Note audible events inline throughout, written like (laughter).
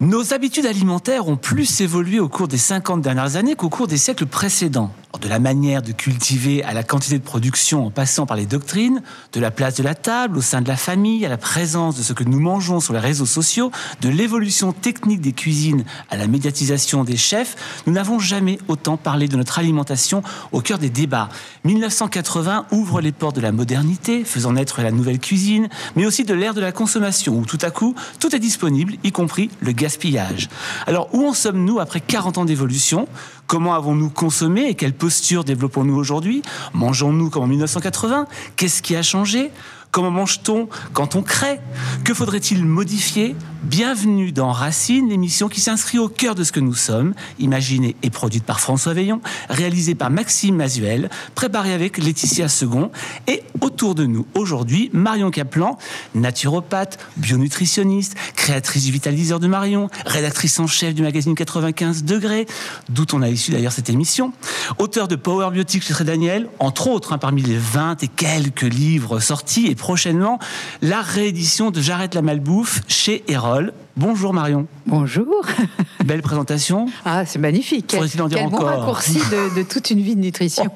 Nos habitudes alimentaires ont plus évolué au cours des 50 dernières années qu'au cours des siècles précédents. De la manière de cultiver à la quantité de production en passant par les doctrines, de la place de la table au sein de la famille, à la présence de ce que nous mangeons sur les réseaux sociaux, de l'évolution technique des cuisines à la médiatisation des chefs, nous n'avons jamais autant parlé de notre alimentation au cœur des débats. 1980 ouvre les portes de la modernité, faisant naître la nouvelle cuisine, mais aussi de l'ère de la consommation où tout à coup tout est disponible, y compris le gaspillage. Alors, où en sommes-nous après 40 ans d'évolution? Comment avons-nous consommé et quelle posture développons-nous aujourd'hui? Mangeons-nous comme en 1980 Qu'est-ce qui a changé? Comment mange-t-on quand on crée? Que faudrait-il modifier? Bienvenue dans Racine, l'émission qui s'inscrit au cœur de ce que nous sommes, imaginée et produite par François Veillon, réalisée par Maxime Mazuel, préparée avec Laetitia Second et autour de nous aujourd'hui Marion Caplan, naturopathe, bionutritionniste, créatrice du Vitaliseur de Marion, rédactrice en chef du magazine 95 degrés, d'où on a issu d'ailleurs cette émission, auteur de Power Biotique chez Daniel, entre autres hein, parmi les 20 et quelques livres sortis prochainement la réédition de J'arrête la malbouffe chez Erol. Bonjour Marion. Bonjour. (laughs) Belle présentation. Ah, c'est magnifique. Quel, en bon raccourci de, toute une vie de nutrition.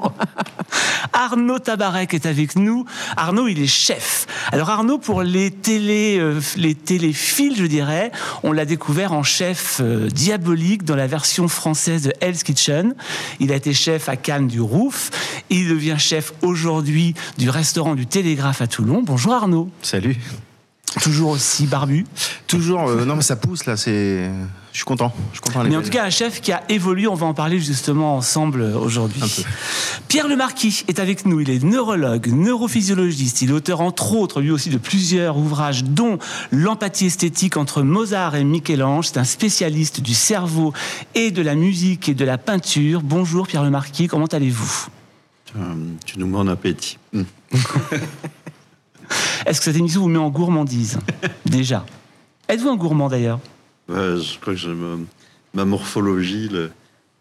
(laughs) Arnaud Tabarek est avec nous. Arnaud, il est chef. Alors Arnaud, pour les télé, euh, les téléphiles, je dirais, on l'a découvert en chef euh, diabolique dans la version française de Hell's Kitchen. Il a été chef à Cannes du Roof. Il devient chef aujourd'hui du restaurant du Télégraphe à Toulon. Bonjour Arnaud. Salut. Toujours aussi barbu. Toujours. Euh, non, mais ça pousse là. C'est. Je suis content. Je suis content. Mais en tout cas, un chef qui a évolué. On va en parler justement ensemble aujourd'hui. Pierre Le Marquis est avec nous. Il est neurologue, neurophysiologiste. Il est auteur entre autres, lui aussi, de plusieurs ouvrages, dont L'empathie esthétique entre Mozart et Michel-Ange. C'est un spécialiste du cerveau et de la musique et de la peinture. Bonjour Pierre Le Marquis. Comment allez-vous? Euh, Tu nous mets en appétit. (laughs) Est-ce que cette émission vous met en gourmandise Déjà. Êtes-vous un gourmand d'ailleurs Je crois que ma morphologie euh,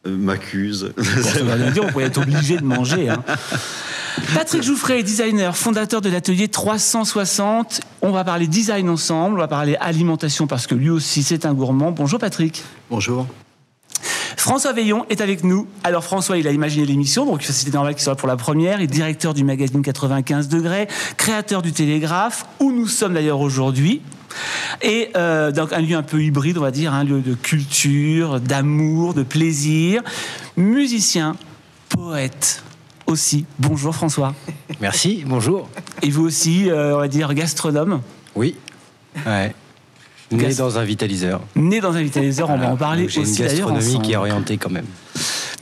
m'accuse. ça veut dire, on pourrait être obligé de manger. Hein. Patrick Jouffret, designer, fondateur de l'atelier 360. On va parler design ensemble, on va parler alimentation parce que lui aussi c'est un gourmand. Bonjour Patrick. Bonjour. François Veillon est avec nous. Alors François, il a imaginé l'émission, donc c'était normal qu'il soit pour la première. Il est directeur du magazine 95 degrés, créateur du Télégraphe, où nous sommes d'ailleurs aujourd'hui. Et euh, donc un lieu un peu hybride, on va dire, un lieu de culture, d'amour, de plaisir. Musicien, poète aussi. Bonjour François. Merci, bonjour. Et vous aussi, euh, on va dire, gastronome Oui. Ouais. Né dans un vitaliseur. Né dans un vitaliseur, on va en parler aussi une gastronomie qui est orientée quand même.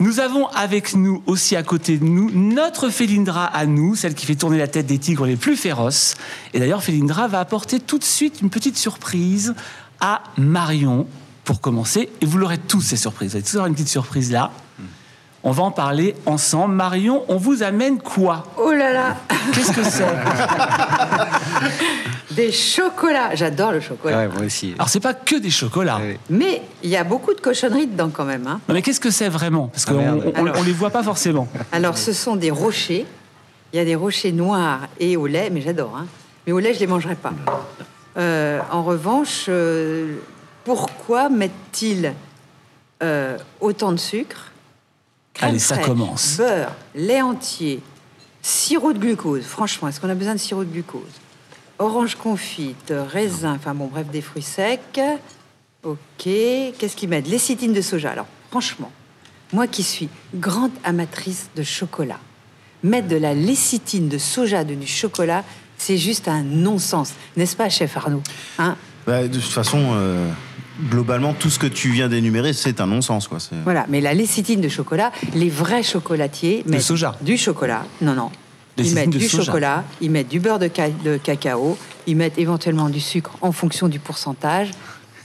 Nous avons avec nous aussi à côté de nous notre Félindra à nous, celle qui fait tourner la tête des tigres les plus féroces. Et d'ailleurs, Félindra va apporter tout de suite une petite surprise à Marion pour commencer. Et vous l'aurez tous ces surprises. Vous allez tous avoir une petite surprise là. On va en parler ensemble. Marion, on vous amène quoi? Oh là là Qu'est-ce que c'est? (laughs) Des chocolats. J'adore le chocolat. Ouais, moi aussi. Alors, c'est pas que des chocolats. Mais il y a beaucoup de cochonneries dedans quand même. Hein. Non, mais qu'est-ce que c'est vraiment? Parce qu'on ah, on, les voit pas forcément. Alors, ce sont des rochers. Il y a des rochers noirs et au lait, mais j'adore. Hein. Mais au lait, je les mangerai pas. Euh, en revanche, euh, pourquoi mettent-ils euh, autant de sucre Allez, ça commence. Beurre, lait entier, sirop de glucose. Franchement, est-ce qu'on a besoin de sirop de glucose? Orange confite, raisin, enfin bon, bref, des fruits secs. Ok. Qu'est-ce qu'ils mettent Lécithine de soja. Alors, franchement, moi qui suis grande amatrice de chocolat, mettre de la lécithine de soja dans du chocolat, c'est juste un non-sens. N'est-ce pas, chef Arnaud? Hein? Bah, De toute façon. Euh, globalement, tout ce que tu viens d'énumérer, c'est un non-sens. Quoi. Voilà, mais la lécithine de chocolat, les vrais chocolatiers mettent soja. du chocolat. Non, non, ils mettent du chocolat, ils mettent du beurre de, cacao, ils mettent éventuellement du sucre en fonction du pourcentage.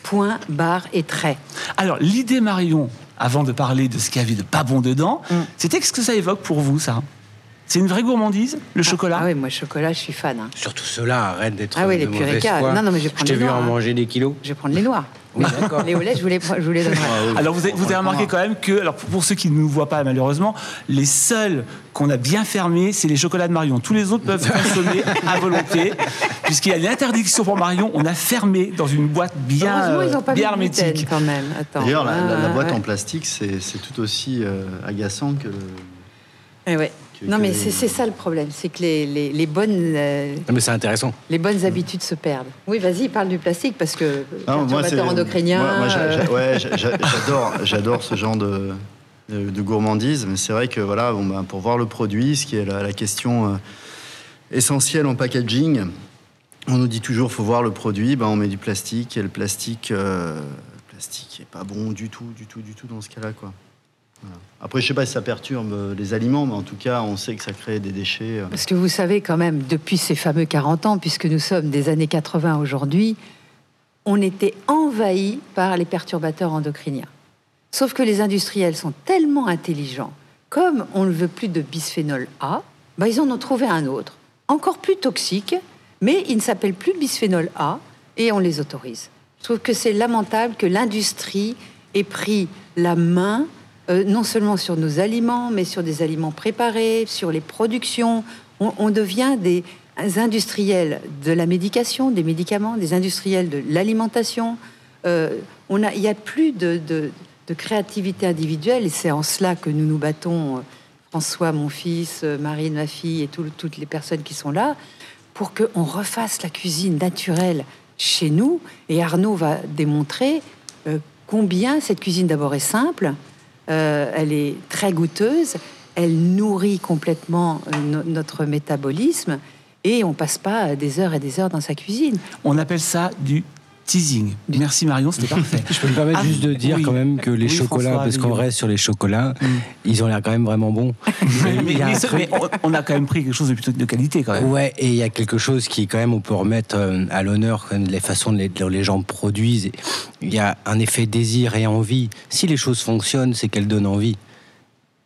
Point, barre et trait. Alors, l'idée Marion, avant de parler de ce qu'il y avait de pas bon dedans, mm. c'était ce que ça évoque pour vous, ça C'est une vraie gourmandise, le chocolat Ah oui, moi, chocolat, je suis fan. hein. Surtout ceux-là, arrête d'être Ah oui, les foi. Non, non, mais je vais Je prendre t'ai les vu noirs, en hein. manger des kilos. Je vais prendre les noirs. Oui, d'accord. Les je vous les, je vous les donnerai. Alors vous avez, vous avez remarqué quand même que, alors pour ceux qui ne nous voient pas malheureusement, les seuls qu'on a bien fermés, c'est les chocolats de Marion. Tous les autres peuvent consommer à volonté, (laughs) puisqu'il y a une interdiction pour Marion. On a fermé dans une boîte bien, ils n'ont pas bien hermétique. quand même. Attends. D'ailleurs, la, la- la Ah, boîte ouais. en plastique, c'est c'est tout aussi euh, agaçant que. Eh ouais. Que- Non, mais que- c'est ça le problème, c'est que les, les, les bonnes, euh, Non, mais c'est intéressant. les bonnes habitudes se perdent. Oui, vas-y, parle du plastique parce que Non, moi, endocrinien. moi- euh, (laughs) j'adore, j'adore ce genre de, de, de gourmandise, mais c'est vrai que voilà, bon, ben, pour voir le produit, ce qui est la, la question euh, essentielle en packaging, on nous dit toujours faut voir le produit, ben, on met du plastique et le plastique, euh, plastique est pas bon du tout, du tout, du tout dans ce cas-là, quoi. Après, je sais pas si ça perturbe euh, les aliments, mais en tout cas, on sait que ça crée des déchets. euh. Parce que vous savez quand même, depuis ces fameux 40 ans, puisque nous sommes des années 80 aujourd'hui, on était envahi par les perturbateurs endocriniens. Sauf que les industriels sont tellement intelligents, comme on ne veut plus de bisphénol A, bah, ils en ont trouvé un autre, encore plus toxique, mais il ne s'appelle plus bisphénol A, et on les autorise. Je trouve que c'est lamentable que l'industrie ait pris la main, euh, non seulement sur nos aliments, mais sur des aliments préparés, sur les productions. On, devient des industriels de la médication, des médicaments, des industriels de l'alimentation. Euh, il n'y a plus de, créativité individuelle, et c'est en cela que nous nous battons, euh, François, mon fils, Marine, ma fille, et tout- toutes les personnes qui sont là, pour qu'on refasse la cuisine naturelle chez nous. Et Arnaud va démontrer combien cette cuisine d'abord est simple, euh, elle est très goûteuse, elle nourrit complètement euh, no- notre métabolisme et on passe pas des heures et des heures dans sa cuisine. On appelle ça du teasing. Merci Marion, c'était parfait. (laughs) Je peux me permettre Ah, juste de dire oui. quand même que les Oui, chocolats, François parce qu'on reste sur les chocolats, ils ont l'air quand même vraiment bons. (laughs) mais, truc- on, a quand même pris quelque chose de plutôt de qualité quand même. Ouais, et il y a quelque chose qui, quand même, on peut remettre euh, à l'honneur, les façons dont les, dont les gens produisent. Il y a un effet désir et envie. Si les choses fonctionnent, c'est qu'elles donnent envie.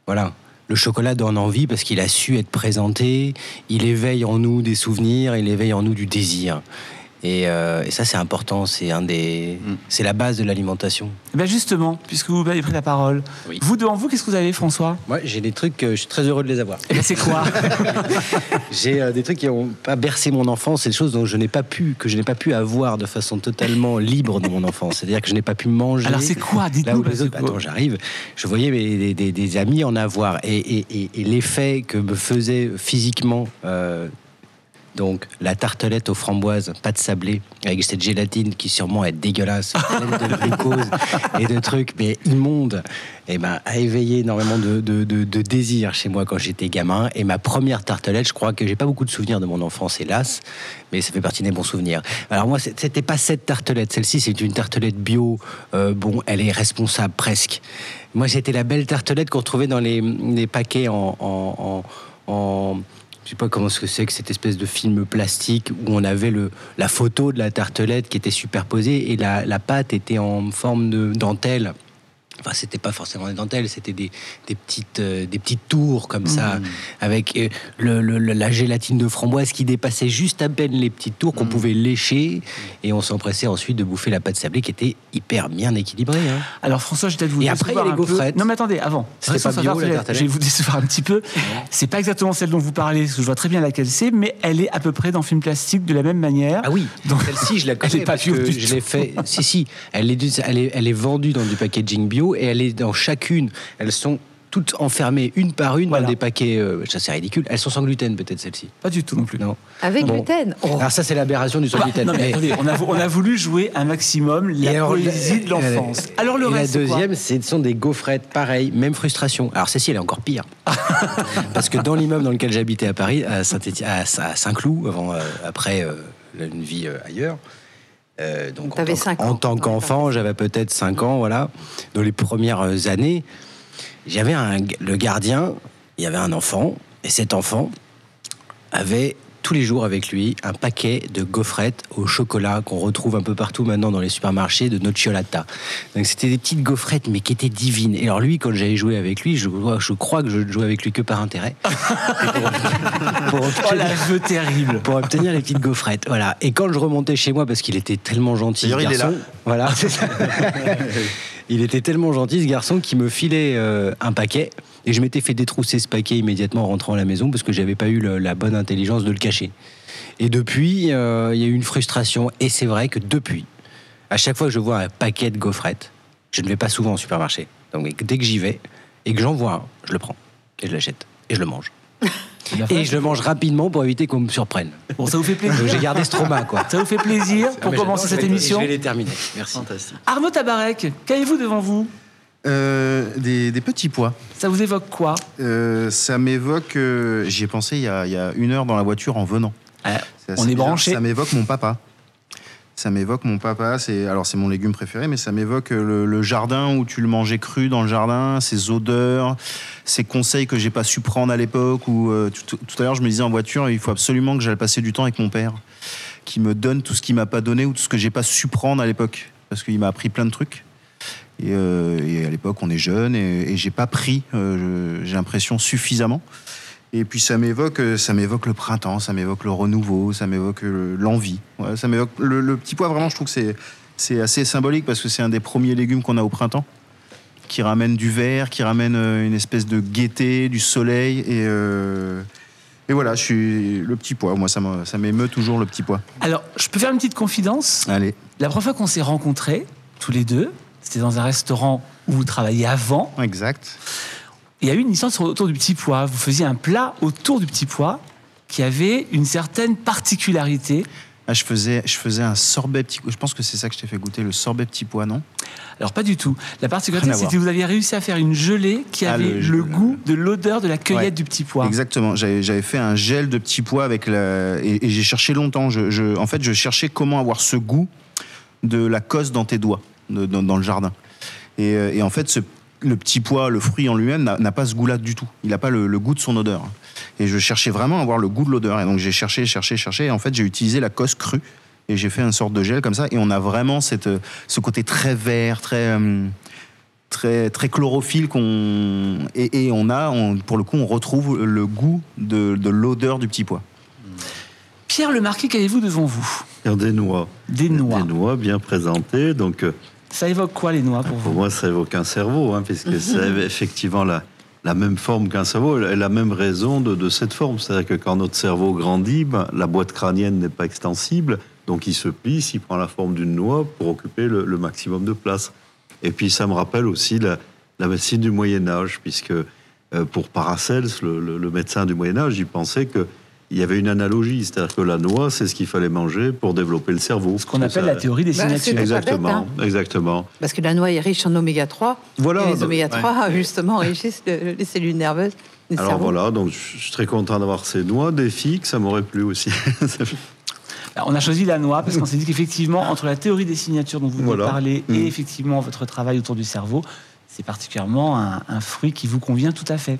Voilà. Le chocolat donne envie parce qu'il a su être présenté, il éveille en nous des souvenirs, il éveille en nous du désir. Et, euh, et ça, c'est important, c'est un des, Mm. c'est la base de l'alimentation. Eh Ben justement, puisque vous avez pris la parole, Oui. vous devant vous, qu'est-ce que vous avez, François? Moi, j'ai des trucs, euh, je suis très heureux de les avoir. Eh ben, c'est quoi? (laughs) J'ai euh, des trucs qui n'ont pas bercé mon enfance, c'est des choses dont je n'ai pas pu, que je n'ai pas pu avoir de façon totalement libre dans mon enfance. C'est-à-dire que je n'ai pas pu manger. Alors c'est quoi? Dites-nous. autres, que- attends, j'arrive. Je voyais mes- des, des- des amis en avoir et, et- et- et l'effet que me faisait physiquement. euh, donc la tartelette aux framboises, pâte sablée, avec cette gélatine qui sûrement est dégueulasse, pleine de (laughs) glucose et de trucs, mais immonde, et ben, a éveillé énormément de, de, de- de désir chez moi quand j'étais gamin. Et ma première tartelette, je crois que j'ai pas beaucoup de souvenirs de mon enfance, hélas, mais ça fait partie des bons souvenirs. Alors moi, c'était pas cette tartelette, celle-ci, c'est une tartelette bio. Euh, bon, elle est responsable presque. Moi, c'était la belle tartelette qu'on retrouvait dans les, les paquets en, en, en- en- je sais pas comment ce que c'est que cette espèce de film plastique où on avait le, la photo de la tartelette qui était superposée et la, la pâte était en forme de dentelle. Enfin, c'était pas forcément des dentelles, c'était des, des petites euh, des petites tours comme ça, avec euh, le, la gélatine de framboise qui dépassait juste à peine les petites tours qu'on pouvait lécher, et on s'empressait ensuite de bouffer la pâte sablée qui était hyper bien équilibrée. hein. Alors François, je vais vous Et après, il y a les peu. gaufrettes. Non mais attendez, avant. C'était pas bio, la Je vais vous décevoir un petit peu. C'est pas exactement celle dont vous parlez, parce que je vois très bien laquelle c'est, mais elle est à peu près dans film plastique de la même manière. Ah oui, Donc, celle-ci, je la (laughs) elle connais est pas parce bio que du je l'ai fait. Si, si, elle est, elle, est, elle est vendue dans du packaging bio et elle est dans chacune. Elles sont toutes enfermées une par une Voilà. dans des paquets. euh, ça, c'est ridicule. Elles sont sans gluten, peut-être, celle-ci. Pas du tout non plus. Non. Avec Bon. gluten. Oh. Alors, ça, c'est l'aberration du sans Bah, gluten. non mais Mais- attendez, on a, on a voulu jouer un maximum la alors, poésie de l'enfance. Alors le et reste, la deuxième, ce sont des gaufrettes, pareil, même frustration. Alors celle-ci, elle est encore pire. (laughs) Parce que dans l'immeuble dans lequel j'habitais à Paris, à, Saint à à Saint-Cloud, avant, euh, après euh, une vie euh, ailleurs, euh, donc en tant, en qu'enfant, j'avais peut-être 5 ans, voilà. Dans les premières euh, années, j'avais un, le gardien, il y avait un enfant, et cet enfant avait tous les jours avec lui un paquet de gaufrettes au chocolat qu'on retrouve un peu partout maintenant dans les supermarchés de Nocciolata. Donc c'était des petites gaufrettes mais qui étaient divines. Et alors lui, quand j'allais jouer avec lui, je, je crois que je jouais avec lui que par intérêt. (laughs) pour, oh la vœu terrible. Pour obtenir les petites gaufrettes. Voilà. Et quand je remontais chez moi, parce qu'il était tellement gentil, garçon, il est là. Voilà. (laughs) il était tellement gentil, ce garçon, qui me filait euh, un paquet. Et je m'étais fait détrousser ce paquet immédiatement en rentrant à la maison parce que j'avais pas eu le, la bonne intelligence de le cacher. Et depuis, euh, il y a eu une frustration. Et c'est vrai que depuis, à chaque fois que je vois un paquet de gaufrettes, je ne vais pas souvent au supermarché. Donc dès que j'y vais et que j'en vois un, je le prends et je l'achète et je le mange. (laughs) Et je le mange rapidement pour éviter qu'on me surprenne. Bon, ça vous fait plaisir. J'ai gardé ce trauma, quoi. Ça vous fait plaisir pour Ah, mais commencer cette émission Je vais les terminer. Merci. Fantastique. Arnaud Tabarek, qu'avez-vous devant vous? Euh, des, des petits pois. Ça vous évoque quoi? Euh, ça m'évoque. euh, J'y ai pensé il y, a, il y a une heure dans la voiture en venant. Ah, On est branché. Ça m'évoque mon papa. Ça m'évoque mon papa. C'est alors c'est mon légume préféré, mais ça m'évoque le, le jardin où tu le mangeais cru dans le jardin, ces odeurs, ces conseils que j'ai pas su prendre à l'époque. Euh, tout, tout à l'heure je me disais en voiture, il faut absolument que j'aille passer du temps avec mon père, qui me donne tout ce qu'il m'a pas donné ou tout ce que j'ai pas su prendre à l'époque, parce qu'il m'a appris plein de trucs. Et, euh, et à l'époque, on est jeune et, et j'ai pas pris, euh, j'ai l'impression suffisamment. Et puis ça m'évoque, euh, ça m'évoque le printemps, ça m'évoque le renouveau, ça m'évoque l'envie. Ouais, ça m'évoque le, le petit pois. Vraiment, je trouve que c'est c'est assez symbolique parce que c'est un des premiers légumes qu'on a au printemps, qui ramène du vert, qui ramène une espèce de gaieté, du soleil et euh, et voilà, je suis le petit pois. Moi, ça m'émeut toujours le petit pois. Alors, je peux faire une petite confidence? Allez. La première fois qu'on s'est rencontrés, tous les deux, c'était dans un restaurant où vous travailliez avant. Exact. Il y a eu une sur- autour du petit pois. Vous faisiez un plat autour du petit pois qui avait une certaine particularité. Ah, je faisais, je faisais un sorbet petit. Je pense que c'est ça que je t'ai fait goûter, le sorbet petit pois, non? Alors pas du tout. La particularité, c'était que vous aviez réussi à faire une gelée qui Ah, avait le- le, le- goût de l'odeur de la cueillette Ouais. du petit pois. Exactement. J'avais fait un gel de petits pois avec la et, et j'ai cherché longtemps. Je, je- en fait, je cherchais comment avoir ce goût de la cosse dans tes doigts, de- dans, dans le jardin. Et, euh, et en fait, ce- le petit pois, le fruit en lui-même, n'a pas ce goût-là du tout. Il n'a pas le, le goût de son odeur. Et je cherchais vraiment à avoir le goût de l'odeur. Et donc j'ai cherché, cherché, cherché. Et en fait, j'ai utilisé la cosse crue et j'ai fait une sorte de gel comme ça. Et on a vraiment cette, euh, ce côté très vert, très euh, très très chlorophylle qu'on et, et on a on- pour le coup on retrouve le goût de, de l'odeur du petit pois. Pierre Le Marquis, qu'avez-vous devant vous? Faire des noix. Des noix. Des noix bien présentées. Donc, euh, Ça évoque quoi les noix pour pour vous moi, ça évoque un cerveau, hein, puisque (laughs) c'est effectivement la, la même forme qu'un cerveau et la même raison de, de cette forme. C'est-à-dire que quand notre cerveau grandit, ben, la boîte crânienne n'est pas extensible, donc il se plie, il prend la forme d'une noix pour occuper le, le maximum de place. Et puis ça me rappelle aussi la, la médecine du Moyen Âge, puisque euh, pour Paracels, le, le- le médecin du Moyen Âge, il pensait que il y avait une analogie, c'est-à-dire que la noix, c'est ce qu'il fallait manger pour développer le cerveau. Ce qu'on appelle la théorie des Bah, signatures. bête, Exactement, hein. exactement. Parce que la noix est riche en oméga 3. Voilà, Et les donc- oméga 3, (laughs) justement, enrichissent le- les cellules nerveuses. Alors cerveau. voilà, donc je suis très content d'avoir ces noix, des figues, ça m'aurait plu aussi. (laughs) On a choisi la noix parce qu'on s'est dit qu'effectivement, entre la théorie des signatures dont vous venez Voilà. de parler Mm. et effectivement votre travail autour du cerveau, c'est particulièrement un, un fruit qui vous convient tout à fait.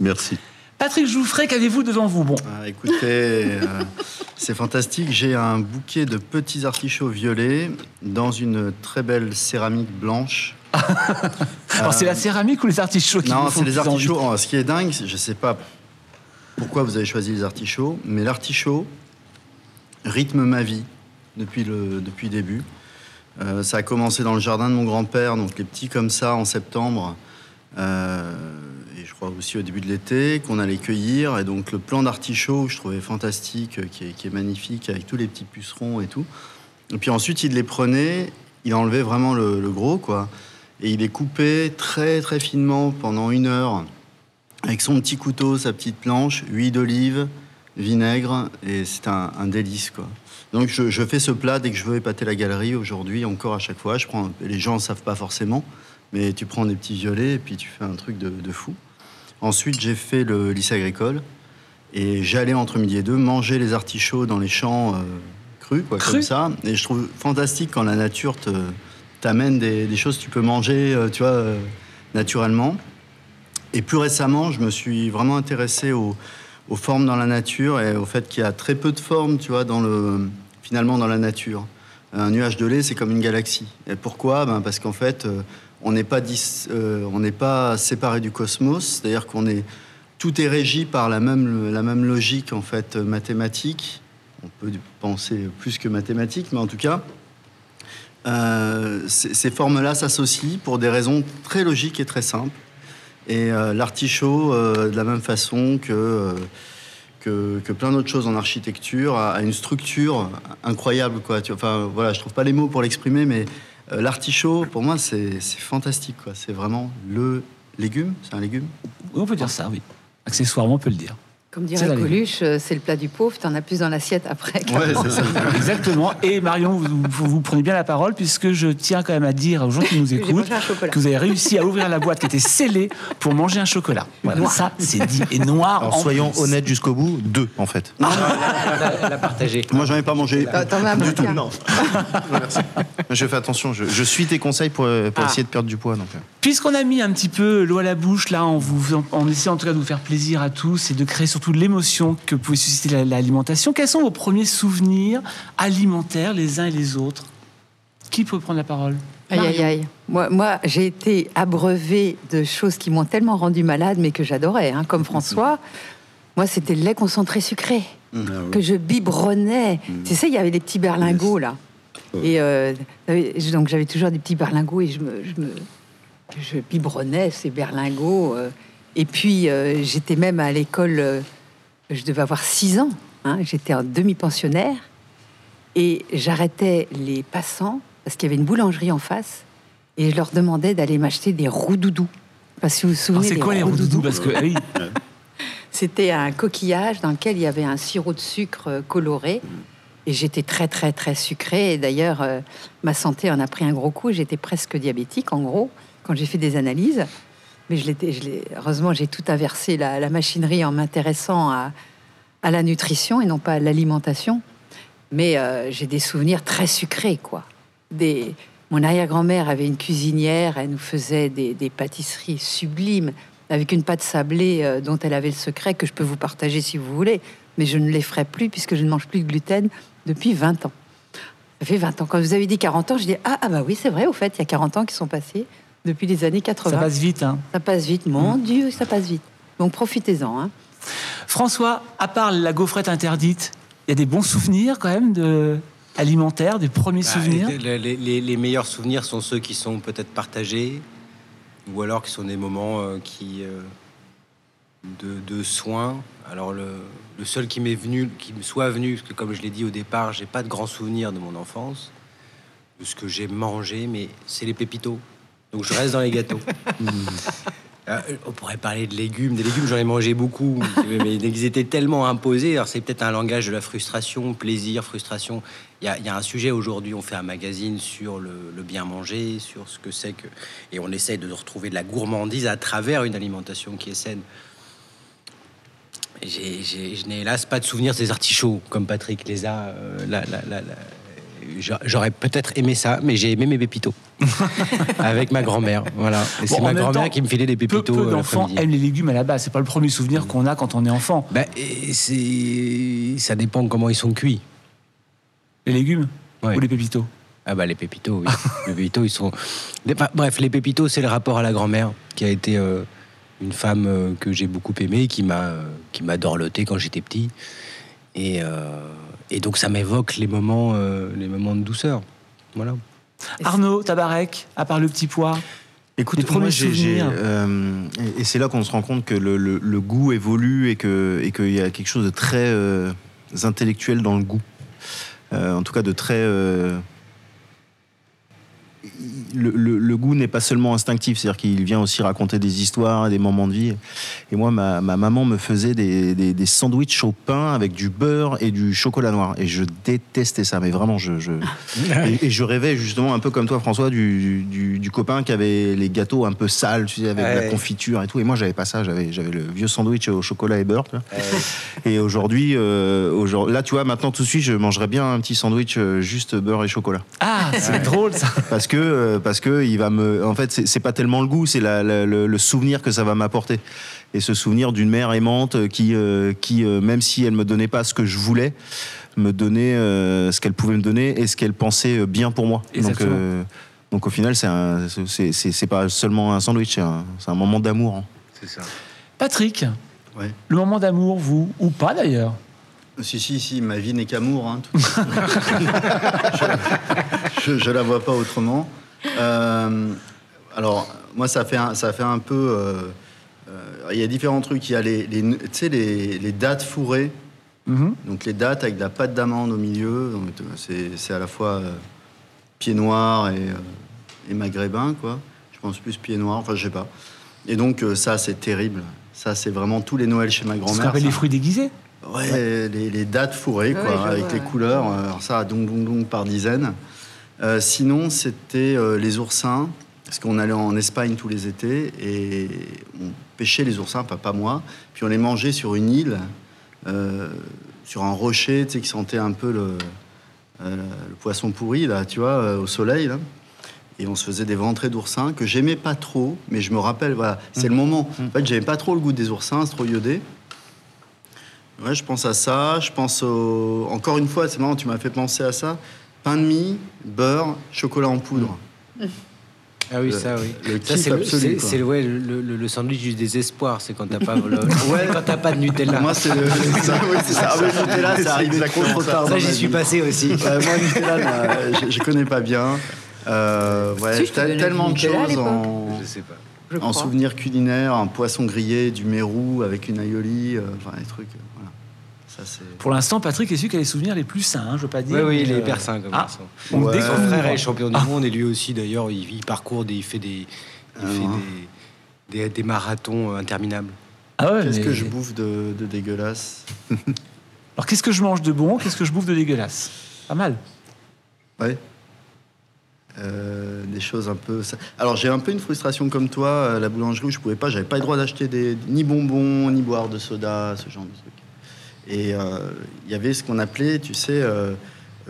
Merci. Patrick Jouffret, qu'avez-vous devant vous? Bon, Ah, écoutez, euh, c'est fantastique. J'ai un bouquet de petits artichauts violets dans une très belle céramique blanche. alors (laughs) c'est la céramique ou les artichauts qui Non, c'est les artichauts. Oh, ce qui est dingue, je sais pas pourquoi vous avez choisi les artichauts, mais l'artichaut rythme ma vie depuis le, depuis le début. Euh, ça a commencé dans le jardin de mon grand-père, donc les petits comme ça en septembre, euh, aussi au début de l'été, qu'on allait cueillir. Et donc le plan d'artichaut, je trouvais fantastique, euh, qui est, qui est magnifique, avec tous les petits pucerons et tout. Et puis ensuite, il les prenait, il enlevait vraiment le, gros, quoi. Et il les coupait très très finement pendant une heure, avec son petit couteau, sa petite planche, huile d'olive, vinaigre, et c'est un, délice, quoi. Donc je, fais ce plat dès que je veux épater la galerie aujourd'hui, encore à chaque fois. Je prends, les gens ne savent pas forcément, mais tu prends des petits violets et puis tu fais un truc de fou. Ensuite, j'ai fait le lycée agricole et j'allais entre midi et deux manger les artichauts dans les champs euh, crus, quoi, comme ça. Et je trouve fantastique quand la nature te t'amène des, des choses que tu peux manger, euh, tu vois, euh, naturellement. Et plus récemment, je me suis vraiment intéressé au, aux formes dans la nature et au fait qu'il y a très peu de formes, tu vois, dans le, finalement dans la nature. Un nuage de lait, c'est comme une galaxie. Et pourquoi? Ben Parce qu'en fait, on n'est pas, euh, séparé du cosmos, c'est-à-dire qu'on est, tout est régi par la même, logique en fait euh, mathématique. On peut penser plus que mathématique, mais en tout cas, euh, ces formes-là s'associent pour des raisons très logiques et très simples. Et l'artichaut, de la même façon que, plein d'autres choses en architecture, a, une structure incroyable. Enfin, voilà, je trouve pas les mots pour l'exprimer, mais l'artichaut, pour moi, c'est fantastique. C'est vraiment le légume. C'est un légume. On peut dire ça, oui. Accessoirement, on peut le dire. Comme dirait la Coluche, euh, c'est le plat du pauvre, t'en as plus dans l'assiette après. Ouais, c'est ça. (laughs) Exactement. Et Marion, vous, vous- vous prenez bien la parole puisque je tiens quand même à dire aux gens qui nous (laughs) écoutent que vous avez réussi à ouvrir la boîte qui était scellée pour manger un chocolat. Voilà, ça c'est dit. Et noir. Alors en soyons plus. honnêtes jusqu'au bout, deux en fait. la, la partager. Moi, j'en ai pas mangé. T'en- un Du tout, non. Je fais attention, je, je suis tes conseils pour, pour Ah. essayer de perdre du poids. Donc. euh. Puisqu'on a mis un petit peu l'eau à la bouche, là, en, vous, en, en essayant en tout cas de vous faire plaisir à tous et de créer surtout l'émotion que pouvait susciter la- l'alimentation, quels sont vos premiers souvenirs alimentaires les uns et les autres? Qui peut prendre la parole? Aïe, aïe, aïe. Moi, moi j'ai été abreuvée de choses qui m'ont tellement rendue malade, mais que j'adorais, hein, comme François. Moi, c'était le lait concentré sucré, Ah oui. que je biberonnais. Tu sais, il y avait des petits berlingots, là. Et euh, donc, j'avais toujours des petits berlingots et je me, je me je biberonnais ces berlingots. euh. Et puis, euh, j'étais même à l'école, euh, je devais avoir 6 ans. hein, j'étais en demi-pensionnaire. Et j'arrêtais les passants parce qu'il y avait une boulangerie en face et je leur demandais d'aller m'acheter des roux-doudous. Parce que vous vous Alors, souvenez C'est des quoi les roux-doudous roux-doudous Parce que oui, (laughs) C'était un coquillage dans lequel il y avait un sirop de sucre euh, coloré. Et j'étais très, très, très sucrée. Et d'ailleurs, euh, ma santé en a pris un gros coup. J'étais presque diabétique, en gros, quand j'ai fait des analyses. Mais heureusement, j'ai tout inversé la, machinerie en m'intéressant à, la nutrition et non pas à l'alimentation. Mais euh, j'ai des souvenirs très sucrés, quoi. Mon arrière-grand-mère avait une cuisinière, elle nous faisait des, des pâtisseries sublimes, avec une pâte sablée euh, dont elle avait le secret, que je peux vous partager si vous voulez, mais je ne les ferai plus puisque je ne mange plus de gluten depuis 20 ans. Ça fait 20 ans. Quand vous avez dit 40 ans, je dis Ah, ah bah oui, c'est vrai, au fait, il y a 40 ans qui sont passés depuis les années 80. ça passe vite. Hein. Ça passe vite, mon Dieu, ça passe vite. Donc profitez-en. Hein. François, à part la gaufrette interdite, il y a des bons souvenirs quand même de alimentaires, des premiers Bah, souvenirs? les, les- les- les meilleurs souvenirs sont ceux qui sont peut-être partagés, ou alors qui sont des moments euh, qui euh, de, de soins. Alors le, le seul qui m'est venu, qui me soit venu, parce que comme je l'ai dit au départ, j'ai pas de grands souvenirs de mon enfance, de ce que j'ai mangé, mais c'est les pépitos. Donc je reste dans les gâteaux. (laughs) Euh, on pourrait parler de légumes. Des légumes, j'en ai mangé beaucoup, mais ils étaient tellement imposés. Alors, c'est peut-être un langage de la frustration, plaisir, frustration. Il y a, il y a un sujet aujourd'hui, on fait un magazine sur le, le bien manger, sur ce que c'est que. Et on essaie de retrouver de la gourmandise à travers une alimentation qui est saine. Je n'ai hélas pas de souvenir des artichauts, comme Patrick les a. euh, la- la- la- J'aurais peut-être aimé ça, mais j'ai aimé mes pépitos. (laughs) Avec ma grand-mère. Voilà. Bon, c'est ma grand-mère qui me filait des Peu, pépitos. peu euh, d'enfants aiment les légumes à la base. C'est pas le premier souvenir qu'on a quand on est enfant. Ben, et c'est ça dépend comment ils sont cuits. Les légumes Ouais. ou les pépitos? Ah bah les pépitos, oui. (laughs) les pépitos, ils sont. enfin, bref, les pépitos, c'est le rapport à la grand-mère qui a été euh, une femme euh, que j'ai beaucoup aimée, qui m'a euh, qui m'a dorloté quand j'étais petit, et euh, et donc ça m'évoque les moments euh, les moments de douceur. Voilà. Arnaud, Tabarek, à part le petit pois Écoute, Les premiers moi, souvenirs. euh, et- c'est là qu'on se rend compte que le, le- le goût évolue et qu'il y a quelque chose de très euh, intellectuel dans le goût. Euh, en tout cas, de très euh, le, le- le goût n'est pas seulement instinctif, c'est-à-dire qu'il vient aussi raconter des histoires, des moments de vie. Et moi, ma, ma maman me faisait des, des, des sandwichs au pain avec du beurre et du chocolat noir. Et je détestais ça, mais vraiment, je, je... Et, et je rêvais justement un peu comme toi, François, du, du, du copain qui avait les gâteaux un peu sales, tu sais, avec la confiture et tout. Et moi, j'avais pas ça. J'avais, j'avais le vieux sandwich au chocolat et beurre. tu vois. Et aujourd'hui, euh, là, tu vois, maintenant tout de suite, je mangerais bien un petit sandwich euh, juste beurre et chocolat. Ah, c'est drôle ça. Parce que euh, parce que il va me. En fait, c'est pas tellement le goût, c'est la- la- le, le souvenir que ça va m'apporter. Et ce souvenir d'une mère aimante qui, euh, qui euh, même si elle me donnait pas ce que je voulais, me donnait euh, ce qu'elle pouvait me donner et ce qu'elle pensait bien pour moi. Donc, Exactement. euh, donc au final, c'est pas seulement un sandwich, c'est un, moment d'amour. hein. C'est ça. Patrick, Ouais. le moment d'amour, vous, ou pas d'ailleurs? Si, si, si, ma vie n'est qu'amour. Hein, tout- (laughs) je, je, je la vois pas autrement. Euh, alors, moi, ça fait un, ça fait un peu. euh, euh, Il y a différents trucs. Il y a les, les, les, les dates fourrées. Mhm. Donc, les dates avec de la pâte d'amande au milieu. C'est à la fois pied noir et, et maghrébin, quoi. Je pense plus pied noir, enfin, je sais pas. Et donc, ça, c'est terrible. Ça, c'est vraiment tous les Noëls chez ma grand-mère. ça. les fruits déguisés Ouais, les, les dates fourrées, quoi, avec vois, les couleurs. euh, Alors ça, donc, donc, donc, par dizaines. Euh, sinon, c'était euh, les oursins, parce qu'on allait en Espagne tous les étés et on pêchait les oursins, pas, pas moi, puis on les mangeait sur une île, euh, sur un rocher, tu sais, qui sentait un peu le, le poisson pourri, là, tu vois, au soleil, là. Et on se faisait des ventrées d'oursins que j'aimais pas trop, mais je me rappelle, voilà, c'est le moment. En fait, j'aimais pas trop le goût des oursins, c'est trop iodé. Ouais, je pense à ça. Je pense au... Encore une fois, c'est marrant, tu m'as fait penser à ça. Pain de mie, beurre, chocolat en poudre. Ah oui, Le- ça, oui. le Ça, kiff c'est le, ouais, le, le- le sandwich du désespoir. C'est quand t'as pas, le, (laughs) ouais, quand t'as pas de Nutella. Moi, c'est le... (laughs) ça, oui, c'est ça. Ah, mais Nutella, c'est arrivé trop, tard. ça, j'y suis passé aussi. Ouais, moi, Nutella, là, je, je connais pas bien. Euh, ouais, Si, tellement de choses en, Je sais pas. Je en crois. souvenir culinaire, un poisson grillé, du mérou avec une aïoli, euh, enfin, des trucs. Euh. Ça. Pour l'instant, Patrick est celui qui a les souvenirs les plus sains, hein, je veux pas dire. Oui, oui, il est euh, hyper sain comme ah, garçon. on Ouais. découvre. Son frère est champion du monde et lui aussi, d'ailleurs, il, il parcourt, des, il fait des, il Ah, fait ouais. des, des, des marathons euh, interminables. Ah ouais, Qu'est-ce mais- que je bouffe de, de dégueulasse (laughs) Alors qu'est-ce que je mange de bon Qu'est-ce que je bouffe de dégueulasse? Pas mal. Ouais. Euh, des choses un peu. Alors j'ai un peu une frustration comme toi, à la boulangerie où je pouvais pas, j'avais pas le droit d'acheter des ni bonbons ni boire de soda, ce genre de trucs. Et euh, il y avait ce qu'on appelait, tu sais, euh,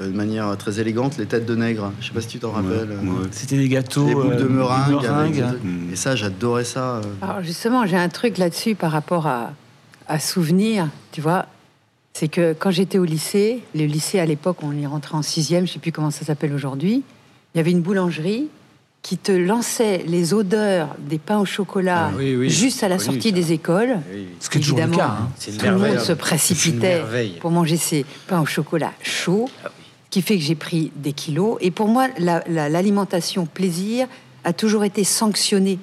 euh, de manière très élégante, les têtes de nègre. Je sais pas si tu t'en rappelles. Ouais. C'était des gâteaux. Les boules de euh, meringue. avec des. Mm. Et ça, j'adorais ça. Alors justement, j'ai un truc là-dessus par rapport à, à souvenir, tu vois. C'est que quand j'étais au lycée, le lycée à l'époque, on y rentrait en sixième, je sais plus comment ça s'appelle aujourd'hui, il y avait une boulangerie qui te lançait les odeurs des pains au chocolat Ah oui, oui, juste à la sortie ça. des écoles. Ce qui est toujours le cas. hein. C'est une Tout le monde se précipitait pour manger ces pains au chocolat chauds, Ah ce qui fait que j'ai pris des kilos. Et pour moi, la- la- l'alimentation plaisir a toujours été sanctionnée.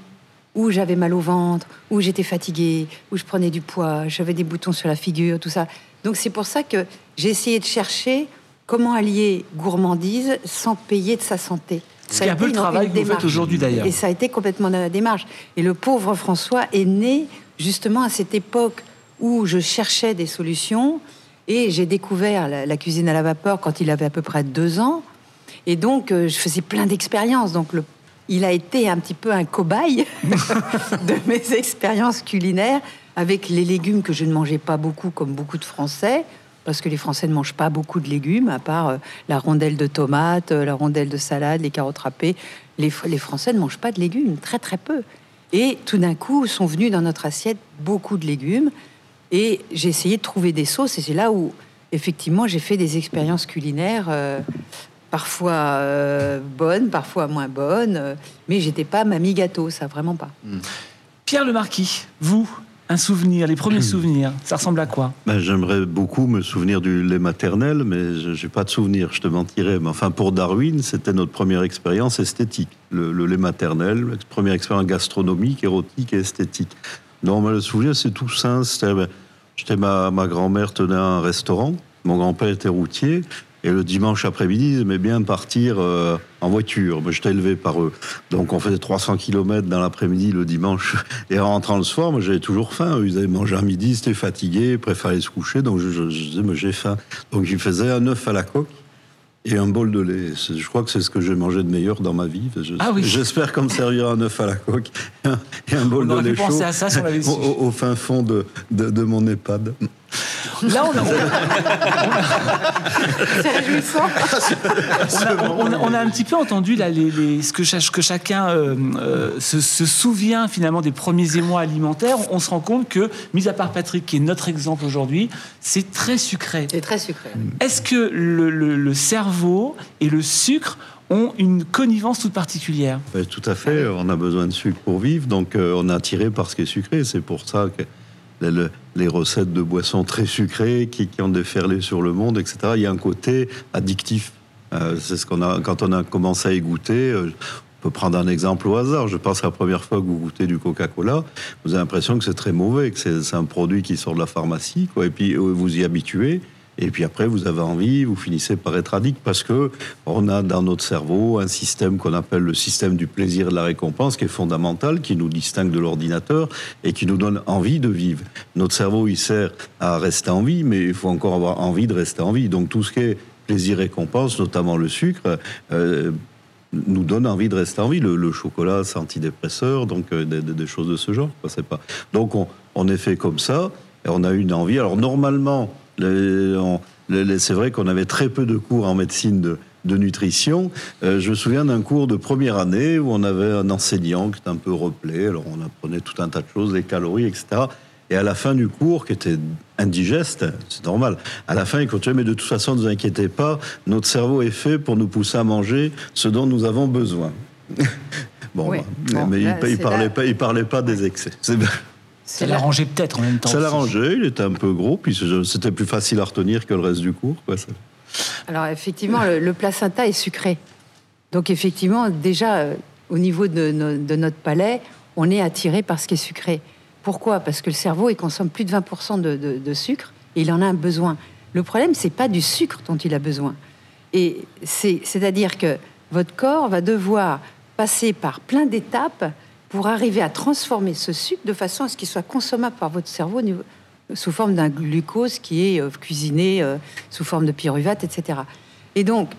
Où j'avais mal au ventre, où j'étais fatiguée, où je prenais du poids, j'avais des boutons sur la figure, tout ça. Donc c'est pour ça que j'ai essayé de chercher comment allier gourmandise sans payer de sa santé. Ce Ça qui est a un peu le travail que vous faites aujourd'hui d'ailleurs. Et ça a été complètement dans la démarche. Et le pauvre François est né justement à cette époque où je cherchais des solutions et j'ai découvert la, la cuisine à la vapeur quand il avait à peu près deux ans. Et donc, euh, je faisais plein d'expériences. Donc, le- il a été un petit peu un cobaye (laughs) de mes expériences culinaires avec les légumes que je ne mangeais pas beaucoup, comme beaucoup de Français, parce que les Français ne mangent pas beaucoup de légumes, à part euh, la rondelle de tomate, euh, la rondelle de salade, les carottes râpées. Les, Fr- les Français ne mangent pas de légumes, très très peu. Et tout d'un coup, sont venus dans notre assiette beaucoup de légumes. Et j'ai essayé de trouver des sauces, et c'est là où, effectivement, j'ai fait des expériences culinaires, euh, parfois bonnes, parfois moins bonnes, mais j'étais pas mamie gâteau, ça vraiment pas. Pierre le Marquis, vous, un souvenir, les premiers souvenirs, ça ressemble à quoi? Ben, J'aimerais beaucoup me souvenir du lait maternel, mais je n'ai pas de souvenir, je te mentirais. Mais enfin, pour Darwin, c'était notre première expérience esthétique. Le, le lait maternel, la première expérience gastronomique, érotique et esthétique. Non, mais le souvenir, c'est tout simple. C'était, ben, j'étais ma, ma grand-mère tenait un restaurant, mon grand-père était routier, et le dimanche après-midi, ils aimaient bien partir euh, en voiture. Moi, j'étais élevé par eux. Donc, on faisait 300 km dans l'après-midi le dimanche. (laughs) Et en rentrant le soir, moi, j'avais toujours faim. Ils avaient mangé à midi, c'était fatigué, préféraient se coucher. Donc, je, je, je disais, mais j'ai faim. Donc, ils faisaient un œuf à la coque et un bol de lait. Je crois que c'est ce que j'ai mangé de meilleur dans ma vie. Je- Ah oui. J'espère qu'on me servira un œuf à la coque et un, et un bol On de lait chaud à ça si on au- au fin fond de, de, de mon EHPAD. (laughs) Là, on a, (laughs) C'est réjouissant. on a- on a- on a un petit peu entendu là, les, les- ce que, cha- que chacun euh, euh, se, se souvient finalement des premiers émois alimentaires. On se rend compte que, mis à part Patrick, qui est notre exemple aujourd'hui, c'est très sucré. C'est très sucré. Est-ce que le, le- le cerveau et le sucre ont une connivence toute particulière? Ben, tout à fait, on a besoin de sucre pour vivre, donc euh, on est attiré par ce qui est sucré. C'est pour ça que le- le- les recettes de boissons très sucrées qui, qui ont déferlé sur le monde, etc., il y a un côté addictif. Euh, c'est ce qu'on a quand on a commencé à y goûter. euh, on peut prendre un exemple au hasard. Je pense que la première fois que vous goûtez du Coca-Cola, vous avez l'impression que c'est très mauvais, que c'est c'est un produit qui sort de la pharmacie, quoi. Et puis euh, vous y habituez. Et puis après, vous avez envie, vous finissez par être addict parce que on a dans notre cerveau un système qu'on appelle le système du plaisir et de la récompense qui est fondamental, qui nous distingue de l'ordinateur et qui nous donne envie de vivre. Notre cerveau, il sert à rester en vie, mais il faut encore avoir envie de rester en vie. Donc tout ce qui est plaisir-récompense, notamment le sucre, euh, nous donne envie de rester en vie. Le, chocolat, c'est antidépresseur, donc euh, des, choses de ce genre. quoi, pas... Donc on, on est fait comme ça, et on a une envie. Alors normalement, c'est vrai qu'on avait très peu de cours en médecine de, de nutrition. Euh, je me souviens d'un cours de première année où on avait un enseignant qui était un peu replé. Alors on apprenait tout un tas de choses, les calories, etc. Et à la fin du cours, qui était indigeste, c'est normal, à la fin, il continuait, mais de toute façon, ne vous inquiétez pas, notre cerveau est fait pour nous pousser à manger ce dont nous avons besoin. (laughs) bon, Oui. bah, Bon, mais là, il, c'est parlait il parlait pas des excès. Ça l'arrangeait peut-être en même temps. Ça l'arrangeait, il était un peu gros, puis c'était plus facile à retenir que le reste du cours. Quoi, ça. Alors effectivement, le, le placenta est sucré. Donc effectivement, déjà, euh, au niveau de, no- de notre palais, on est attiré par ce qui est sucré. Pourquoi? Parce que le cerveau, il consomme plus de 20% de, de- de sucre et il en a un besoin. Le problème, c'est pas du sucre dont il a besoin. Et c'est- c'est-à-dire que votre corps va devoir passer par plein d'étapes pour arriver à transformer ce sucre de façon à ce qu'il soit consommable par votre cerveau sous forme d'un glucose qui est euh, cuisiné euh, sous forme de pyruvate, etc. Et donc,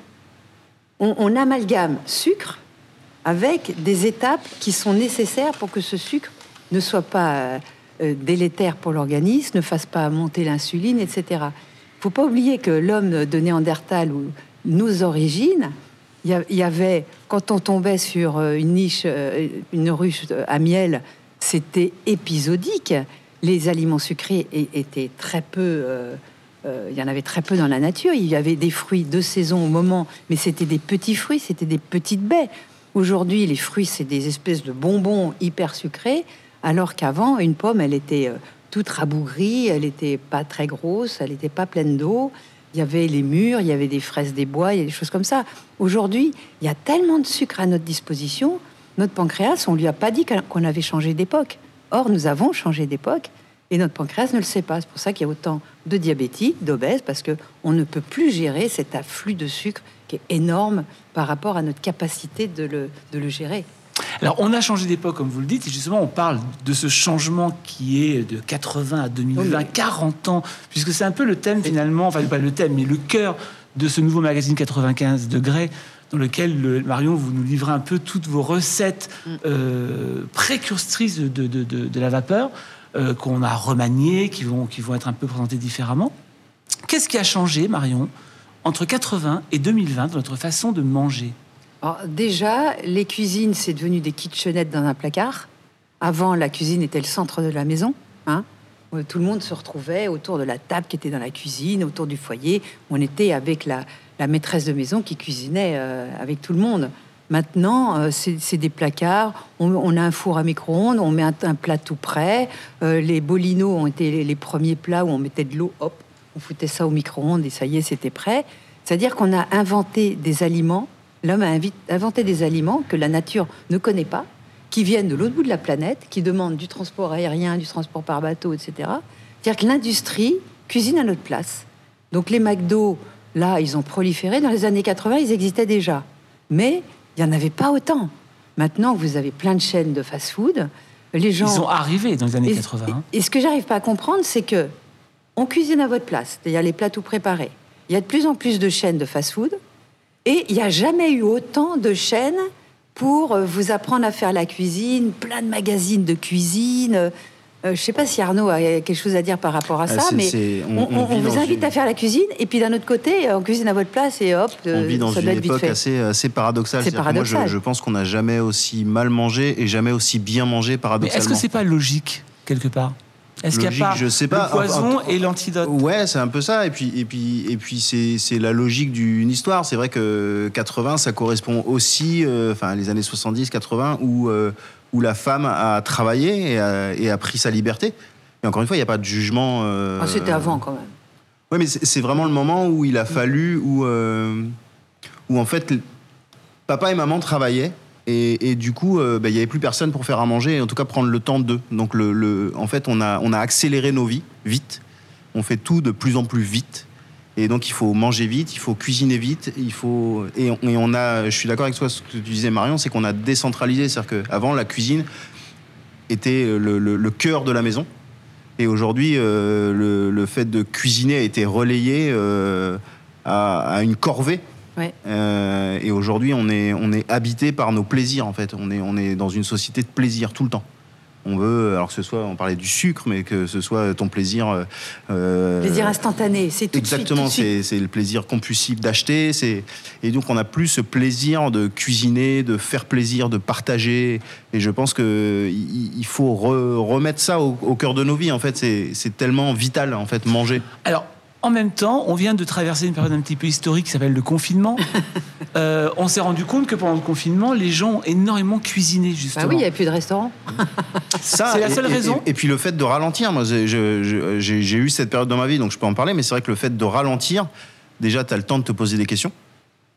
on, amalgame sucre avec des étapes qui sont nécessaires pour que ce sucre ne soit pas euh, délétère pour l'organisme, ne fasse pas monter l'insuline, etc. Il faut pas oublier que l'homme de Néandertal ou nos origines, il y avait, quand on tombait sur euh, une niche, euh, une ruche à miel, c'était épisodique. Les aliments sucrés étaient très peu. euh, euh, il y en avait très peu dans la nature. Il y avait des fruits de saison au moment, mais c'était des petits fruits, c'était des petites baies. Aujourd'hui, les fruits, c'est des espèces de bonbons hyper sucrés, alors qu'avant, une pomme, elle était euh, toute rabougrie, elle n'était pas très grosse, elle n'était pas pleine d'eau. Il y avait les murs, il y avait des fraises des bois, il y a des choses comme ça. Aujourd'hui, il y a tellement de sucre à notre disposition, notre pancréas, on lui a pas dit qu'on avait changé d'époque. Or, nous avons changé d'époque et notre pancréas ne le sait pas. C'est pour ça qu'il y a autant de diabétiques, d'obèses, parce que on ne peut plus gérer cet afflux de sucre qui est énorme par rapport à notre capacité de le, de le gérer. Alors, on a changé d'époque, comme vous le dites, et justement, on parle de ce changement qui est de 80 à 2020, Oui, mais- 40 ans, puisque c'est un peu le thème finalement, enfin, pas le thème, mais le cœur de ce nouveau magazine 95 degrés, dans lequel, le- Marion, vous nous livrez un peu toutes vos recettes euh, précurstrices de, de- de- de- de la vapeur, euh, qu'on a remaniées, qui vont, qui vont être un peu présentées différemment. Qu'est-ce qui a changé, Marion, entre 80 et 2020 dans notre façon de manger? Déjà, les cuisines, c'est devenu des kitchenettes dans un placard. Avant, la cuisine était le centre de la maison. hein. Euh, Tout le monde se retrouvait autour de la table qui était dans la cuisine, autour du foyer. On était avec la, la maîtresse de maison qui cuisinait euh, avec tout le monde. Maintenant, euh, c'est des placards. On, a un four à micro-ondes, on met un, plat tout prêt. Les bolinos ont été les, les premiers plats où on mettait de l'eau, hop, on foutait ça au micro-ondes et ça y est, c'était prêt. C'est-à-dire qu'on a inventé des aliments. L'homme a inventé des aliments que la nature ne connaît pas, qui viennent de l'autre bout de la planète, qui demandent du transport aérien, du transport par bateau, etc. C'est-à-dire que l'industrie cuisine à notre place. Donc les McDo, là, ils ont proliféré. Dans les années 80, ils existaient déjà. Mais il n'y en avait pas autant. Maintenant, vous avez plein de chaînes de fast-food. Les gens... Ils sont arrivés dans les années Et- 80. hein. Et, et ce que j'arrive pas à comprendre, c'est que on cuisine à votre place, c'est-à-dire les plats tout préparés. Il y a de plus en plus de chaînes de fast-food, et il n'y a jamais eu autant de chaînes pour euh, vous apprendre à faire la cuisine, plein de magazines de cuisine. euh, Euh, je sais pas si Arnaud a quelque chose à dire par rapport à Ah, ça, mais on, on- on on- vit on vous invite une- à faire la cuisine, et puis d'un autre côté, on cuisine à votre place et hop, On euh, vit dans ça une doit être vite époque fait. assez, assez paradoxale. Que Moi, paradoxal. je, je pense qu'on n'a jamais aussi mal mangé et jamais aussi bien mangé paradoxalement. est-ce que c'est pas logique, quelque part? Est-ce qu'il n'y a Logique, pas je sais pas. le poison et l'antidote? Ouais, c'est un peu ça. Et puis, et puis, et puis c'est, c'est la logique d'une histoire. C'est vrai que 80, ça correspond aussi, euh, enfin, les années 70, 80, où, euh, où la femme a travaillé et a, et a pris sa liberté. Et encore une fois, il n'y a pas de jugement. euh, Ah, C'était avant quand même. Oui, mais c'est vraiment le moment où il a fallu, où, euh, où en fait, papa et maman travaillaient. Et, du coup, euh, bah, il n'y avait plus personne pour faire à manger, et en tout cas prendre le temps d'eux. Donc, en fait, on a, accéléré nos vies vite. On fait tout de plus en plus vite. Et donc, il faut manger vite, il faut cuisiner vite, il faut. Et on, a. Je suis d'accord avec toi, ce que tu disais, Marion, c'est qu'on a décentralisé. C'est-à-dire qu'avant, la cuisine était le, cœur de la maison. Et aujourd'hui, euh, le, fait de cuisiner a été relayé euh, à une corvée. Ouais. Euh, et aujourd'hui, on est, on est habité par nos plaisirs, en fait. On est, on est dans une société de plaisir tout le temps. On veut, alors que ce soit, on parlait du sucre, mais que ce soit ton plaisir. euh, Plaisir instantané, c'est tout Exactement, c'est c'est le plaisir compulsif d'acheter. c'est- Et donc, on n'a plus ce plaisir de cuisiner, de faire plaisir, de partager. Et je pense qu'il il faut re- remettre ça au, au cœur de nos vies. En fait, c'est c'est tellement vital, en fait, manger. Alors, en même temps, on vient de traverser une période un petit peu historique qui s'appelle le confinement. (laughs) Euh, on s'est rendu compte que pendant le confinement, les gens ont énormément cuisiné, justement. Bah oui, il n'y a plus de restaurant. (laughs) Ça, C'est la seule et- raison Et, et puis le fait de ralentir. Moi, j'ai eu cette période dans ma vie, donc je peux en parler. Mais c'est vrai que le fait de ralentir, déjà, tu as le temps de te poser des questions.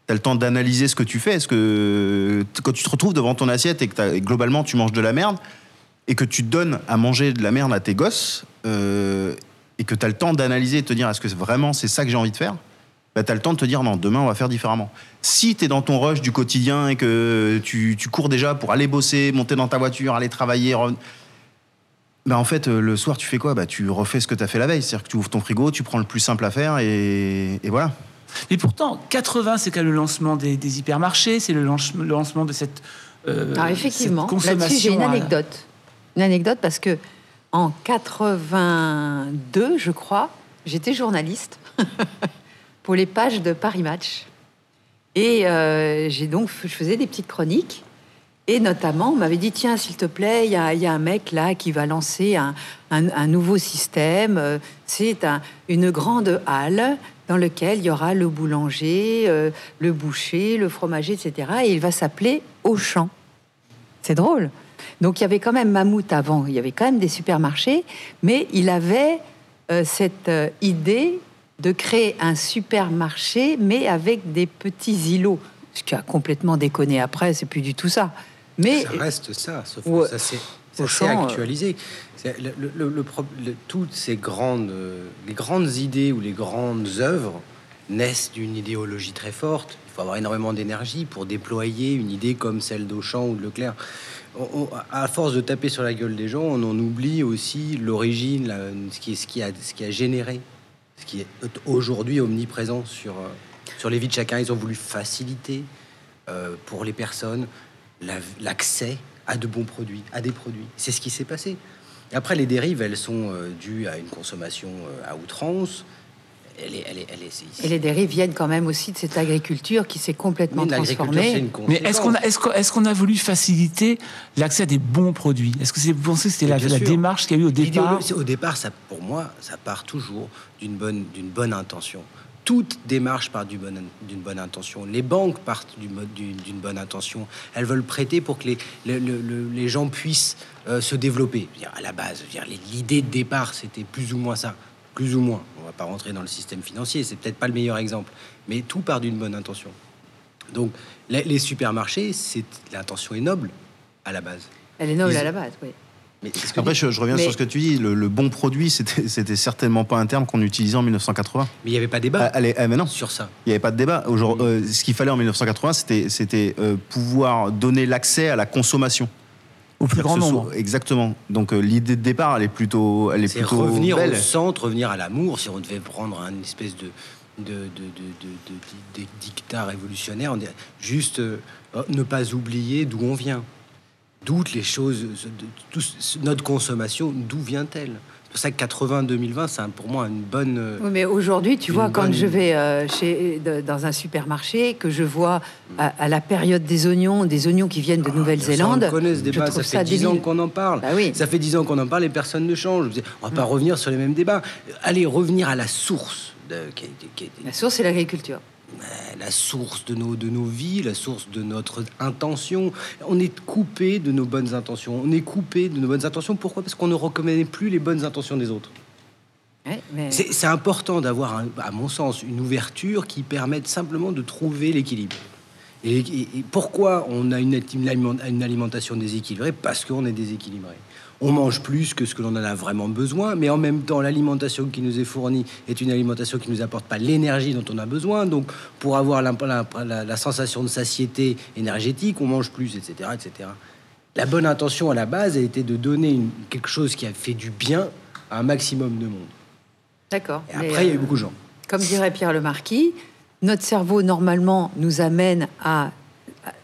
Tu as le temps d'analyser ce que tu fais. Est-ce que quand tu te retrouves devant ton assiette et que t'as- et globalement tu manges de la merde et que tu donnes à manger de la merde à tes gosses euh, et que tu as le temps d'analyser et de te dire est-ce que vraiment c'est ça que j'ai envie de faire? Bah, tu as le temps de te dire non, demain on va faire différemment. Si tu es dans ton rush du quotidien et que tu, tu cours déjà pour aller bosser, monter dans ta voiture, aller travailler, reven- bah, en fait, le soir, tu fais quoi? Bah, Tu refais ce que tu as fait la veille. C'est-à-dire que tu ouvres ton frigo, tu prends le plus simple à faire et, et voilà. Mais pourtant, 80, c'est quand même le lancement des, des hypermarchés, c'est le, lance- le lancement de cette, euh, Alors effectivement, cette là-dessus j'ai une à- anecdote. Une anecdote parce que en 82, je crois, j'étais journaliste (laughs) pour les pages de Paris Match. Et euh, j'ai donc, je faisais des petites chroniques. Et notamment, on m'avait dit, tiens, s'il te plaît, il y, a un mec là qui va lancer un, un- nouveau système. Euh, C'est un- une grande halle dans laquelle il y aura le boulanger, euh, le boucher, le fromager, etc. Et il va s'appeler Auchan. C'est drôle. Donc il y avait quand même Mammouth avant, il y avait quand même des supermarchés, mais il avait euh, cette euh, idée de créer un supermarché, mais avec des petits îlots. Ce qui a complètement déconné après, c'est plus du tout ça. Mais ça reste ça, sauf Ouais. que ça euh. actualisé. C'est Le, le- le- le pro- le- toutes ces grandes, les grandes idées ou les grandes œuvres naissent d'une idéologie très forte. Il faut avoir énormément d'énergie pour déployer une idée comme celle d'Auchan ou de Leclerc. On- à force de taper sur la gueule des gens, on en oublie aussi l'origine, ce qui, qui a, généré, ce qui est aujourd'hui omniprésent sur, euh, les vies de chacun. Ils ont voulu faciliter euh, pour les personnes la- l'accès à de bons produits, à des produits. C'est ce qui s'est passé. Après, les dérives, elles sont euh, dues à une consommation à outrance. Elle est, elle est, elle est, et les dérives viennent quand même aussi de cette agriculture qui s'est complètement Mais transformée. une Mais est-ce qu'on a, qu'on, est-ce qu'on a voulu faciliter l'accès à des bons produits? Est-ce que vous pensez que c'était la, démarche qu'il y a eu au départ? Au départ, ça, pour moi, ça part toujours d'une bonne, d'une bonne intention. Toute démarche part d'une bonne intention. Les banques partent d'une bonne intention. Elles veulent prêter pour que les, le- le- le- les gens puissent euh, se développer. À la base, l'idée de départ, c'était plus ou moins ça. Plus ou moins. On va pas rentrer dans le système financier, c'est peut-être pas le meilleur exemple. Mais tout part d'une bonne intention. Donc, les, les supermarchés, c'est l'intention est noble à la base. Elle est noble Ils- à la base, oui. Mais que Après, je, je reviens Mais- sur ce que tu dis. Le, le bon produit, c'était certainement pas un terme qu'on utilisait en 1980. mais il n'y avait pas débat Ah, allez, ah, mais non. sur ça. Il n'y avait pas de débat. Aujourd'hui, euh, ce qu'il fallait en 1980, c'était c'était, euh, pouvoir donner l'accès à la consommation. Au plus grand nombre. soit- exactement. Donc euh, l'idée de départ, elle est plutôt, elle est C'est plutôt revenir belle. au centre, revenir à l'amour. Si on devait prendre un espèce de, de, de, de, de, de- de dictat révolutionnaire, on dirait juste euh, ne pas oublier d'où on vient. doute les choses, de- tout- notre consommation, d'où vient-elle? Pour ça que 80-2020, c'est pour moi une bonne. euh, Oui, mais aujourd'hui, tu vois, quand je vais euh, chez, dans un supermarché, que je vois à, à la période des oignons, des oignons qui viennent de Ça, on Nouvelle-Zélande, le connaît, ce je débat, ça trouve fait ça 10 ans qu'on en parle. Bah oui. Ça fait 10 ans qu'on en parle et personne ne change. On va pas revenir sur les mêmes débats. Allez, revenir à la source. De, qui est- qui est- La source, c'est l'agriculture. La source de nos, de nos vies, la source de notre intention. On est coupé de nos bonnes intentions. On est coupé de nos bonnes intentions. Pourquoi? Parce qu'on ne reconnaît plus les bonnes intentions des autres. Ouais, mais- C'est important d'avoir, à mon sens, une ouverture qui permette simplement de trouver l'équilibre. Et, et- et pourquoi on a une, une alimentation déséquilibrée? Parce qu'on est déséquilibré. On mange plus que ce que l'on en a vraiment besoin, mais en même temps, l'alimentation qui nous est fournie est une alimentation qui ne nous apporte pas l'énergie dont on a besoin. Donc, pour avoir la, la- la- la sensation de satiété énergétique, on mange plus, etc., etc. La bonne intention à la base a été de donner une- quelque chose qui a fait du bien à un maximum de monde. D'accord. Et après, il y a eu euh, beaucoup de gens. Comme dirait Pierre le Marquis, notre cerveau, normalement, nous amène à, à,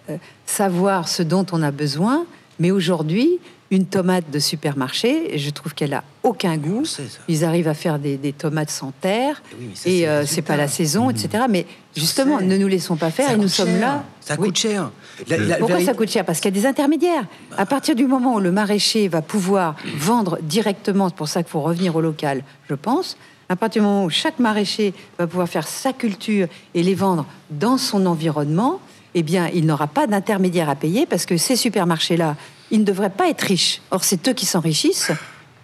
euh, savoir ce dont on a besoin, mais aujourd'hui, une tomate de supermarché, je trouve qu'elle a aucun On goût. sait. Ils arrivent à faire des, des tomates sans terre, Eh oui, et c'est le euh, c'est pas la saison, etc. Mais justement, ne nous laissons pas faire, Ça et nous sommes cher. là. Ça Oui. coûte cher. La- la- Pourquoi ça coûte cher? Parce qu'il y a des intermédiaires. À partir du moment où le maraîcher va pouvoir vendre directement, c'est pour ça qu'il faut revenir au local, je pense. À partir du moment où chaque maraîcher va pouvoir faire sa culture et les vendre dans son environnement, eh bien, il n'aura pas d'intermédiaire à payer parce que ces supermarchés-là, ils ne devraient pas être riches. Or, c'est eux qui s'enrichissent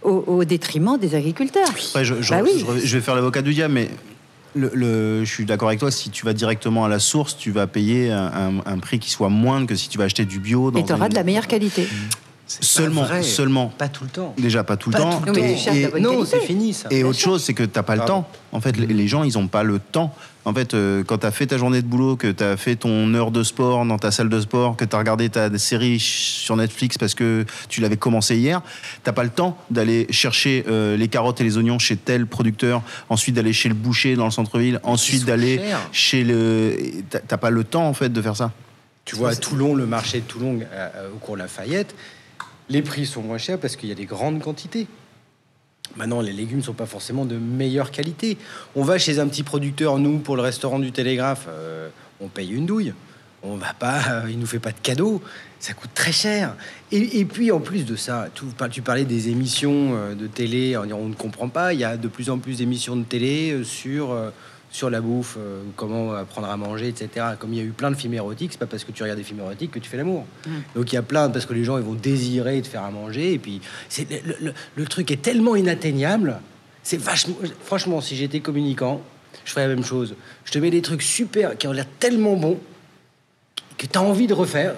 au, au détriment des agriculteurs. Après, je, je- Bah oui. je- je vais faire l'avocat du diable, mais le, le- je suis d'accord avec toi. Si tu vas directement à la source, tu vas payer un, un- un prix qui soit moindre que si tu vas acheter du bio. Dans Et tu auras une- de la meilleure qualité. Pas Seulement, vrai. seulement. Pas tout le temps. Déjà pas tout le temps. tout Non, Et- et- c'est fini ça. Et Bien autre sûr. chose, c'est que t'as pas le temps. En fait, les- les gens, ils ont pas le temps. En fait, euh, quand tu as fait ta journée de boulot, que tu as fait ton heure de sport dans ta salle de sport, que tu as regardé ta série sur Netflix parce que tu l'avais commencé hier, t'as pas le temps d'aller chercher euh, les carottes et les oignons chez tel producteur, ensuite d'aller chez le boucher dans le centre-ville, ensuite d'aller chez le. T'as pas le temps en fait de faire ça. Tu vois, à Toulon, le marché de Toulon, euh, au cours Lafayette, les prix sont moins chers parce qu'il y a des grandes quantités. Maintenant, les légumes ne sont pas forcément de meilleure qualité. On va chez un petit producteur, nous, pour le restaurant du Télégraphe, euh, on paye une douille. On va pas, euh, il nous fait pas de cadeaux. Ça coûte très cher. Et, puis, en plus de ça, tu, parlais des émissions euh, de télé. On ne comprend pas. Il y a de plus en plus d'émissions de télé sur sur la bouffe, euh, comment apprendre à manger, etc. Comme il y a eu plein de films érotiques, c'est pas parce que tu regardes des films érotiques que tu fais l'amour. Donc il y a plein, parce que les gens ils vont désirer de faire à manger, et puis c'est le, le- le truc est tellement inatteignable. C'est vachement, franchement, si j'étais communicant, je ferais la même chose. Je te mets des trucs super qui ont l'air tellement bons que tu as envie de refaire,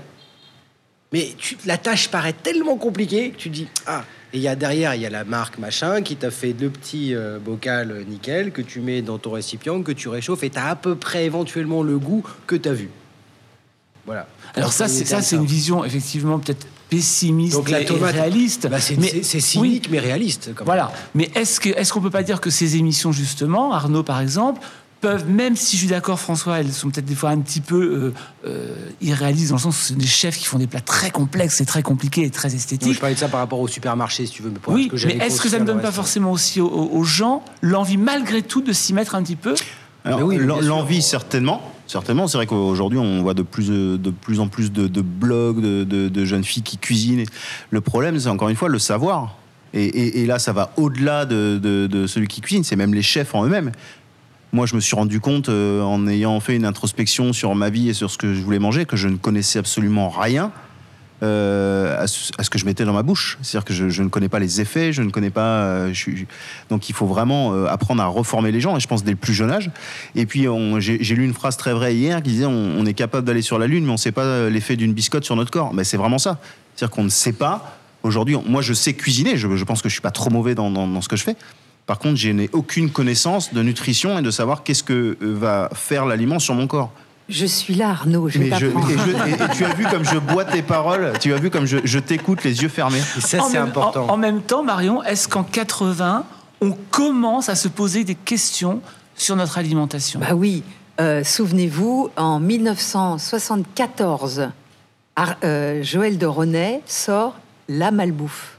mais tu- la tâche paraît tellement compliquée que tu te dis ah. Et il y a derrière, il y a la marque machin qui t'a fait le petit euh, bocal nickel que tu mets dans ton récipient, que tu réchauffes et tu as à peu près éventuellement le goût que tu as vu. Voilà. Alors ça, c'est ça, c'est une vision effectivement peut-être pessimiste Donc la et- tomate, réaliste. Bah, c'est mais c'est- c'est oui, cynique mais réaliste. Quand même. Voilà. Mais est-ce que est-ce qu'on peut pas dire que ces émissions justement, Arnaud par exemple, peuvent même si je suis d'accord François, elles sont peut-être des fois un petit peu euh, euh, irréalistes dans le sens où ce sont des chefs qui font des plats très complexes et très compliqués et très esthétiques. je parlais de ça par rapport au supermarché, si tu veux. Mais pour- Oui, que mais est-ce que ça ne donne pas reste. forcément aussi aux, gens l'envie malgré tout de s'y mettre un petit peu? Alors, oui. L'envie, certainement. Certainement, c'est vrai qu'aujourd'hui, on voit de plus, de plus en plus de, de blogs de, de- de jeunes filles qui cuisinent. Le problème, c'est encore une fois le savoir. Et, et- et là, ça va au-delà de, de- de celui qui cuisine, c'est même les chefs en eux-mêmes. Moi, je me suis rendu compte, euh, en ayant fait une introspection sur ma vie et sur ce que je voulais manger, que je ne connaissais absolument rien euh, à, ce, que je mettais dans ma bouche. C'est-à-dire que je, ne connais pas les effets, je ne connais pas. euh, donc il faut vraiment apprendre à reformer les gens, et je pense dès le plus jeune âge. Et puis j'ai lu une phrase très vraie hier qui disait on, est capable d'aller sur la Lune, mais on ne sait pas l'effet d'une biscotte sur notre corps. Mais c'est vraiment ça. C'est-à-dire qu'on ne sait pas. Aujourd'hui, moi je sais cuisiner, je, pense que je suis pas trop mauvais dans ce que je fais. Par contre, je n'ai aucune connaissance de nutrition et de savoir qu'est-ce que euh, va faire l'aliment sur mon corps. Je suis là, Arnaud, je vais Mais je- t'apprendre. et, je- et- et tu as vu comme je bois tes paroles, tu as vu comme je, je t'écoute les yeux fermés. Et ça, c'est important. En, en même temps, Marion, est-ce qu'en 80, on commence à se poser des questions sur notre alimentation? Bah oui, euh, souvenez-vous, en 1974, Ar- euh, Joël de Ronet sort La Malbouffe.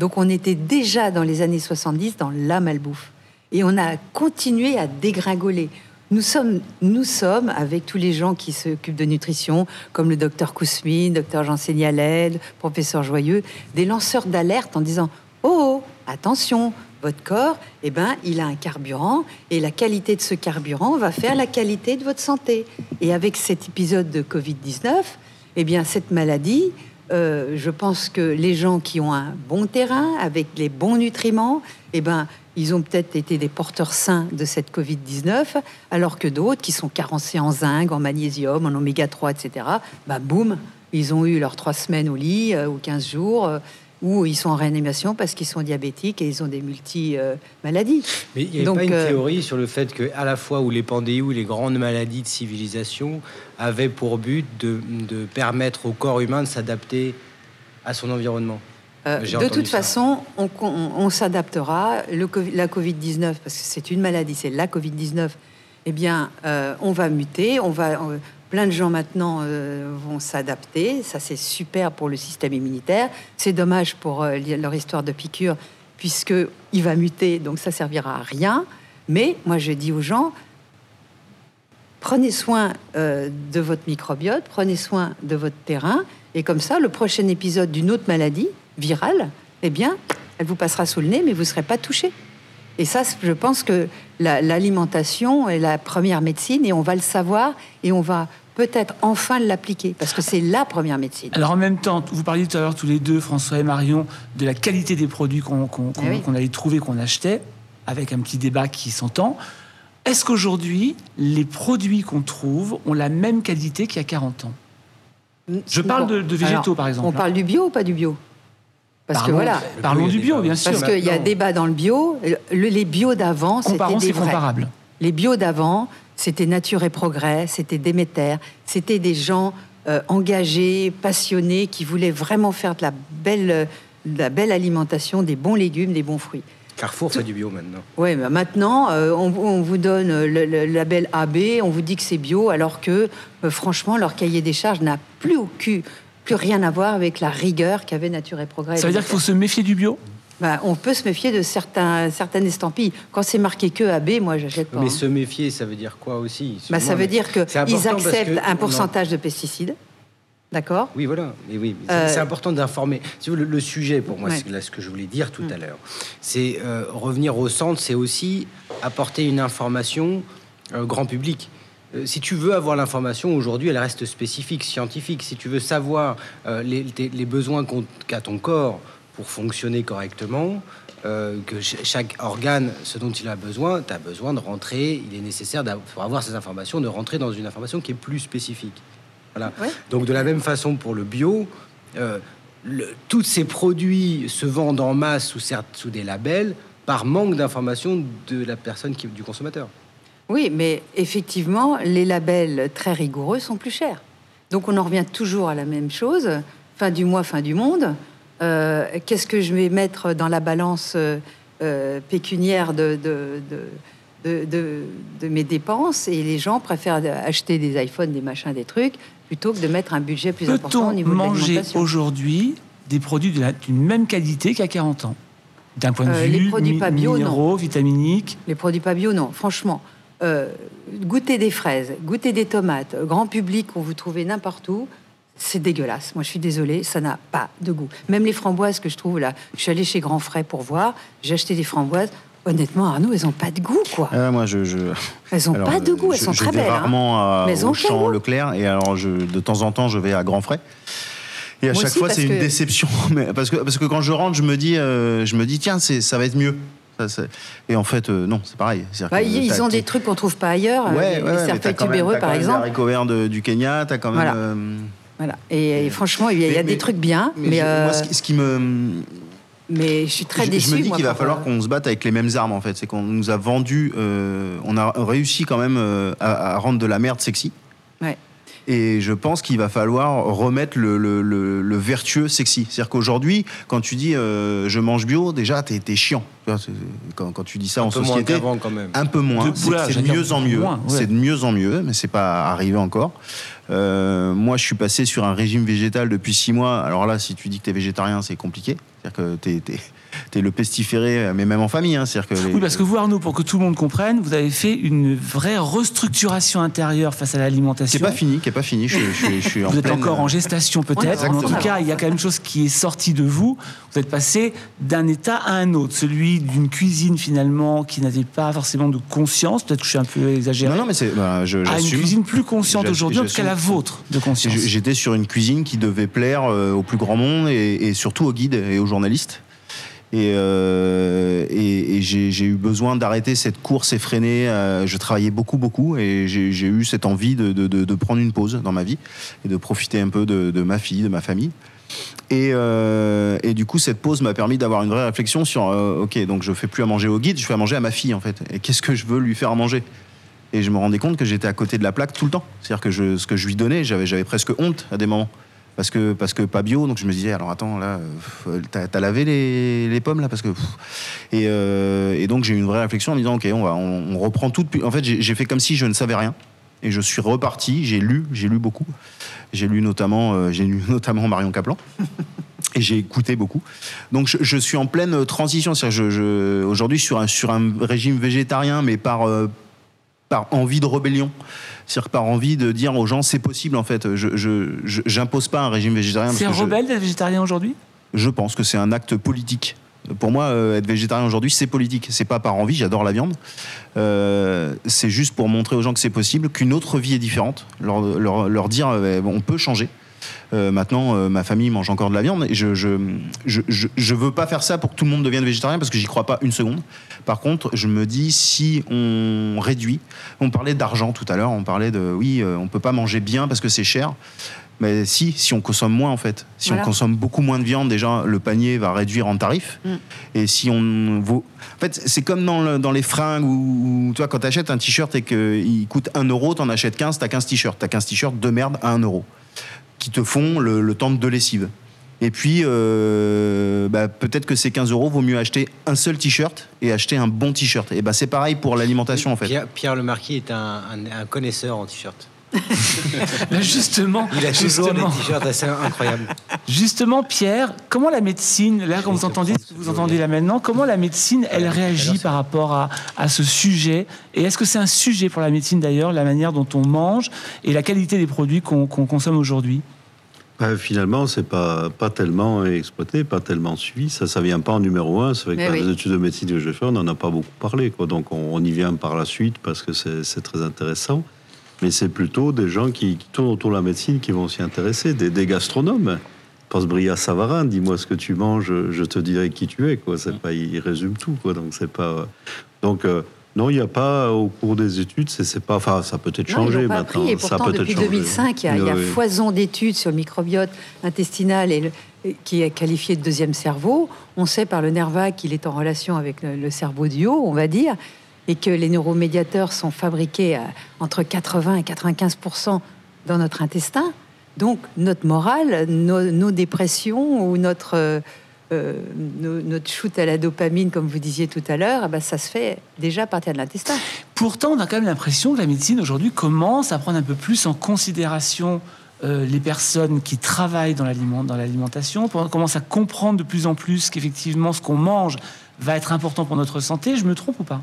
Donc on était déjà dans les années 70 dans La Malbouffe. Et on a continué à dégringoler. Nous sommes, nous sommes, avec tous les gens qui s'occupent de nutrition, comme le docteur Kousmine, docteur Jean Sénialed, professeur Joyeux, des lanceurs d'alerte en disant Oh, oh, attention, votre corps, eh ben, il a un carburant et la qualité de ce carburant va faire la qualité de votre santé. Et avec cet épisode de Covid-19, eh bien, cette maladie, euh, je pense que les gens qui ont un bon terrain, avec les bons nutriments, eh ben, ils ont peut-être été des porteurs sains de cette Covid-19, alors que d'autres qui sont carencés en zinc, en magnésium, en oméga 3, etc., bah, boum, ils ont eu leurs trois semaines au lit euh, ou 15 jours, ou ils sont en réanimation parce qu'ils sont diabétiques et ils ont des multi-maladies. Mais il n'y a Donc, pas une euh, théorie sur le fait que, à la fois où les pandémies ou les grandes maladies de civilisation avaient pour but de, de permettre au corps humain de s'adapter à son environnement? Euh, de toute ça. façon, on, on- on s'adaptera. La Covid-19, parce que c'est une maladie, c'est la Covid-19, eh bien, euh, on va muter. On va, plein de gens maintenant euh, vont s'adapter. Ça, c'est super pour le système immunitaire. C'est dommage pour euh, leur histoire de piqûre, puisqu'il va muter, donc ça servira à rien. Mais moi, je dis aux gens, prenez soin euh, de votre microbiote, prenez soin de votre terrain, et comme ça, le prochain épisode d'une autre maladie virale, eh bien, elle vous passera sous le nez, mais vous ne serez pas touché. Et ça, je pense que la- l'alimentation est la première médecine, et on va le savoir, et on va peut-être enfin l'appliquer, parce que c'est la première médecine. Alors en même temps, vous parliez tout à l'heure tous les deux, François et Marion, de la qualité des produits qu'on Eh oui. allait trouver, qu'on achetait, avec un petit débat qui s'entend. Est-ce qu'aujourd'hui, les produits qu'on trouve ont la même qualité qu'il y a 40 ans? Je parle de- de végétaux, par exemple, On hein. parle du bio ou pas du bio? Parce que Parlons- voilà, Parlons du bio, bien sûr. parce qu'il y a débat dans le bio. Le- les bio d'avant, c'était Comparons, des c'est vrais. Les bio d'avant, c'était Nature et Progrès, c'était Déméter, c'était des gens euh, engagés, passionnés, qui voulaient vraiment faire de la belle, de la belle alimentation, des bons légumes, des bons fruits. Carrefour fait du bio maintenant. Oui, mais maintenant, euh, on, on vous donne le, le label AB, on vous dit que c'est bio, alors que, euh, franchement, leur cahier des charges n'a plus aucun, plus rien à voir avec la rigueur qu'avait Nature et Progrès. Ça veut dire qu'il faut se méfier du bio? Bah, on peut se méfier de certains, certaines estampilles. Quand c'est marqué que AB, moi, j'achète pas. Mais hein. se méfier, ça veut dire quoi aussi? Bah, ça veut dire qu'ils acceptent que un pourcentage de pesticides. D'accord? Oui, voilà. Mais oui, Euh, c'est important d'informer. Si vous le, le sujet, pour moi, Ouais. c'est là ce que je voulais dire tout Mm. à l'heure, c'est euh, revenir au centre, c'est aussi apporter une information euh, grand public. Si tu veux avoir l'information aujourd'hui, elle reste spécifique, scientifique. Si tu veux savoir euh, les, les besoins qu'a ton corps pour fonctionner correctement, euh, que ch- chaque organe, ce dont il a besoin, tu as besoin de rentrer, il est nécessaire, pour avoir ces informations, de rentrer dans une information qui est plus spécifique. Voilà. Ouais. Donc de la même façon pour le bio, euh, le- tous ces produits se vendent en masse sous, certes, sous des labels par manque d'information de la personne qui, du consommateur. Oui, mais effectivement, les labels très rigoureux sont plus chers. Donc on en revient toujours à la même chose. Fin du mois, fin du monde. Euh, Qu'est-ce que je vais mettre dans la balance euh, euh, pécuniaire de, de, de, de- de- de mes dépenses? Et les gens préfèrent acheter des iPhones, des machins, des trucs, plutôt que de mettre un budget plus important au niveau de manger aujourd'hui des produits d'une même qualité qu'à 40 ans? D'un point de Euh, vue les produits pas bio, non. minéraux, vitaminiques? Les produits pas bio, non. Franchement, goûter des fraises, goûter des tomates, grand public qu'on vous trouvez n'importe où, c'est dégueulasse. Moi, je suis désolée, ça n'a pas de goût. Même les framboises que je trouve là, je suis allée chez Grand Frais pour voir, j'ai acheté des framboises. Honnêtement, Arnaud, elles n'ont pas de goût, quoi. Ah, moi, je, je- Elles n'ont pas de goût, elles je- sont je très vais belles. hein. rarement à- Mais elles au champ. Leclerc et alors je, de temps en temps je vais à Grand Frais. Et à Moi chaque aussi, fois c'est une que- déception, (laughs) mais parce que parce que quand je rentre je me dis euh, je me dis tiens ça va être mieux. Ça, et en fait euh, non c'est pareil. Bah, ils ont des trucs qu'on trouve pas ailleurs. euh, Ouais, les, ouais, les ouais, quand même- tubéreux, par exemple. Les haricots verts de- du Kenya, t'as quand même. Voilà. Euh, Voilà. Et, et franchement, il y a, il y a mais- des trucs bien, mais, mais je- euh, moi, ce qui, ce qui me mais je suis très je, déçue. je me dis moi, qu'il va falloir qu'on se batte avec les mêmes armes en fait. C'est qu'on nous a vendu, euh, on a réussi quand même euh, à, à rendre de la merde sexy. Ouais. Et je pense qu'il va falloir remettre le, le- le- le vertueux sexy. C'est-à-dire qu'aujourd'hui, quand tu dis euh, je mange bio, déjà t'es chiant. Quand, quand tu dis ça Un en peu moins société, qu'avant, quand même. un peu moins. De- C'est de mieux en mieux. moins, ouais. C'est de mieux en mieux, mais c'est pas arrivé encore. Euh, moi, je suis passé sur un régime végétal depuis six mois. Alors là, si tu dis que tu es végétarien, c'est compliqué. C'est-à-dire que le pestiféré, mais même en famille. Hein. Que Oui, parce que vous, Arnaud, pour que tout le monde comprenne, vous avez fait une vraie restructuration intérieure face à l'alimentation. Qui n'est pas fini, qui n'est pas fini. Je, je, je suis vous êtes encore en gestation peut-être. En tout cas, il y a quand même chose qui est sortie de vous. Vous êtes passé d'un état à un autre, celui d'une cuisine finalement qui n'avait pas forcément de conscience. Peut-être que je suis un peu exagéré. Non, non mais c'est. Bah, à une cuisine plus consciente aujourd'hui, qu'à la vôtre de conscience. J'étais sur une cuisine qui devait plaire euh, au plus grand monde et, et surtout aux guides et aux journalistes. Et, euh, j'ai eu besoin d'arrêter cette course effrénée. Euh, je travaillais beaucoup, beaucoup, et j'ai eu cette envie de, prendre une pause dans ma vie et de profiter un peu de, ma fille, de ma famille. Et, euh, et du coup, cette pause m'a permis d'avoir une vraie réflexion sur ok, donc je fais plus à manger au guide, je fais à manger à ma fille en fait. Et qu'est-ce que je veux lui faire à manger? Et je me rendais compte que j'étais à côté de la plaque tout le temps. C'est-à-dire que ce que je lui donnais, j'avais presque honte à des moments parce que parce que pas bio donc je me disais alors attends là t'as as lavé les, les, pommes là parce que et, euh, et, donc j'ai eu une vraie réflexion en me disant ok on va on, reprend tout en fait j'ai fait comme si je ne savais rien. Et je suis reparti j'ai lu j'ai lu beaucoup. J'ai lu notamment euh, j'ai lu (laughs) notamment Marion Caplan et j'ai écouté beaucoup. Donc je, suis en pleine transition. Je, je aujourd'hui sur un sur un régime végétarien mais par euh, par envie de rébellion c'est-à-dire par envie de dire aux gens c'est possible en fait. Je n'impose pas un régime végétarien. C'est rebelle d'être végétarien aujourd'hui? Je pense que c'est un acte politique. Pour moi, euh, être végétarien aujourd'hui, c'est politique. C'est pas par envie. J'adore la viande. Euh, c'est juste pour montrer aux gens que c'est possible, qu'une autre vie est différente. Leur, leur, leur dire, euh, on peut changer. Euh, maintenant, euh, ma famille mange encore de la viande. Et je, je, je, je, veux pas faire ça pour que tout le monde devienne végétarien parce que j'y crois pas une seconde. Par contre, je me dis si on réduit, on parlait d'argent tout à l'heure, on parlait de oui, euh, on peut pas manger bien parce que c'est cher. Mais si, si on consomme moins en fait, si on consomme beaucoup moins de viande, déjà le panier va réduire en tarif. Mm. Et si on vaut, en fait, c'est comme dans, dans, les fringues où, toi, quand tu achètes un t-shirt et qu'il coûte 1 euro, t'en achètes 15, t'as 15 t-shirts, t'as 15 t-shirts de merde à 1 euro qui te font le, temps de lessive. Et puis, euh, bah, peut-être que ces 15 euros, vaut mieux acheter un seul t-shirt et acheter un bon t-shirt. Et bah, c'est pareil pour l'alimentation, en fait. Pierre, Pierre Le Marquis est un, un connaisseur en t-shirt. Justement, il a toujours des t-shirts assez incroyables. Justement, Pierre, comment la médecine, là, quand vous entendez ce que vous entendez là maintenant, comment la médecine, elle réagit par rapport à, à ce sujet Et est-ce que c'est un sujet pour la médecine d'ailleurs, la manière dont on mange et la qualité des produits qu'on consomme aujourd'hui? Bah, finalement, c'est pas pas tellement exploité, pas tellement suivi. Ça, ça vient pas en numéro un. C'est vrai que les études de médecine que j'ai fait, on n'en a pas beaucoup parlé. Quoi. Donc, on, on, y vient par la suite parce que c'est très intéressant mais c'est plutôt des gens qui, tournent autour de la médecine qui vont s'y intéresser, des, gastronomes. Pense Bria Savarin, dis-moi ce que tu manges, je te dirai qui tu es. Quoi. C'est pas, il résume tout. Quoi. Donc, c'est pas. Donc, euh, non, il n'y a pas au cours des études, c'est pas, enfin, ça peut être changé maintenant. Et pourtant, ça depuis 2005, il y a, il y a foison d'études sur le microbiote intestinal et qui est qualifié de deuxième cerveau. On sait par le nerf qu'il est en relation avec le, le cerveau du haut, on va dire et que les neuromédiateurs sont fabriqués entre 80 et 95% dans notre intestin. Donc notre morale, nos, dépressions ou notre, euh, euh, shoot à la dopamine, comme vous disiez tout à l'heure, eh ben, ça se fait déjà à partir de l'intestin. Pourtant, on a quand même l'impression que la médecine aujourd'hui commence à prendre un peu plus en considération euh, les personnes qui travaillent dans l'alimentation, on commence à comprendre de plus en plus qu'effectivement ce qu'on mange va être important pour notre santé. Je me trompe ou pas?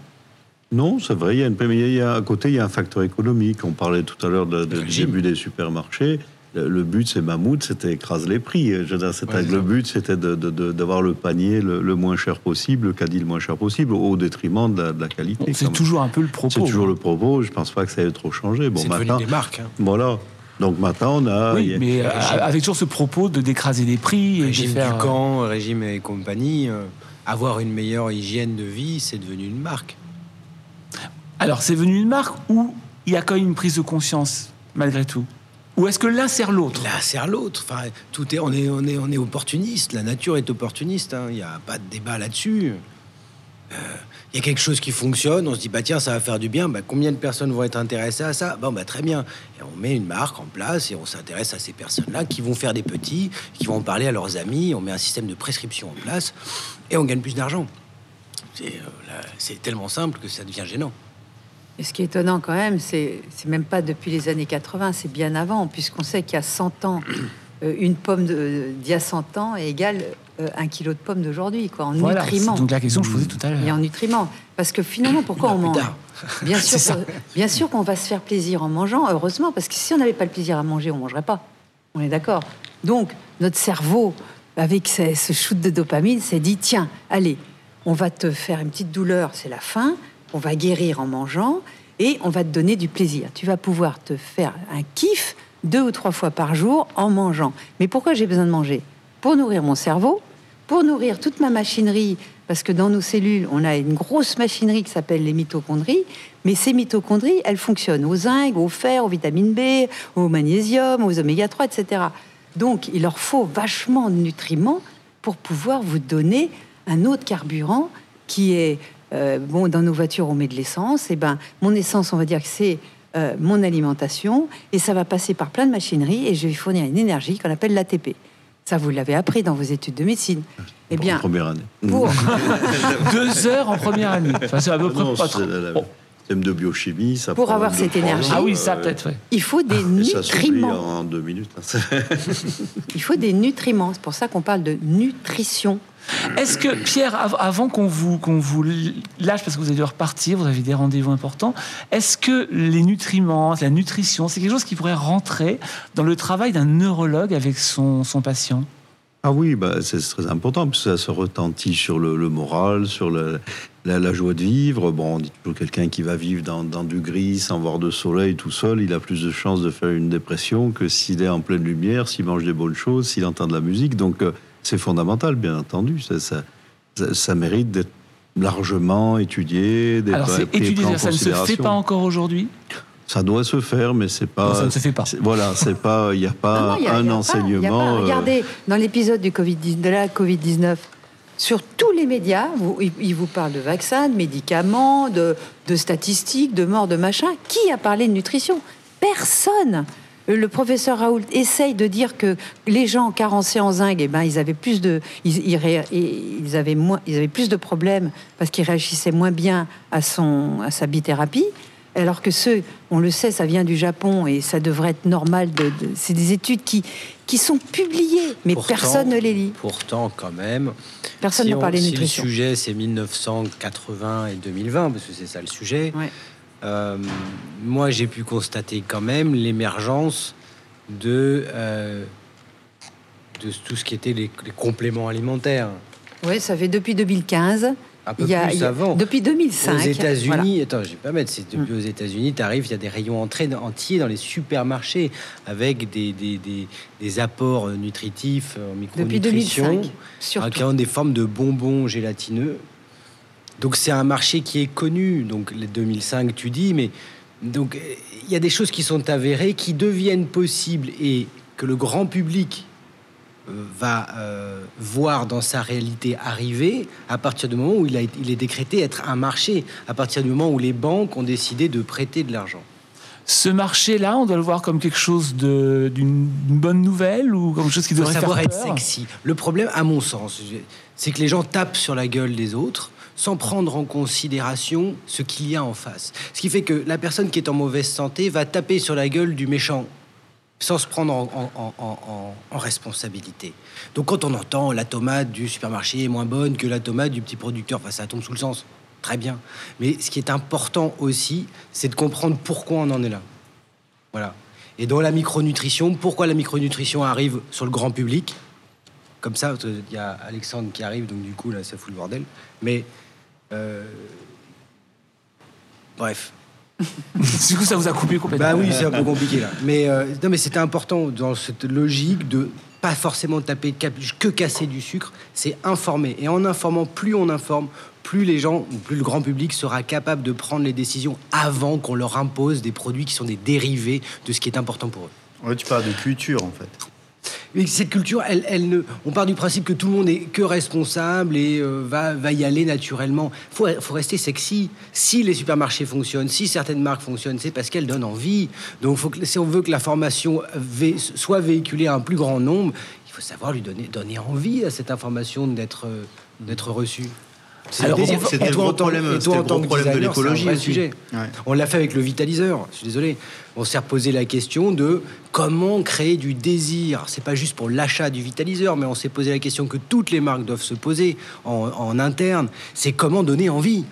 Non, c'est vrai. Il y a une, il y a, à côté, il y a un facteur économique. On parlait tout à l'heure de, du début des supermarchés. Le, but, c'est mammouth, c'était écraser les prix. Je veux dire, le but, c'était d'avoir le panier le, moins cher possible, le caddie le moins cher possible, au détriment de la, qualité. C'est toujours un peu le propos. C'est toujours hein. le propos. Je pense pas que ça ait trop changé. Bon, c'est devenu des marques. Hein. Voilà. Donc maintenant, on a. Oui, mais euh, avec toujours ce propos de d'écraser les prix. Régime et de faire... du camp, régime et compagnie. Euh, avoir une meilleure hygiène de vie, c'est devenu une marque. Alors, c'est venu une marque où il y a quand même une prise de conscience, malgré tout ou est-ce que l'un sert l'autre? L'un sert l'autre. Enfin, tout est, on est, on est, on est opportuniste. La nature est opportuniste. Hein. Il n'y a pas de débat là-dessus. Euh, il y a quelque chose qui fonctionne. On se dit bah tiens, ça va faire du bien. Bah, combien de personnes vont être intéressées à ça? Bah très bien. Et on met une marque en place et on s'intéresse à ces personnes-là qui vont faire des petits, qui vont parler à leurs amis. On met un système de prescription en place et on gagne plus d'argent. C'est euh, tellement simple que ça devient gênant. Et ce qui est étonnant quand même, c'est même pas depuis les années 80, c'est bien avant, puisqu'on sait qu'il y a 100 ans, (coughs) euh, une pomme d'il y a 100 ans égale euh, un kilo de pommes d'aujourd'hui, quoi, en Voilà, nutriments. c'est donc la question que je posais tout à l'heure. Et en nutriments. Parce que finalement, pourquoi on mange (laughs) Bien (laughs) sûr, bien sûr qu'on va se faire plaisir en mangeant, heureusement, parce que si on n'avait pas le plaisir à manger, on mangerait pas. On est d'accord. Donc, notre cerveau, avec ce shoot de dopamine, s'est dit tiens, allez, on va te faire une petite douleur, c'est la faim, on va guérir en mangeant et on va te donner du plaisir. Tu vas pouvoir te faire un kiff deux ou trois fois par jour en mangeant. Mais pourquoi j'ai besoin de manger? Pour nourrir mon cerveau, pour nourrir toute ma machinerie, parce que dans nos cellules, on a une grosse machinerie qui s'appelle les mitochondries, mais ces mitochondries, elles fonctionnent au zinc, au fer, aux vitamines B, au magnésium, aux oméga 3, etc. Donc, il leur faut vachement de nutriments pour pouvoir vous donner un autre carburant qui est euh, bon dans nos voitures on met de l'essence et ben mon essence on va dire que c'est euh, mon alimentation et ça va passer par plein de machineries et je vais fournir une énergie qu'on appelle l'ATP. Ça vous l'avez appris dans vos études de médecine. Eh En bien, première année. pour (laughs) Deux heures en première année. Enfin, c'est à peu près Non, pas c'est trop. la- Bon. thème de biochimie, ça Pour prend avoir cette énergie. ans, Ah oui, ça euh, peut-être, oui. il faut des (laughs) et ça s'oublie nutriments. en deux minutes. hein. (laughs) Il faut des nutriments. C'est pour ça qu'on parle de nutrition. Est-ce que, Pierre, av- avant qu'on vous, vous lâche, parce que vous allez devoir partir, vous avez des rendez-vous importants, est-ce que les nutriments, la nutrition, c'est quelque chose qui pourrait rentrer dans le travail d'un neurologue avec son, son patient? Ah oui, bah, c'est très important, parce que ça se retentit sur le, le moral, sur la, la joie de vivre. Bon, on dit toujours quelqu'un qui va vivre dans, dans du gris, sans voir de soleil tout seul, il a plus de chances de faire une dépression que s'il est en pleine lumière, s'il mange des bonnes choses, s'il entend de la musique. Donc, euh, c'est fondamental, bien entendu. Ça, ça, ça- ça mérite d'être largement étudié, Alors, c'est étudié, en ça ne se fait pas encore aujourd'hui? Ça doit se faire, mais c'est pas. Non, ça ne se fait pas. Voilà, c'est pas. Il n'y a pas Non, non, il y a- un il y a pas- il y a enseignement. pas. euh, Regardez, dans l'épisode du COVID, de la Covid-19, sur tous les médias, vous- ils vous parlent de vaccins, de médicaments, de, de statistiques, de morts, de machin. Qui a parlé de nutrition? Personne. Le professeur Raoult essaye de dire que les gens carencés en zinc, eh ben, ils avaient plus de, ils, ils ré- ils avaient moins, ils avaient plus de problèmes parce qu'ils réagissaient moins bien à son, à sa bithérapie. Alors que ceux, on le sait, ça vient du Japon et ça devrait être normal. De, de- c'est des études qui, qui sont publiées, mais Pourtant- personne ne les lit. Pourtant, quand même, Personne si ne on- parlait de si nutrition. le sujet c'est 1980 et 2020, parce que c'est ça le sujet, Ouais. Euh, moi j'ai pu constater quand même l'émergence de, euh, de tout ce qui était les, les compléments alimentaires. Ouais, ça fait depuis 2015. Un peu Il y a- plus avant. Depuis 2005. Aux États-Unis, voilà. attends, je vais pas mettre, c'est depuis aux États-Unis, tu arrives, il y a des rayons entrées entiers dans les supermarchés avec des, des, des, des apports nutritifs en Depuis micronutrition, 2005. Surtout. qui ont des formes de bonbons gélatineux. Donc c'est un marché qui est connu, donc les 2005 tu dis, mais donc il y a des choses qui sont avérées, qui deviennent possibles et que le grand public euh, va euh, voir dans sa réalité arriver à partir du moment où il, a, il est décrété être un marché, à partir du moment où les banques ont décidé de prêter de l'argent. Ce marché-là, on doit le voir comme quelque chose d'une bonne nouvelle ou comme quelque chose qui devrait faire savoir être peur sexy. Le problème, à mon sens, c'est que les gens tapent sur la gueule des autres sans prendre en considération ce qu'il y a en face. Ce qui fait que la personne qui est en mauvaise santé va taper sur la gueule du méchant sans se prendre en, responsabilité. Donc quand on entend la tomate du supermarché est moins bonne que la tomate du petit producteur, enfin, ça tombe sous le sens. Très bien. Mais ce qui est important aussi, c'est de comprendre pourquoi on en est là. Voilà. Et dans la micronutrition, pourquoi la micronutrition arrive sur le grand public? Comme ça, qu'il y a Alexandre qui arrive, donc du coup, là, ça fout le bordel. Mais. Euh, Bref. (laughs) Du coup, ça vous a coupé complètement. Bah oui, c'est un peu compliqué là. Mais euh, non, mais c'était important dans cette logique de pas forcément taper que casser du sucre, c'est informer. Et en informant, plus on informe, plus les gens, ou plus le grand public sera capable de prendre les décisions avant qu'on leur impose des produits qui sont des dérivés de ce qui est important pour eux. Ouais, tu parles de culture, en fait. Cette culture, elle, ne, on part du principe que tout le monde est que responsable et euh, va, y aller naturellement. Il faut, rester sexy. Si les supermarchés fonctionnent, si certaines marques fonctionnent, c'est parce qu'elles donnent envie. Donc, faut que, si on veut que la formation soit véhiculée à un plus grand nombre, il faut savoir lui donner, envie à cette information d'être euh, d'être reçue. C'est Alors, le gros en tant- problème, problème de l'écologie aussi. sujet. Ouais. On l'a fait avec le vitaliseur. Je suis désolé. On s'est reposé la question de comment créer du désir. C'est pas juste pour l'achat du vitaliseur, mais on s'est posé la question que toutes les marques doivent se poser en, en interne. C'est comment donner envie.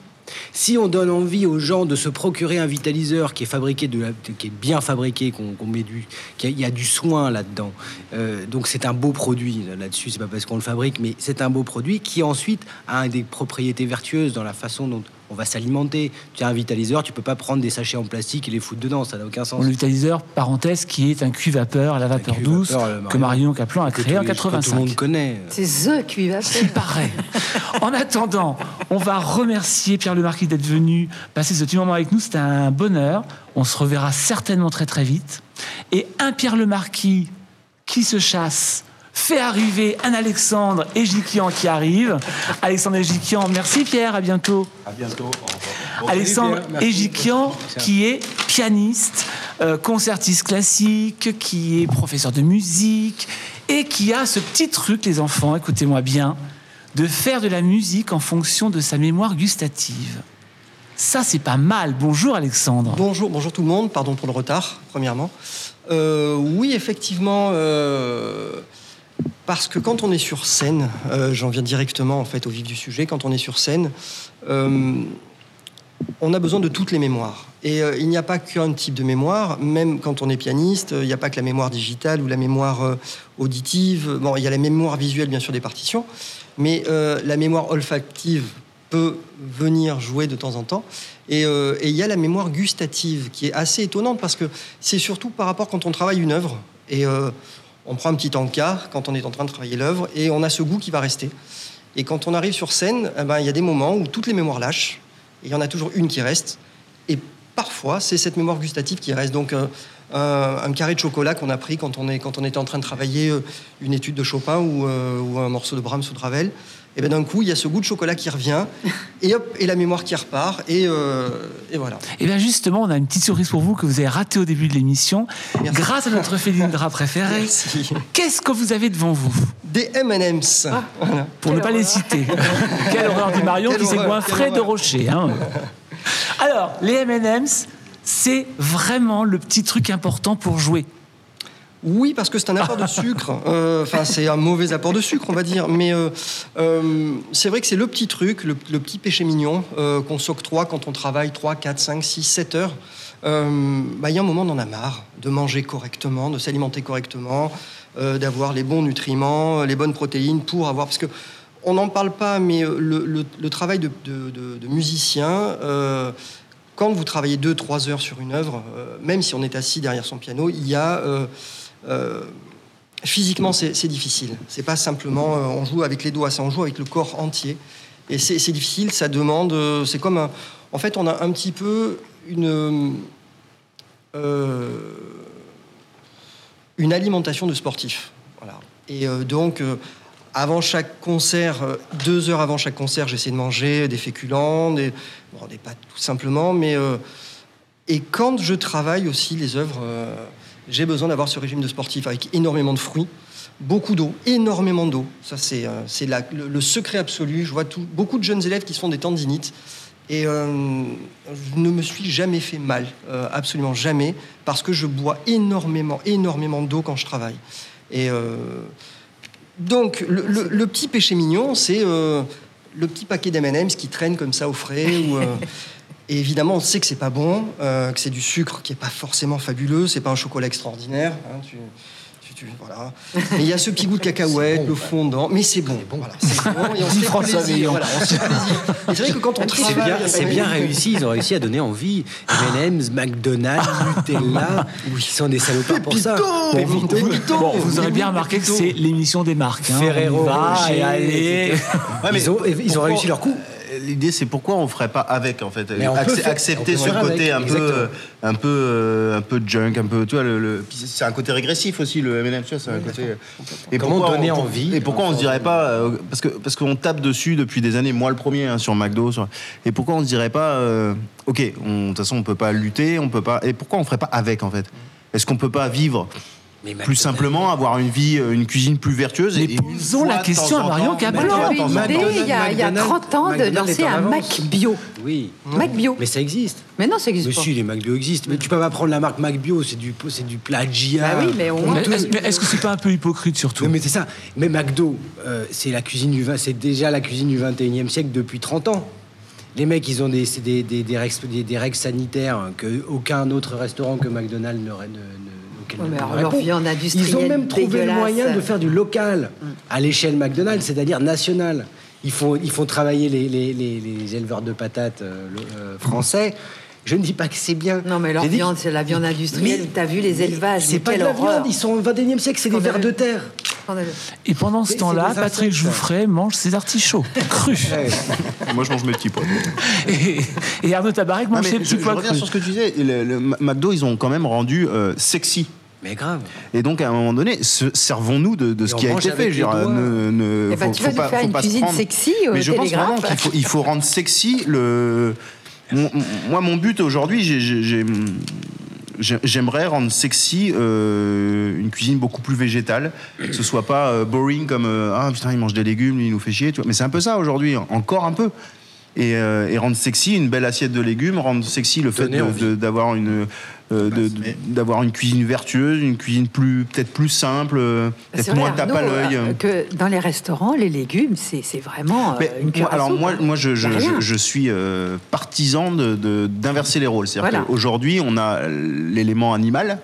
Si on donne envie aux gens de se procurer un vitaliseur qui est fabriqué qui est bien fabriqué, qu'on met du, qu'il y a du soin là-dedans. Euh, donc c'est un beau produit là-dessus. C'est pas parce qu'on le fabrique, mais c'est un beau produit qui ensuite a des propriétés vertueuses dans la façon dont on va s'alimenter. Tu as un vitaliseur, tu peux pas prendre des sachets en plastique et les foutre dedans, ça n'a aucun sens. Le vitaliseur, parenthèse, qui est un cuit-vapeur, la vapeur douce, que Marion Caplan a créé en tous les- que Tout le 85. monde connaît. C'est The cuivapeur. Il paraît. En attendant, on va remercier Pierre Le Marquis d'être venu passer ce petit moment avec nous. C'était un bonheur. On se reverra certainement très très vite. Et un Pierre Le Marquis qui se chasse fait arriver un Alexandre Egikian qui arrive. Alexandre Egikian, merci Pierre, à bientôt. À bientôt. Alexandre. Egikian, qui est pianiste, euh, concertiste classique, qui est professeur de musique et qui a ce petit truc, les enfants, écoutez-moi bien, de faire de la musique en fonction de sa mémoire gustative. Ça, c'est pas mal. Bonjour Alexandre. Bonjour, bonjour tout le monde, pardon pour le retard, premièrement. Euh, oui, effectivement, euh, parce que quand on est sur scène, euh, j'en viens directement en fait au vif du sujet, quand on est sur scène, euh, on a besoin de toutes les mémoires. Et euh, il n'y a pas qu'un type de mémoire, même quand on est pianiste, il n'y a pas que la mémoire digitale ou la mémoire auditive. Bon, il y a la mémoire visuelle, bien sûr, des partitions, mais la mémoire olfactive peut venir jouer de temps en temps. Et, il y a la mémoire gustative qui est assez étonnante parce que c'est surtout par rapport quand on travaille une œuvre on prend un petit encart quand on est en train de travailler l'œuvre et on a ce goût qui va rester. Et quand on arrive sur scène, eh ben, il y a des moments où toutes les mémoires lâchent et il y en a toujours une qui reste. Et parfois, c'est cette mémoire gustative qui reste. Donc, euh, un, un carré de chocolat qu'on a pris quand on, est, quand on était en train de travailler euh, une étude de Chopin ou, euh, ou un morceau de Brahms ou de Ravel, et bien d'un coup, il y a ce goût de chocolat qui revient, (laughs) et hop, et la mémoire qui repart, et, euh, et voilà. Et bien justement, on a une petite surprise pour vous que vous avez raté au début de l'émission. Grâce à notre Félindra préférée, Merci. qu'est-ce que vous avez devant vous? Des M&M's. Voilà. Pour ne pas les citer. Quelle horreur du Marion Quelle qui s'est goinfré de rocher. hein. (laughs) Alors, les M&M's, c'est vraiment le petit truc important pour jouer. Oui, parce que c'est un apport de (laughs) sucre. Euh, Enfin, c'est un mauvais apport de sucre, on va dire. Mais euh, euh, c'est vrai que c'est le petit truc, le, le petit péché mignon qu'on s'octroie quand on travaille 3, 4, 5, 6, 7 heures. Bah, Il y a un moment, on en a marre de manger correctement, de s'alimenter correctement, d'avoir les bons nutriments, les bonnes protéines pour avoir. Parce que on n'en parle pas, mais le, le- le travail de, de- de- de musicien. Quand vous travaillez 2-3 heures sur une œuvre, euh, même si on est assis derrière son piano, il y a euh, euh, physiquement, c'est difficile. C'est pas simplement on joue avec les doigts, c'est on joue avec le corps entier. Et c'est difficile, ça demande. c'est comme un. En fait, on a un petit peu une. une alimentation de sportif. Voilà. Et donc, avant chaque concert, euh, deux heures avant chaque concert, j'essaie de manger des féculents, des, bon, des pâtes tout simplement, mais. euh, et quand je travaille aussi les œuvres, euh, j'ai besoin d'avoir ce régime de sportif avec énormément de fruits, beaucoup d'eau, énormément d'eau. Ça, c'est le, secret absolu. Je vois beaucoup de jeunes élèves qui se font des tendinites. Et je ne me suis jamais fait mal, absolument jamais, parce que je bois énormément, énormément d'eau quand je travaille. Et donc, le, le- le petit péché mignon, c'est euh, le petit paquet d'M&M's qui traîne comme ça au frais. ou, euh, (laughs) et évidemment, on sait que c'est pas bon, euh, que c'est du sucre qui est pas forcément fabuleux, c'est pas un chocolat extraordinaire. hein, tu- tu- tu- voilà. Mais il y a ce petit goût de cacahuète, le fondant, mais c'est bon. Voilà, c'est bon et on (laughs) se Dit fait François plaisir. Villon. Voilà, on se fait plaisir. Et c'est vrai que quand on (laughs) C'est bien, avec- c'est bien réussi. Ils ont réussi à donner envie. M&M's, McDonald's, Nutella, ils sont des salopards pour ça. Bon, vous aurez bien remarqué que c'est l'émission des marques. hein. Ferrero et allez. ils ont, ils ont pourquoi- réussi leur coup. L'idée, c'est pourquoi on ferait pas avec, en fait? Faire- accepter ce côté avec, un peu, euh, un peu, euh, un peu junk, un peu, tu vois, le, le- puis c'est un côté régressif aussi, le M&M, tu vois, c'est un côté. Et Comment pourquoi donner on- envie Et pourquoi on se dirait pas, euh, parce que parce qu'on tape dessus depuis des années, moi le premier hein, sur McDo, sur- et pourquoi on se dirait pas, euh, ok, de toute façon on peut pas lutter, on peut pas, et pourquoi on ferait pas avec en fait? Est-ce qu'on peut pas vivre plus simplement avoir une vie, euh, une cuisine plus vertueuse. Mais et posons la question à Marion McDonald's- il y a, il y a McDonald's- 30 ans de lancer un. Mac bio. Oui. Mac bio. Mais ça existe. Mais non, ça Mais existe pas. si, les McBio existent. Mais tu peux pas prendre la marque McBio, c'est du, c'est du plagiat. Bah oui, mais moins- Mais Est-ce mais est-ce que c'est pas un peu hypocrite surtout? Non, mais c'est ça. Mais McDo, euh, c'est la cuisine du vin- c'est déjà la cuisine du 21e siècle depuis 30 ans. Les mecs, ils ont des, c'est des, des, des règles, des- des règles sanitaires que aucun autre restaurant que McDonald's ne, ne, Ouais, mais alors, leur Ils ont même trouvé le moyen de faire du local à l'échelle McDonald's, c'est-à-dire national. Ils font, ils font travailler les, les, les, les éleveurs de patates euh, euh, français. Je ne dis pas que c'est bien. Non, mais leur viande, c'est la viande industrielle. Mais- T'as vu les élevages C'est pas de la viande, ils sont au 21e siècle, c'est des vers de terre. Et pendant ce temps-là, Patrick. Jouffret mange ses artichauts (laughs) crus. Moi, je mange mes petits pois. Et, et Arnaud Tabarek mange ses je, petits je pois reviens crus. sur ce que tu disais. Le, le McDo, ils ont quand même rendu euh, sexy. Mais grave. Et donc, à un moment donné, se- servons-nous de, de ce qui a été fait. Je dire, ne- ne- Eh ben, faut- tu faut vas pas- faire faut une pas cuisine prendre. sexy au Mais je pense vraiment qu'il faut, il faut rendre sexy le. Mon- moi, mon but aujourd'hui, j'ai- j'ai- j'ai- j'ai- j'aimerais rendre sexy euh, une cuisine beaucoup plus végétale, que ce soit pas euh, boring comme euh, ah putain il mange des légumes, lui, il nous fait chier. tu vois. Mais c'est un peu ça aujourd'hui, encore un peu. Et, euh, et rendre sexy une belle assiette de légumes, rendre sexy le fait d'avoir une euh, Mais- d'avoir une cuisine vertueuse, une cuisine plus peut-être plus simple, euh, C'est peut-être vrai, moins tape à l'œil. que dans les restaurants, les légumes, c'est vraiment Mais une moi, alors moi, hein. moi je, suis euh, partisan de- de- d'inverser les rôles. C'est-à-dire Voilà. qu'aujourd'hui, on a l'élément animal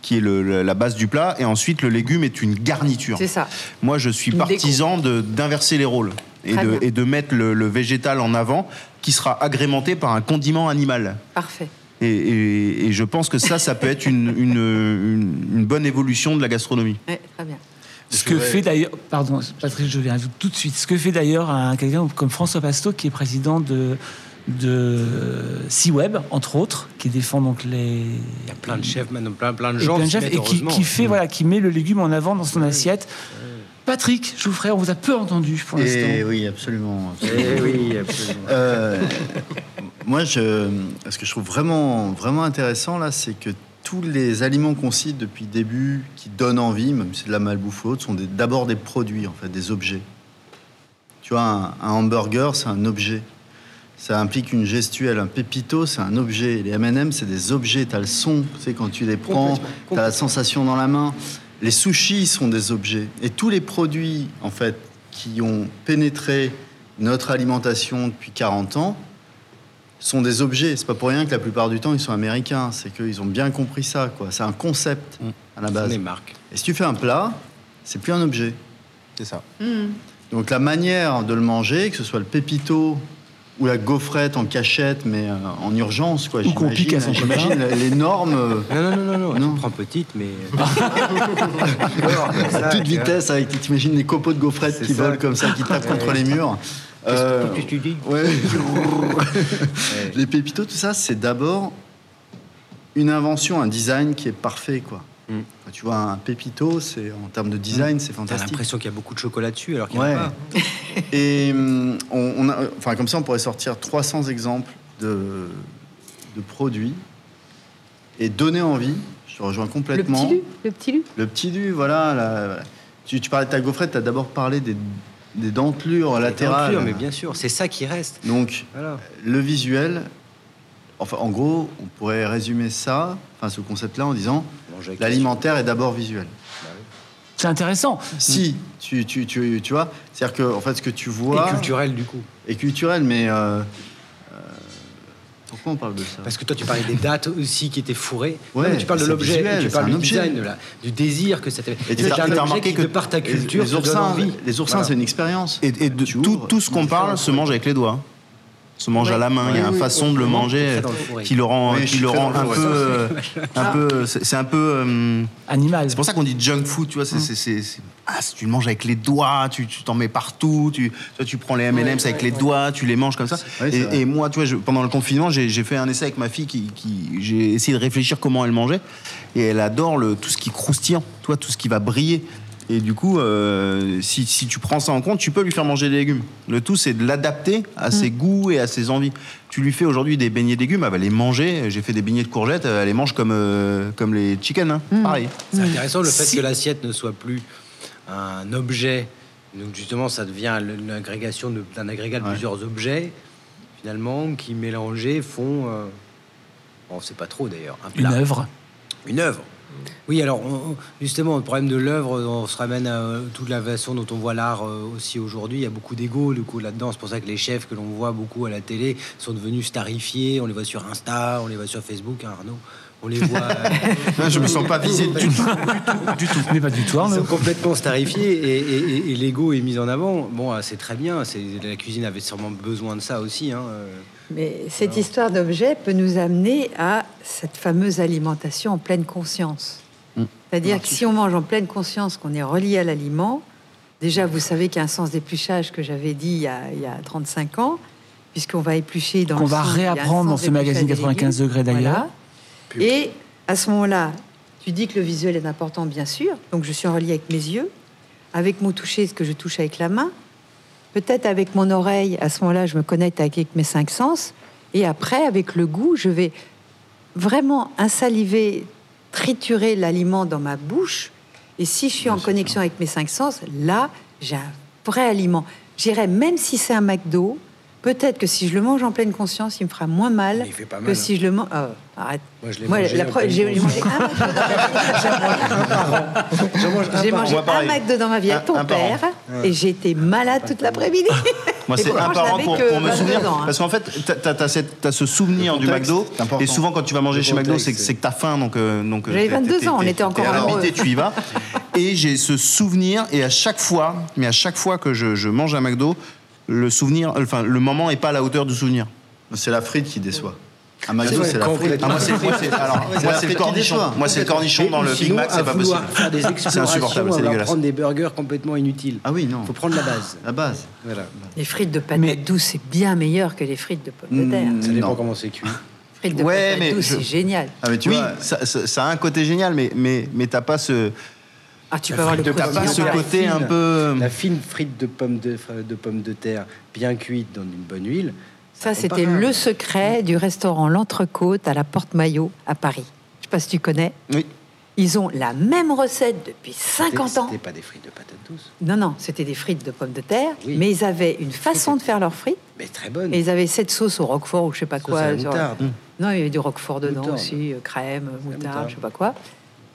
qui est le- la base du plat, et ensuite le légume est une garniture. C'est ça. Moi, je suis Une partisan d'inverser les rôles et de, et mettre le, le végétal en avant, qui sera agrémenté par un condiment animal. Parfait. Et, et- et je pense que ça, ça peut être une, (laughs) une- une- une bonne évolution de la gastronomie. Ouais, très bien. Ce que fait d'ailleurs, pardon, Patrick, je viens tout de suite. Ce que fait d'ailleurs un quelqu'un comme François Pasto, qui est président de de C-Web, entre autres, qui défend donc les Il y a plein de chefs maintenant, plein, plein de et gens plein de qui chefs, et qui fait voilà, qui met le légume en avant dans son assiette. Patrick, je vous ferai, on vous a peu entendu pour l'instant. Et oui, absolument. Eh oui, absolument. Euh, moi, je, ce que je trouve vraiment, vraiment intéressant là, c'est que tous les aliments qu'on cite depuis le début, qui donnent envie, même si c'est de la malbouffe ou autre, sont d'abord des produits, en fait, des objets. Tu vois, un, un hamburger, c'est un objet. Ça implique une gestuelle. Un pépito, c'est un objet. Les M&M, c'est des objets. Tu as le son, tu sais, quand tu les prends, tu as la sensation dans la main. Les sushis sont des objets. Et tous les produits, en fait, qui ont pénétré notre alimentation depuis 40 ans, sont des objets. C'est pas pour rien que la plupart du temps, ils sont américains. C'est qu'ils ont bien compris ça, quoi. C'est un concept, à la base. les marques. Et si tu fais un plat, c'est plus un objet. C'est ça. Donc la manière de le manger, que ce soit le pépito ou la gaufrette en cachette, mais euh, en urgence, quoi. Ou qu'on j'imagine- pique à son J'imagine les normes euh, Non, non, non, non, non. Non. Tu prends petite, mais. à toute vitesse, avec t'imagines les copeaux de gaufrettes C'est qui ça. volent comme ça, qui tapent contre les murs. Euh, Qu'est-ce que tu dis ouais. les pépitos, tout ça, c'est d'abord une invention, un design qui est parfait, quoi. Mm. Quand tu vois un pépito, c'est en termes de design, c'est T'as fantastique. l'impression qu'il y a beaucoup de chocolat dessus, alors qu'il n'y Ouais. en a pas. Et hum, on, on a, enfin, comme ça, on pourrait sortir 300 exemples de, de produits et donner envie. Je te rejoins Le complètement. le petit lu. Le petit lu, voilà. la-. Tu, tu parlais de ta gaufrette, tu as d'abord parlé des, des dentelures latérales. Denture, mais bien sûr, c'est ça qui reste. Donc, Voilà. le visuel, enfin, en gros, on pourrait résumer ça, enfin, ce concept-là, en disant l'alimentaire est d'abord visuel. C'est intéressant. Si, tu, tu, tu, tu vois, c'est-à-dire que, en fait, ce que tu vois Et culturel, du coup. est culturel, mais euh, euh, pourquoi on parle de ça? Parce que toi, tu parlais des dates aussi qui étaient fourrées. Ouais, Non, mais tu parles de l'objet, tu parles c'est du un objet. design, de la- du désir que ça t'avait. Et C'est t'as- un t'as objet remarqué qui, que de par ta les- culture, les oursins, envie. les oursins, Voilà. c'est une expérience. Et, et de Tu tout, ouvres, tout ce qu'on tu parle se mange avec les doigts. Se mange à la main. Il y a Oui, une oui, façon de le manger qui le rend, qui le rend (laughs) un peu, euh, un peu. C'est un peu. euh, Animal. C'est pour ça qu'on dit junk food, tu vois. c'est c'est- c'est- c'est- ah, si tu le manges avec les doigts, tu tu t'en mets partout. Tu, toi, tu prends les M&M's avec les doigts, tu les manges comme ça. Et, moi, tu vois, je- pendant le confinement, j'ai j'ai fait un essai avec ma fille qui, qui- j'ai essayé de réfléchir comment elle mangeait. Et elle adore le, tout ce qui est croustillant, tu vois, tout ce qui va briller. Et du coup, euh, si, si tu prends ça en compte, tu peux lui faire manger des légumes. Le tout, c'est de l'adapter à ses goûts et à ses envies. Tu lui fais aujourd'hui des beignets de légumes, elle va les manger. J'ai fait des beignets de courgettes, elle les mange comme, euh, comme les chicken, hein. pareil. C'est intéressant le fait Si- que l'assiette ne soit plus un objet. Donc justement, ça devient une agrégation de- d'un agrégat de Ouais. plusieurs objets, finalement, qui mélangés font. euh, on sait pas trop d'ailleurs. Un Une œuvre. Une œuvre. Oui, alors on- justement, le problème de l'œuvre, on se ramène à euh, toute la façon dont on voit l'art euh, aussi aujourd'hui. Il y a beaucoup d'ego du coup là-dedans. C'est pour ça que les chefs que l'on voit beaucoup à la télé sont devenus starifiés. On les voit sur Insta, on les voit sur Facebook, hein, Arnaud. On les voit. euh, (laughs) Je me sens pas visé du tout. Du tout. Mais pas du tout, Ils sont complètement starifiés et, et- et- et l'ego est mis en avant. Bon, ah, c'est très bien. La cuisine avait sûrement besoin de ça aussi. Hein. Mais cette histoire d'objet peut nous amener à cette fameuse alimentation en pleine conscience. C'est-à-dire que si on mange en pleine conscience, qu'on est relié à l'aliment, déjà vous savez qu'il y a un sens d'épluchage que j'avais dit il y, a, il y a 35 ans, puisqu'on va éplucher dans Qu'on le va réapprendre dans ce magazine d'épluchage des 95 légumes. degrés, d'ailleurs. Voilà. Et à ce moment-là, tu dis que le visuel est important, bien sûr. Donc je suis en relié avec mes yeux, avec mon toucher, ce que je touche avec la main. Peut-être avec mon oreille, à ce moment-là, je me connecte avec mes cinq sens. Et après, avec le goût, je vais vraiment insaliver, triturer l'aliment dans ma bouche. Et si je suis en connexion avec mes cinq sens, là, j'ai un vrai aliment. J'irais, même si c'est un McDo, peut-être que si je le mange en pleine conscience, il me fera moins mal Mais il fait pas que mal, si je le mange. Oh, arrête. Moi, je l'ai Moi, mangé la j'ai mangé un McDo dans ma vie. J'en mange un J'ai par mangé Moi, pareil. un McDo dans ma vie avec ton un père et j'ai été malade toute l'après-midi. (laughs) Moi, Et c'est un je par an n'avais pour, que pour me 22 souvenir. hein. Parce qu'en fait, t'as as, ce souvenir du McDo. Et souvent, quand tu vas manger Le chez McDo, c'est que que t'as faim. Donc, euh, donc, euh, J'avais t'es- 22 t'es- ans, on était encore invité, tu y vas. (laughs) Et j'ai ce souvenir. Et à chaque fois, mais à chaque fois que je, je mange un McDo, le souvenir, enfin, le moment est pas à la hauteur du souvenir. C'est la frite qui déçoit. À McDo, vrai, c'est la frite. Ah, moi, c'est le cornichon. Moi, c'est le cornichon dans le Big Mac, c'est pas possible. C'est insupportable, c'est dégueulasse. prendre des burgers complètement inutiles. Ah oui, non. Il faut prendre la base. La base. Voilà. Les frites de patates Mais- douces, c'est bien meilleur que les frites de pommes de terre. Mm. Ça dépend comment c'est cuit. (laughs) Frites de Ouais, patates mais douces, c'est génial. Ah, mais tu oui, vois, ça a un côté génial, mais, mais, mais t'as pas ce, Ah, tu La peux avoir le de pas ce côté un fine. peu. La fine frite de pommes de, de pommes de terre bien cuite dans une bonne huile. Ça, c'était le secret du restaurant L'Entrecôte à la Porte-Maillot à Paris. Je sais pas si tu connais. Oui. Ils ont la même recette depuis 50 ans. C'était pas des frites de patates douces, Non, non, c'était des frites de pommes de terre, Oui. mais ils avaient une façon de faire leurs frites. mais très bonnes. Et ils avaient cette sauce au roquefort ou je sais pas Sauce quoi. à la genre- moutarde. Non, il y avait du roquefort dedans Moutarde. aussi, euh, crème, moutarde, moutarde. je sais pas quoi.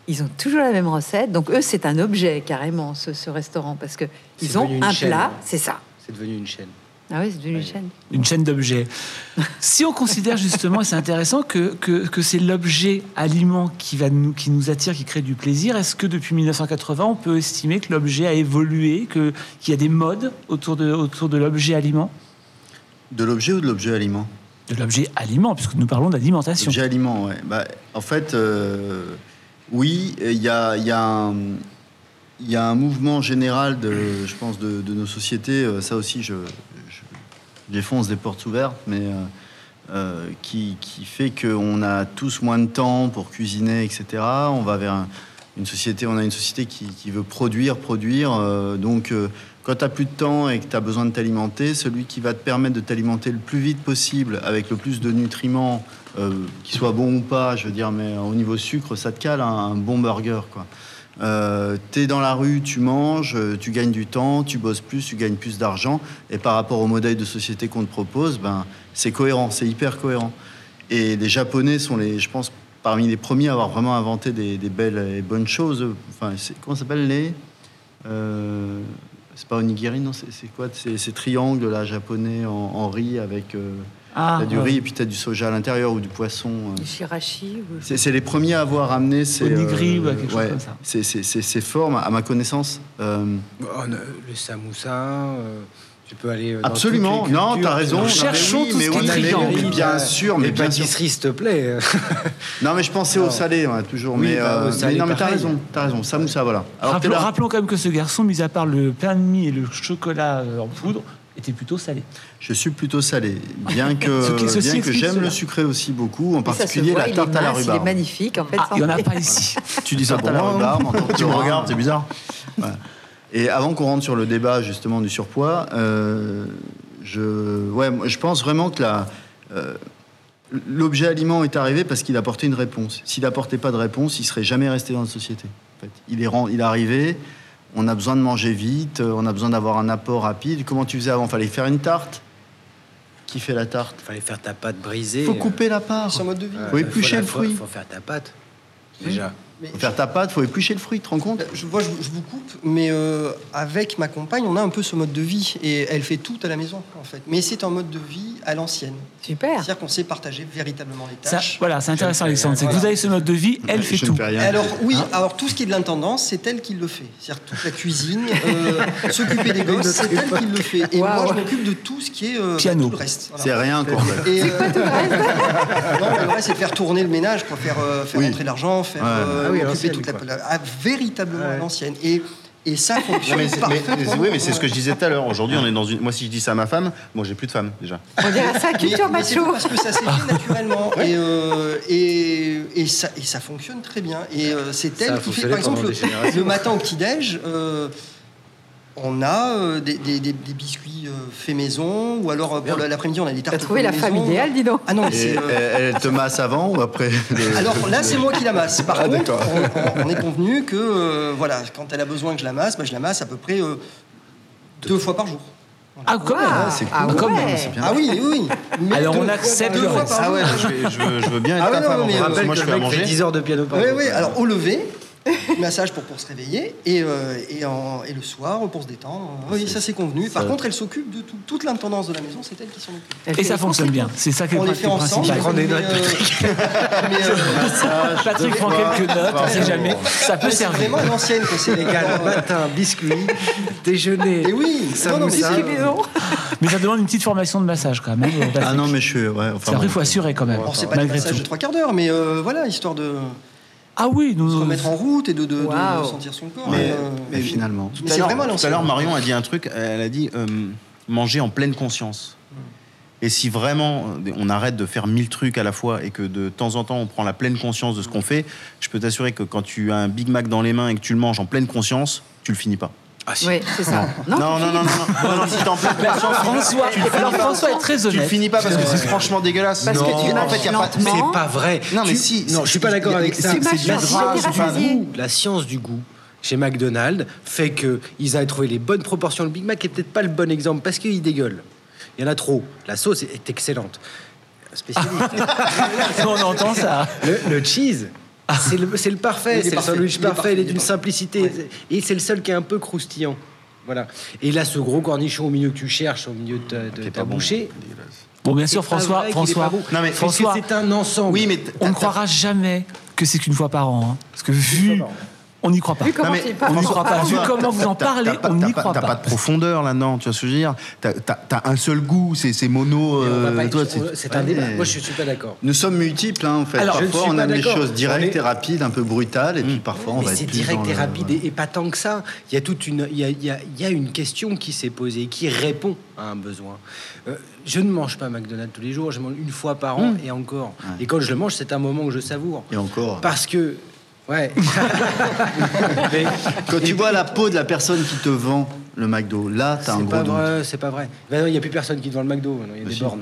Ils ont toujours la même recette. Donc eux, c'est un objet carrément, ce, ce restaurant, parce que ils ont un chaîne. plat, c'est ça. C'est devenu une chaîne. Ah oui, c'est devenu une chaîne. Une chaîne d'objets. (laughs) Si on considère justement, et c'est intéressant, que, que, que c'est l'objet aliment qui, va nous, qui nous attire, qui crée du plaisir, est-ce que depuis 1980, on peut estimer que l'objet a évolué, que- qu'il y a des modes autour de, autour de l'objet aliment? De l'objet ou de l'objet aliment? De l'objet aliment, puisque nous parlons d'alimentation. L'objet aliment, ouais. Bah, en fait, euh, oui, il y a, il y, a un- mouvement général, de, je pense, de, nos sociétés. euh, Ça aussi, je, défonce des portes ouvertes, mais euh, euh, qui, fait qu'on a tous moins de temps pour cuisiner, etc. On va vers un- une société, qui, veut produire, produire. euh, donc, euh, quand tu n'as plus de temps et que tu as besoin de t'alimenter, celui qui va te permettre de t'alimenter le plus vite possible, avec le plus de nutriments, euh, qui soient bons ou pas, je veux dire, mais au niveau sucre, ça te cale un, bon burger, quoi. Euh, t'es dans la rue, tu manges, euh, tu gagnes du temps, tu bosses plus, tu gagnes plus d'argent. Et par rapport au modèle de société qu'on te propose, ben, c'est cohérent, c'est hyper cohérent. Et les Japonais sont, les, je pense, parmi les premiers à avoir vraiment inventé des, belles et bonnes choses. Enfin, comment s'appelle les euh, C'est pas onigiri, non C'est quoi? C'est ces triangles là japonais en, en riz avec euh, Ah, t'as du ouais. riz et puis t'as du soja à l'intérieur ou du poisson. euh. Du shirashi ou... C'est les premiers à avoir amené ces, Onigiri ou quelque chose comme ça. ces, ces- ces- ces formes, à ma connaissance. euh, Oh, le samoussa, euh, tu peux aller. euh, dans absolument. Non, t'as raison. Nous Non, mais cherchons oui, tout mais ce qui est triangle. bien sûr, mais pâtisseries, s'il te plaît. (laughs) Non, mais je pensais au salé, ouais, toujours. Oui, mais, bah, euh, salé, mais non, mais t'as raison. T'as raison. Samoussa, voilà. Rappelons, là. rappelons quand même que ce garçon, mis à part le pain de mie et le chocolat euh, en poudre, es plutôt salé. Je suis plutôt salé, bien que, (laughs) bien que j'aime le sucré aussi beaucoup, en particulier voit, la il est tarte à la mince, Il est rhubarbe. magnifique, en fait. Ah, il n'y en a pas (laughs) ici. Tu dis ça pour moi rhubarbe, Tu me regardes, c'est bizarre. Et avant qu'on rentre sur le débat justement du surpoids, euh, je, ouais, moi, je pense vraiment que la, euh, l'objet aliment est arrivé parce qu'il apportait une réponse. S'il n'apportait pas de réponse, il serait jamais resté dans la société. en fait. Il, est, il est arrivé, on a besoin de manger vite, euh, on a besoin d'avoir un apport rapide. Comment tu faisais avant? Fallait faire une tarte? Qui fait la tarte? Fallait faire ta pâte brisée. faut euh, couper la part. C'est en mode de vie. euh, Faut éplucher la- le fruit. Faut faire ta pâte. Déjà. Mais Faut faire ta pâte, faut éplucher le fruit, tu te rends compte? Je, vois, je, je vous coupe, mais euh, avec ma compagne, on a un peu ce mode de vie et elle fait tout à la maison en fait. Mais c'est un mode de vie à l'ancienne. Super. C'est-à-dire qu'on sait partager véritablement les Ça, tâches. voilà, c'est intéressant, Alexandre. C'est que vous avez ce mode de vie, elle fait Je tout. Et alors oui, Hein alors tout ce qui est de l'intendance, c'est elle qui le fait. C'est-à-dire toute la cuisine, euh, s'occuper des (laughs) gosses, c'est elle qui le fait. Et moi, je m'occupe de tout ce qui est euh, Piano. tout le reste. Voilà. C'est rien quoi. en fait. Et, euh, (laughs) non, le reste, c'est de faire tourner le ménage, quoi, faire, euh, faire Oui. rentrer l'argent, faire Ouais. Ah oui, l'ancienne, toute la, la- ah, véritablement à Ouais. l'ancienne. Et, et ça Non, fonctionne mais, c'est- mais- parfaitement. oui, mais c'est ce que je disais tout à l'heure. Aujourd'hui, on est dans une. Moi, si je dis ça à ma femme, moi, j'ai plus de femme déjà. On dirait ça, culture macho. parce que ça s'est fait (laughs) naturellement et, euh, et, et, ça, et ça fonctionne très bien. Et euh, c'est Ça elle qui fait, par exemple, le, matin au petit-déj, euh, on a euh, des, des- des- des biscuits euh, faits maison, ou alors euh, pour l'après-midi, on a des tartes T'as trouvé la femme idéale, dis donc. Ah non, mais Et c'est. euh, elle, te masse avant ou après le- alors là, c'est moi qui la masse. (laughs) Par Ah, contre, on, on- on est convenu que euh, voilà, quand elle a besoin que je la masse, bah, je la masse à peu près euh, deux fois par jour. Ah, même. Ah, c'est cool. ah ouais. Ah oui, oui, oui. Mais Alors, on accepte le deux fois par Ah jour. ouais, je, veux, je veux bien être Ah ouais, non, mais, euh, parce que moi, je fais à manger. 10 heures de piano par Oui, jour. oui. Alors au lever, (laughs) massage pour, pour se réveiller et, euh, et, en- et le soir pour se détendre. Oui, ça c'est convenu. Par contre, elle s'occupe de tout- toute l'intendance de la maison, c'est elle qui s'en occupe. Et ça fonctionne bien. C'est ça qui est On les fait ensemble. principal. Prends des mais, notes, euh, (laughs) (laughs) mais, euh, Patrick prend quelques notes, on sait jamais. Ça peut mais c'est servir. vraiment l'ancienne, quoi. C'est Légal, matin, biscuit, déjeuner. Et oui, Ça non, non, mais ça demande une petite formation de massage quand même. Ah non, mais je suis. Ouais, C'est enfin, après, il faut assurer quand même, Bon, c'est pas tout. de trois quarts d'heure, mais euh, voilà, histoire de Ah oui, se nous. remettre en route et de, de- sentir son corps. Mais, mais, euh, mais finalement. mais vraiment Tout à l'heure, Marion a dit un truc. Elle a dit euh, manger en pleine conscience. Et si vraiment euh, on arrête de faire mille trucs à la fois et que de temps en temps on prend la pleine conscience de ce qu'on fait, je peux t'assurer que quand tu as un Big Mac dans les mains et que tu le manges en pleine conscience, tu le finis pas. Ah, si. Oui, c'est ça. Non, non, non, non, non, non, non, si t'es en pleine conscience, François, alors François est très tu honnête. finis pas parce que c'est franchement dégueulasse. Parce que tu en fait, y a pas. C'est pas vrai. Non, mais Tu- si, Non, je suis pas d'accord avec ça. c'est- c'est du du rasier. La science du goût chez McDonald's fait qu'ils avaient trouvé les bonnes proportions. Le Big Mac est peut-être pas le bon exemple parce qu'il dégueule. Il y en a trop. La sauce est excellente. Spécialiste. (laughs) On entend ça. le, le cheese, c'est le, c'est le parfait. Il est C'est le parfait. sandwich Il est parfait. Il est d'une simplicité. Et c'est le seul qui est un peu croustillant. Voilà. Et là, ce gros cornichon au milieu que tu cherches, au milieu de ta, de bouchée. Bon, bien sûr, François, François, bon. Non, mais François, c'est un ensemble. Oui, mais on ne croira jamais que c'est qu'une fois par an. hein. Parce que vu, on n'y croit pas. Vu comment Non, mais tu On n'y croit pas. Vu comment vous en parlez, on n'y t'as pas- croit T'as pas de profondeur là-dedans, tu vois ce que je veux dire? T'as un seul goût, c'est c'est mono. Euh, c'est- C'est un débat. Moi, je suis pas d'accord. Nous sommes multiples, hein, en fait. Alors, je ne parfois, on les d'accord. choses directes et rapides, un peu brutales, et puis parfois, on va c'est être plus direct et rapide et, pas tant que ça. Il y a toute une, il y a, il y a- il y a une question qui s'est posée, qui répond à un besoin. Euh, je ne mange pas McDonald's tous les jours, je mange une fois par an et encore. Et quand je le mange, c'est un moment que je savoure. Et encore. Parce que, ouais. (laughs) Mais Quand tu vois la peau de la personne qui te vend le McDo, là, t'as un c'est gros pas doute. vrai, c'est pas vrai. Ben non, Il n'y a plus personne qui te vend le McDo. maintenant, Il y a Bah des si. bornes.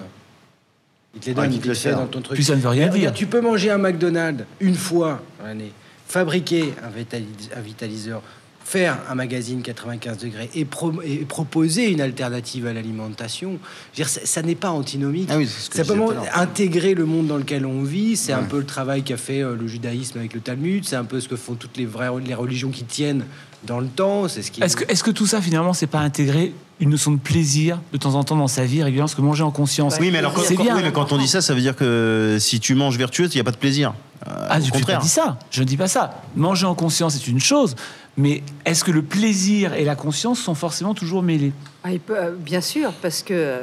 Ils te les Ah, donnent, ils te te le le font servent. dans ton truc. Puis ça ne veut rien regarde, dire. Tu peux manger un McDonald's une fois dans l'année, fabriquer un, vitalis- un vitaliseur, faire un magazine 95 degrés et, pro- et proposer une alternative à l'alimentation. Ça, ça n'est pas antinomique. Ah oui, c'est ce Simplement intégrer le monde dans lequel on vit, c'est un peu le travail qu'a fait euh, le judaïsme avec le Talmud, c'est un peu ce que font toutes les vraies les religions qui tiennent dans le temps. C'est ce qui. Est-ce que, tout ça, finalement, c'est pas intégrer une notion de plaisir de temps en temps dans sa vie régulièrement Parce que manger en conscience, Oui, mais alors quand, c'est quand- bien. oui, mais quand on dit ça, ça veut dire que si tu manges vertueux, il n'y a pas de plaisir. Euh, Ah, au je pas contraire. dit ça. Je ne dis pas ça. Manger en conscience est une chose, mais est-ce que le plaisir et la conscience sont forcément toujours mêlés? Ah, il peut- euh, bien sûr, parce que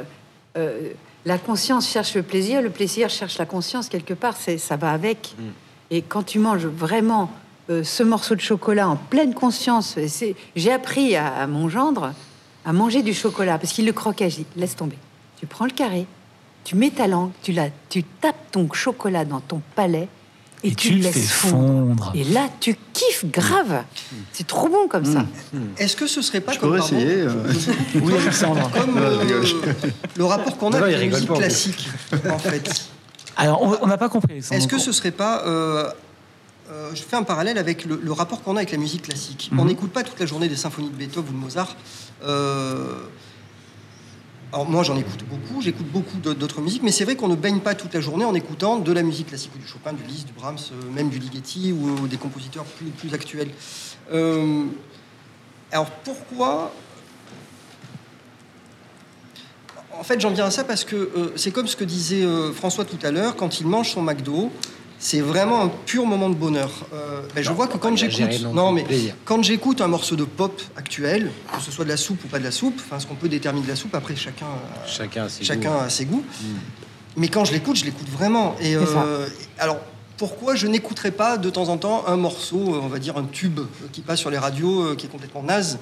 euh, la conscience cherche le plaisir, le plaisir cherche la conscience quelque part, c'est ça va avec. Et quand tu manges vraiment euh, ce morceau de chocolat en pleine conscience, et c'est- j'ai appris à, à mon gendre à manger du chocolat, parce qu'il le croquait, je dis, laisse tomber. Tu prends le carré, tu mets ta langue, tu, la, tu tapes ton chocolat dans ton palais et, Et tu, tu le laisses fais fondre. fondre. Et là, tu kiffes grave. C'est trop bon comme ça. Est-ce que ce serait pas Je comme, pourrais pardon, essayer. euh. (laughs) Oui, Alexandre. comme euh, le rapport qu'on a avec la musique pas, classique, en fait Alors, on- on n'a pas compris. Est-ce que ce serait pas. euh, euh, je fais un parallèle avec le, le rapport qu'on a avec la musique classique. On Mhm. n'écoute pas toute la journée des symphonies de Beethoven ou de Mozart. Euh, alors moi j'en écoute beaucoup, j'écoute beaucoup d'autres musiques, mais c'est vrai qu'on ne baigne pas toute la journée en écoutant de la musique classique ou du Chopin, du Liszt, du Brahms, euh, même du Ligeti ou, ou des compositeurs plus, actuels. Euh, alors pourquoi? En fait, j'en viens à ça parce que euh, c'est comme ce que disait euh, François tout à l'heure, quand il mange son McDo, c'est vraiment un pur moment de bonheur. Euh, ben, je Non, vois que quand j'écoute, non mais plaisir. quand j'écoute un morceau de pop actuel, que ce soit de la soupe ou pas de la soupe, enfin ce qu'on peut déterminer de la soupe, après chacun, a- Chacun a ses chacun goûts. a ses goûts. Mais quand je l'écoute, je l'écoute vraiment. Et euh, alors pourquoi je n'écouterais pas de temps en temps un morceau, euh, on va dire un tube euh, qui passe sur les radios, euh, qui est complètement naze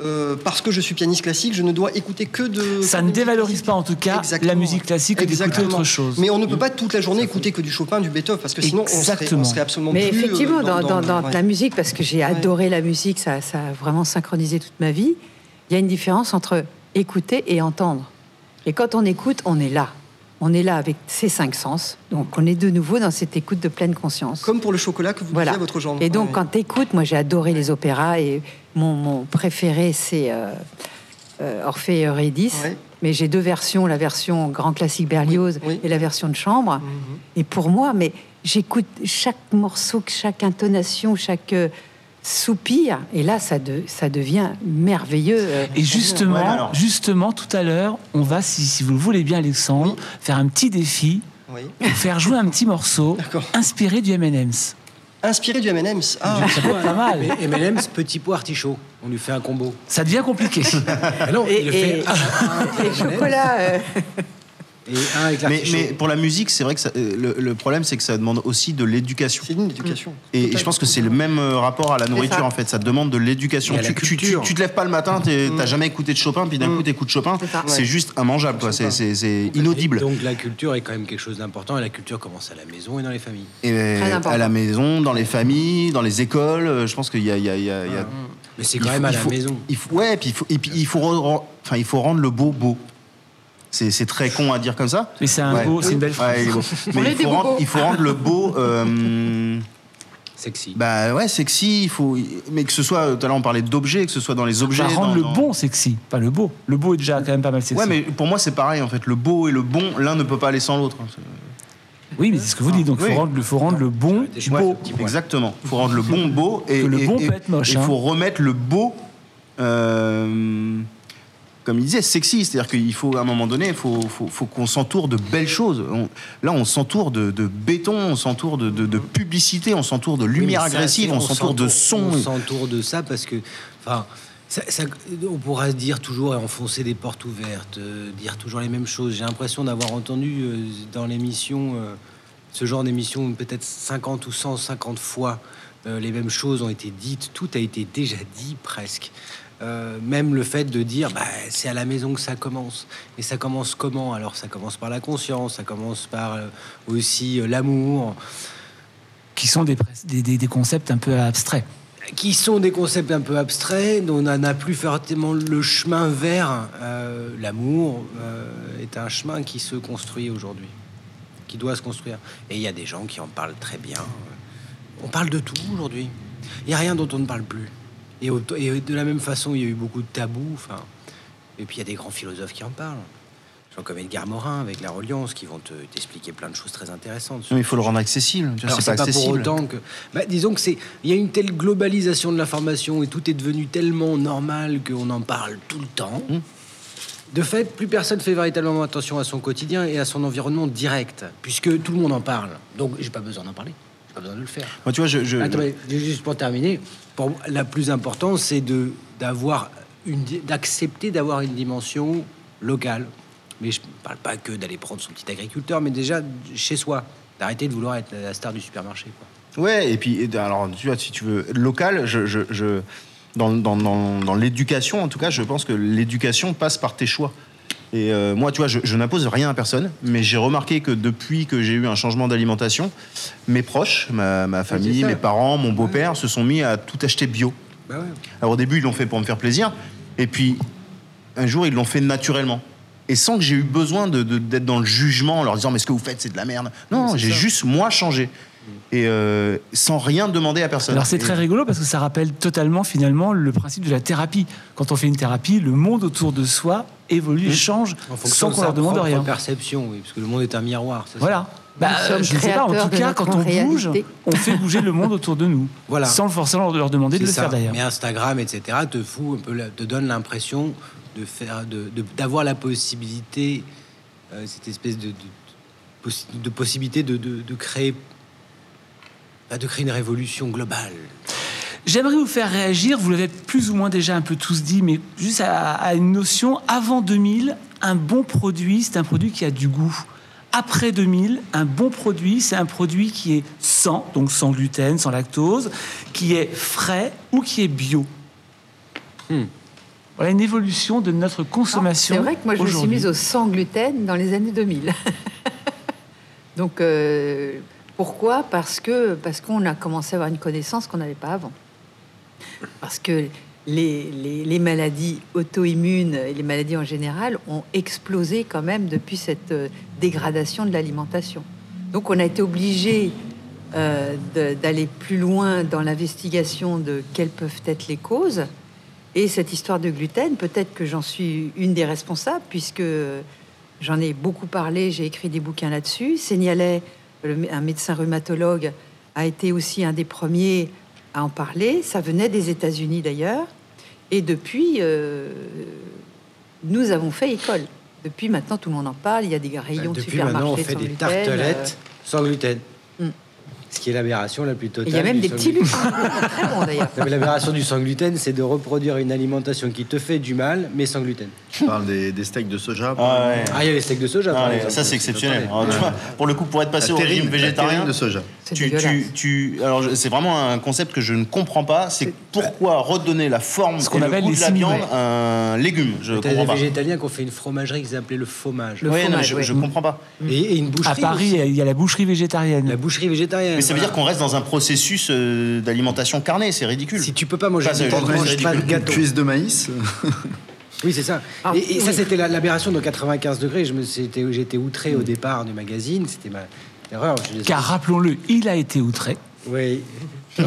Euh, parce que je suis pianiste classique, je ne dois écouter que de. Ça que ne dévalorise pas, en tout cas, Exactement. la musique classique que d'écouter Exactement. autre chose. Mais on ne peut pas toute la journée écouter que du Chopin, du Beethoven, parce que sinon on serait, Exactement. on serait absolument Mais plus. euh, effectivement, dans, dans- dans ouais. la musique, parce que j'ai adoré la musique, ça, ça a vraiment synchronisé toute ma vie, il y a une différence entre écouter et entendre. Et quand on écoute, on est là. On est là avec ses cinq sens. Donc on est de nouveau dans cette écoute de pleine conscience. Comme pour le chocolat que vous Voilà. disiez à votre genre. Et donc, Ouais. quand tu écoutes, moi j'ai adoré les opéras et mon, mon préféré c'est euh, euh, Orphée et Eurydice. Ouais. Mais j'ai deux versions, la version grand classique Berlioz Oui, oui. et la version de chambre. Mhm. Et pour moi, mais j'écoute chaque morceau, chaque intonation, chaque euh, soupir, et là ça, de- ça devient merveilleux. euh. Et justement, justement, tout à l'heure, on va, si, si vous le voulez bien, Alexandre, Oui. faire un petit défi faire jouer un petit morceau (laughs) inspiré du M&M's. Inspiré du M&M's. Ah, Ça peut être pas (laughs) mal. Mais M&M's, petit pot artichaut. On lui fait un combo. Ça devient compliqué. (laughs) Ah non, Et, il le et- fait un, et (laughs) chocolat. euh, et un avec Mais, pour la musique, c'est vrai que ça- euh, le, le problème, c'est que ça demande aussi de l'éducation. c'est une éducation. Et, et je pense que c'est le même euh, rapport à la nourriture en fait. Ça te demande de l'éducation. Tu, tu, tu, culture. tu te lèves pas le matin, t'es- t'as jamais écouté de Chopin, puis d'un Mm. coup t'écoutes Chopin. C'est juste immangeable, quoi. C'est- inaudible. Donc la culture est quand même quelque chose d'important. Et la culture commence à la maison et dans les familles. Et Très important. à la maison, dans les familles, dans les écoles, euh, je pense qu'il y a, il y a- il y a- il y a- Mais c'est il quand faut- même à la faut- maison. Il faut, ouais, puis il faut, et puis il faut, rendre, enfin, il faut rendre le beau beau. C'est c'est très con à dire comme ça. Mais c'est un Ouais. beau, c'est une belle phrase. Ouais, il. (laughs) Mais faut, rendre, bobos. il faut rendre le beau. (laughs) euh, Sexy. bah ouais, sexy. Il faut, mais que ce soit. Tout à l'heure, on parlait d'objets, que ce soit dans les objets. Bah, rendre dans- le dans- bon sexy, pas le beau. Le beau est déjà quand même pas mal sexy. Ouais, mais pour moi, c'est pareil en fait. Le beau et le bon, l'un ne peut pas aller sans l'autre. hein. Oui, mais c'est ce que vous dites. Donc, il Oui. faut rendre, le- faut rendre le bon beau. Exactement. Il faut rendre le bon beau et Que le bon et- peut être moche, Il hein. faut remettre le beau. euh, comme il disait, sexy, c'est-à-dire qu'il faut à un moment donné, il faut, faut, faut qu'on s'entoure de belles choses. On- là, on s'entoure de, de béton, on s'entoure de, de, de publicité, on s'entoure de lumière ça, agressive, on s'entoure de son. On s'entoure de ça parce que, enfin, ça- ça- on pourra se dire toujours et enfoncer des portes ouvertes, euh, dire toujours les mêmes choses. J'ai l'impression d'avoir entendu euh, dans l'émission, euh, ce genre d'émission, peut-être 50 ou 150 fois, les mêmes choses ont été dites. Tout a été déjà dit presque. Euh, même le fait de dire bah, c'est à la maison que ça commence. Et ça commence comment? Alors ça commence par la conscience, ça commence par euh, aussi euh, l'amour, Qui sont des, concepts un peu abstraits. qui sont des concepts un peu abstraits, dont on n'a plus fortement le chemin vers l'amour, est un chemin qui se construit aujourd'hui, qui doit se construire. Et il y a des gens qui en parlent très bien. On parle de tout aujourd'hui. Il n'y a rien dont on ne parle plus. Et, au- et de la même façon, il y a eu beaucoup de tabous. Enfin, et puis il y a des grands philosophes qui en parlent. Gens comme Edgar Morin avec la reliance, qui vont te- t'expliquer plein de choses très intéressantes. mais il faut le rendre accessible. C'est pas pour accessible. autant que. Bah, disons que c'est. Il y a une telle globalisation de l'information et tout est devenu tellement normal qu'on en parle tout le temps. Mm. De fait, plus personne fait véritablement attention à son quotidien et à son environnement direct, puisque tout le monde en parle. Donc, j'ai pas besoin d'en parler. J'ai pas besoin de le faire. Moi, tu vois, je, je- Attends, mais juste pour terminer, pour la plus importante, c'est de d'avoir une d'accepter d'avoir une dimension locale. Mais je parle pas que d'aller prendre son petit agriculteur, mais déjà chez soi, d'arrêter de vouloir être la star du supermarché. Quoi. Ouais, et puis, alors, tu vois, si tu veux, local, je, je, je- dans, dans, dans, dans l'éducation, en tout cas, je pense que l'éducation passe par tes choix. Et euh, moi, tu vois, je, je n'impose rien à personne, mais j'ai remarqué que depuis que j'ai eu un changement d'alimentation, mes proches, ma, ma famille, mes parents, mon beau-père, se sont mis à tout acheter bio. Bah ouais. Alors au début, ils l'ont fait pour me faire plaisir, et puis un jour, ils l'ont fait naturellement. Et sans que j'ai eu besoin de- de- d'être dans le jugement en leur disant mais ce que vous faites c'est de la merde. Non, j'ai juste moi changé. Et euh, sans rien demander à personne. Alors c'est très rigolo parce que ça rappelle totalement finalement le principe de la thérapie. Quand on fait une thérapie, le monde autour de soi évolue et change En fonction sans de qu'on leur demande propre rien. perception, oui, parce que le monde est un miroir. ça Voilà. Bah, je ne sais pas, en tout cas, quand on bouge, on fait bouger le monde autour de nous. Voilà. Sans forcément leur demander de le ça. faire d'ailleurs. Mais Instagram, etc., te fout un peu, la- te donne l'impression de faire, de, de- d'avoir la possibilité, euh, cette espèce de, de, possi- de possibilité de, de, de créer, de créer une révolution globale. J'aimerais vous faire réagir, vous l'avez plus ou moins déjà un peu tous dit, mais juste à, à une notion, avant 2000, un bon produit, c'est un produit qui a du goût. Après 2000, un bon produit, c'est un produit qui est sans, donc sans gluten, sans lactose, qui est frais ou qui est bio. Hmm. Voilà une évolution de notre consommation. C'est vrai que moi, je me suis mise au sans gluten dans les années 2000. (laughs) Donc, euh, pourquoi? Parce que parce qu'on a commencé à avoir une connaissance qu'on n'avait pas avant. Parce que les, les- maladies auto-immunes et les maladies en général ont explosé quand même depuis cette euh, dégradation de l'alimentation. Donc, on a été obligé euh, d'aller plus loin dans l'investigation de quelles peuvent être les causes. Et cette histoire de gluten, peut-être que j'en suis une des responsables, puisque j'en ai beaucoup parlé, j'ai écrit des bouquins là-dessus. Seignalet, le- un médecin rhumatologue, a été aussi un des premiers à en parler. Ça venait des États-Unis d'ailleurs. Et depuis, euh, nous avons fait école. Depuis maintenant, tout le monde en parle. Il y a des rayons de Depuis supermarchés maintenant, on sans des gluten, tartelettes sans gluten. Ce qui est l'aberration la plus totale. il y a même des petits gluten. lupins, (laughs) très bons d'ailleurs. L'aberration du sans gluten, c'est de reproduire une alimentation qui te fait du mal, mais sans gluten. Tu parles des, des steaks de soja. Ah ouais. Ah, il y a les steaks de soja, par Ah ouais, ça c'est exceptionnel. tu vois, pour le coup, pour être passé La au régime végétarien, de soja. C'est tu, tu, tu- alors c'est vraiment un concept que je ne comprends pas. C'est pourquoi redonner la forme Ce qu'on et le appelle goût les de la viande à un légume. Je comprends des pas. végétaliens qui ont fait une fromagerie qui s'appelait le fromage. Le Ouais, non, fromage, je, je comprends pas. Et, une À boucherie. Paris, aussi. il y a la boucherie végétarienne. La boucherie végétarienne. Mais ça veut dire qu'on reste dans un processus euh, d'alimentation carnée. C'est ridicule. Si tu peux pas manger de mange pas de gâteau. Cuisse de maïs. (laughs) Oui, c'est ça. Ah, et, et ça, oui. c'était la- l'aberration de 95 degrés. Je me, c'était- j'étais outré au départ du magazine. C'était ma erreur. Car rappelons-le, il a été outré. Oui.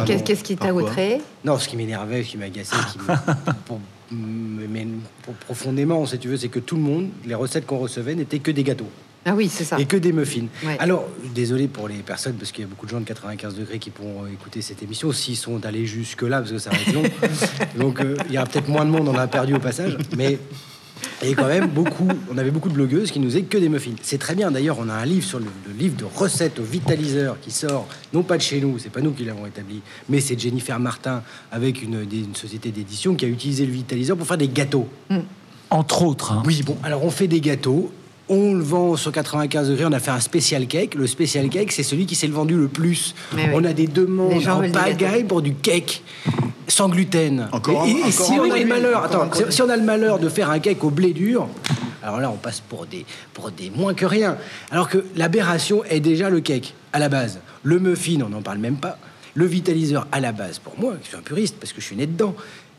Qu'est-ce qui t'a outré? Non, ce qui m'énervait, ce qui m'agaçait, qui me- (laughs) pour- mais pour- profondément, si tu veux, c'est que tout le monde, les recettes qu'on recevait n'étaient que des gâteaux Ah oui, c'est ça. et que des muffins. Ouais. Alors, désolé pour les personnes, parce qu'il y a beaucoup de gens de 95 degrés qui pourront euh, écouter cette émission, s'ils sont allés jusque-là, parce que ça va être long. (laughs) Donc, euh, il y aura peut-être moins de monde, on a perdu au passage. Mais il y a quand même beaucoup, on avait beaucoup de blogueuses qui nous faisaient que des muffins. C'est très bien, d'ailleurs, on a un livre sur le, le livre de recettes au vitaliseur qui sort, non pas de chez nous, c'est pas nous qui l'avons établi, mais c'est Jennifer Martin avec une, des- une société d'édition qui a utilisé le vitaliseur pour faire des gâteaux. Entre autres. hein. Oui, bon, alors on fait des gâteaux. On le vend sur 95 degrés. On a fait un spécial cake. Le spécial cake, c'est celui qui s'est le vendu le plus. Mais oui. On a des demandes en pagaille pour du cake sans gluten. Encore et, un- et encore si un on a produit, le malheur, encore attends, un produit. si, si on a le malheur de faire un cake au blé dur, alors là, on passe pour des, pour des moins que rien. Alors que l'aberration est déjà le cake à la base. Le muffin, on n'en parle même pas. Le vitaliseur à la base, pour moi, je suis un puriste parce que je suis né dedans.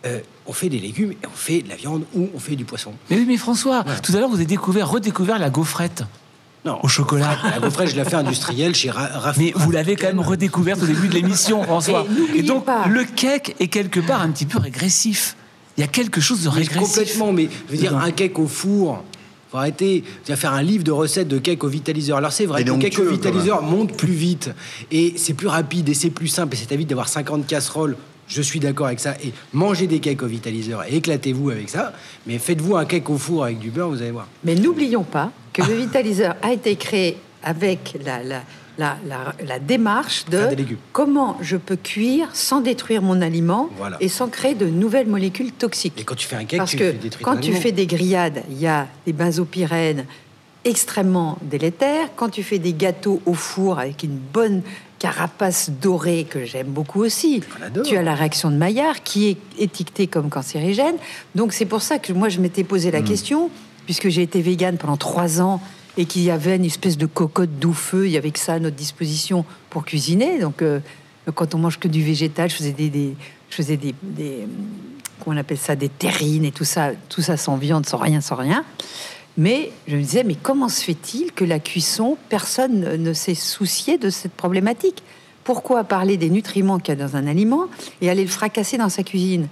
Euh, on fait des légumes et on fait de la viande ou on fait du poisson. Mais oui, mais François, tout à l'heure, vous avez découvert, redécouvert la gaufrette Non. au chocolat. La gaufrette, je l'ai fait industrielle chez Ra Raf- Mais vous l'avez quand même redécouverte au début de l'émission, (laughs) François. Et donc, pas- le cake est quelque part un petit peu régressif. Il y a quelque chose de Mais régressif. complètement, mais je veux dire, un cake au four. Faut arrêter. Tu vas faire un livre de recettes de cake au vitaliseur. Alors c'est vrai le cake au vitaliseur monte plus vite et c'est plus rapide et c'est plus simple et c'est évite d'avoir 50 casseroles. Je suis d'accord avec ça. Et mangez des cakes au vitaliseur et éclatez-vous avec ça. Mais faites-vous un cake au four avec du beurre, vous allez voir. Mais n'oublions pas que le vitaliseur a été créé avec la, la, la, démarche de comment je peux cuire sans détruire mon aliment Voilà. et sans créer de nouvelles molécules toxiques. Et quand tu fais un cake, Parce tu que quand tu fais des grillades, il y a des benzopyrènes extrêmement délétères. Quand tu fais des gâteaux au four avec une bonne carapace dorée que j'aime beaucoup aussi. Tu as la réaction de Maillard qui est étiquetée comme cancérigène. Donc c'est pour ça que moi je m'étais posé la question, puisque j'ai été végane pendant trois ans et qu'il y avait une espèce de cocotte doux-feu, il y avait que ça à notre disposition pour cuisiner. Donc euh, quand on mange que du végétal, je faisais des, des- je faisais des, des- comment on appelle ça, des terrines et tout ça, tout ça sans viande, sans rien, sans rien. Mais je me disais, mais comment se fait-il que la cuisson, personne ne- s'est soucié de cette problématique? Pourquoi parler des nutriments qu'il y a dans un aliment et aller le fracasser dans sa cuisine?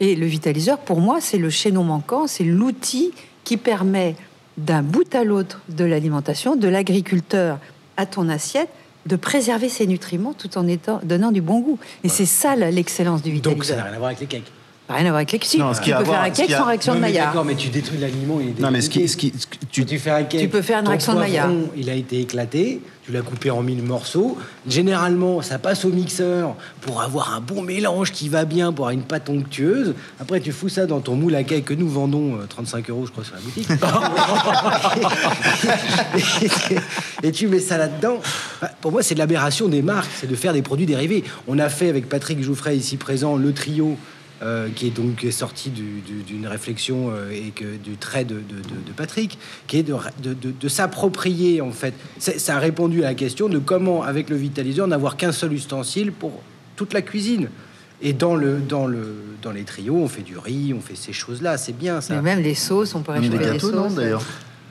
Et le vitaliseur, pour moi, c'est le chaînon manquant, c'est l'outil qui permet d'un bout à l'autre de l'alimentation, de l'agriculteur à ton assiette, de préserver ses nutriments tout en étant, donnant du bon goût. Et c'est ça l'excellence du vitaliseur. Donc ça n'a rien à voir avec les cakes. Rien à voir avec Si, Non, ce tu qui a à peux faire voir- un ce cake qui a- sans réaction de Non, mais Maillard. D'accord, mais tu détruis l'aliment, il est Non, mais ce qui, ce qui, ce Tu, tu, tu fais un cake. Tu peux faire une ton réaction de Maillard. Il a été éclaté, tu l'as coupé en mille morceaux. Généralement, ça passe au mixeur pour avoir un bon mélange qui va bien, pour avoir une pâte onctueuse. Après, tu fous ça dans ton moule à cake que nous vendons euh, 35 euros, je crois, sur la boutique. (laughs) et, tu mets ça là-dedans. Enfin, Pour moi, c'est de l'aberration des marques, c'est de faire des produits dérivés. On a fait avec Patrick Jouffret, ici présent, le trio. Euh, qui est donc sorti du- du- d'une réflexion euh, et que du trait de, de- de- de Patrick, qui est de, de- de- de s'approprier en fait. Ça a répondu à la question de comment, avec le vitaliseur, n'avoir qu'un seul ustensile pour toute la cuisine. Et dans, le, dans, le, dans les trios, on fait du riz, on fait ces choses-là, c'est bien ça. Mais même les sauces, on pourrait Même des non, sauces. d'ailleurs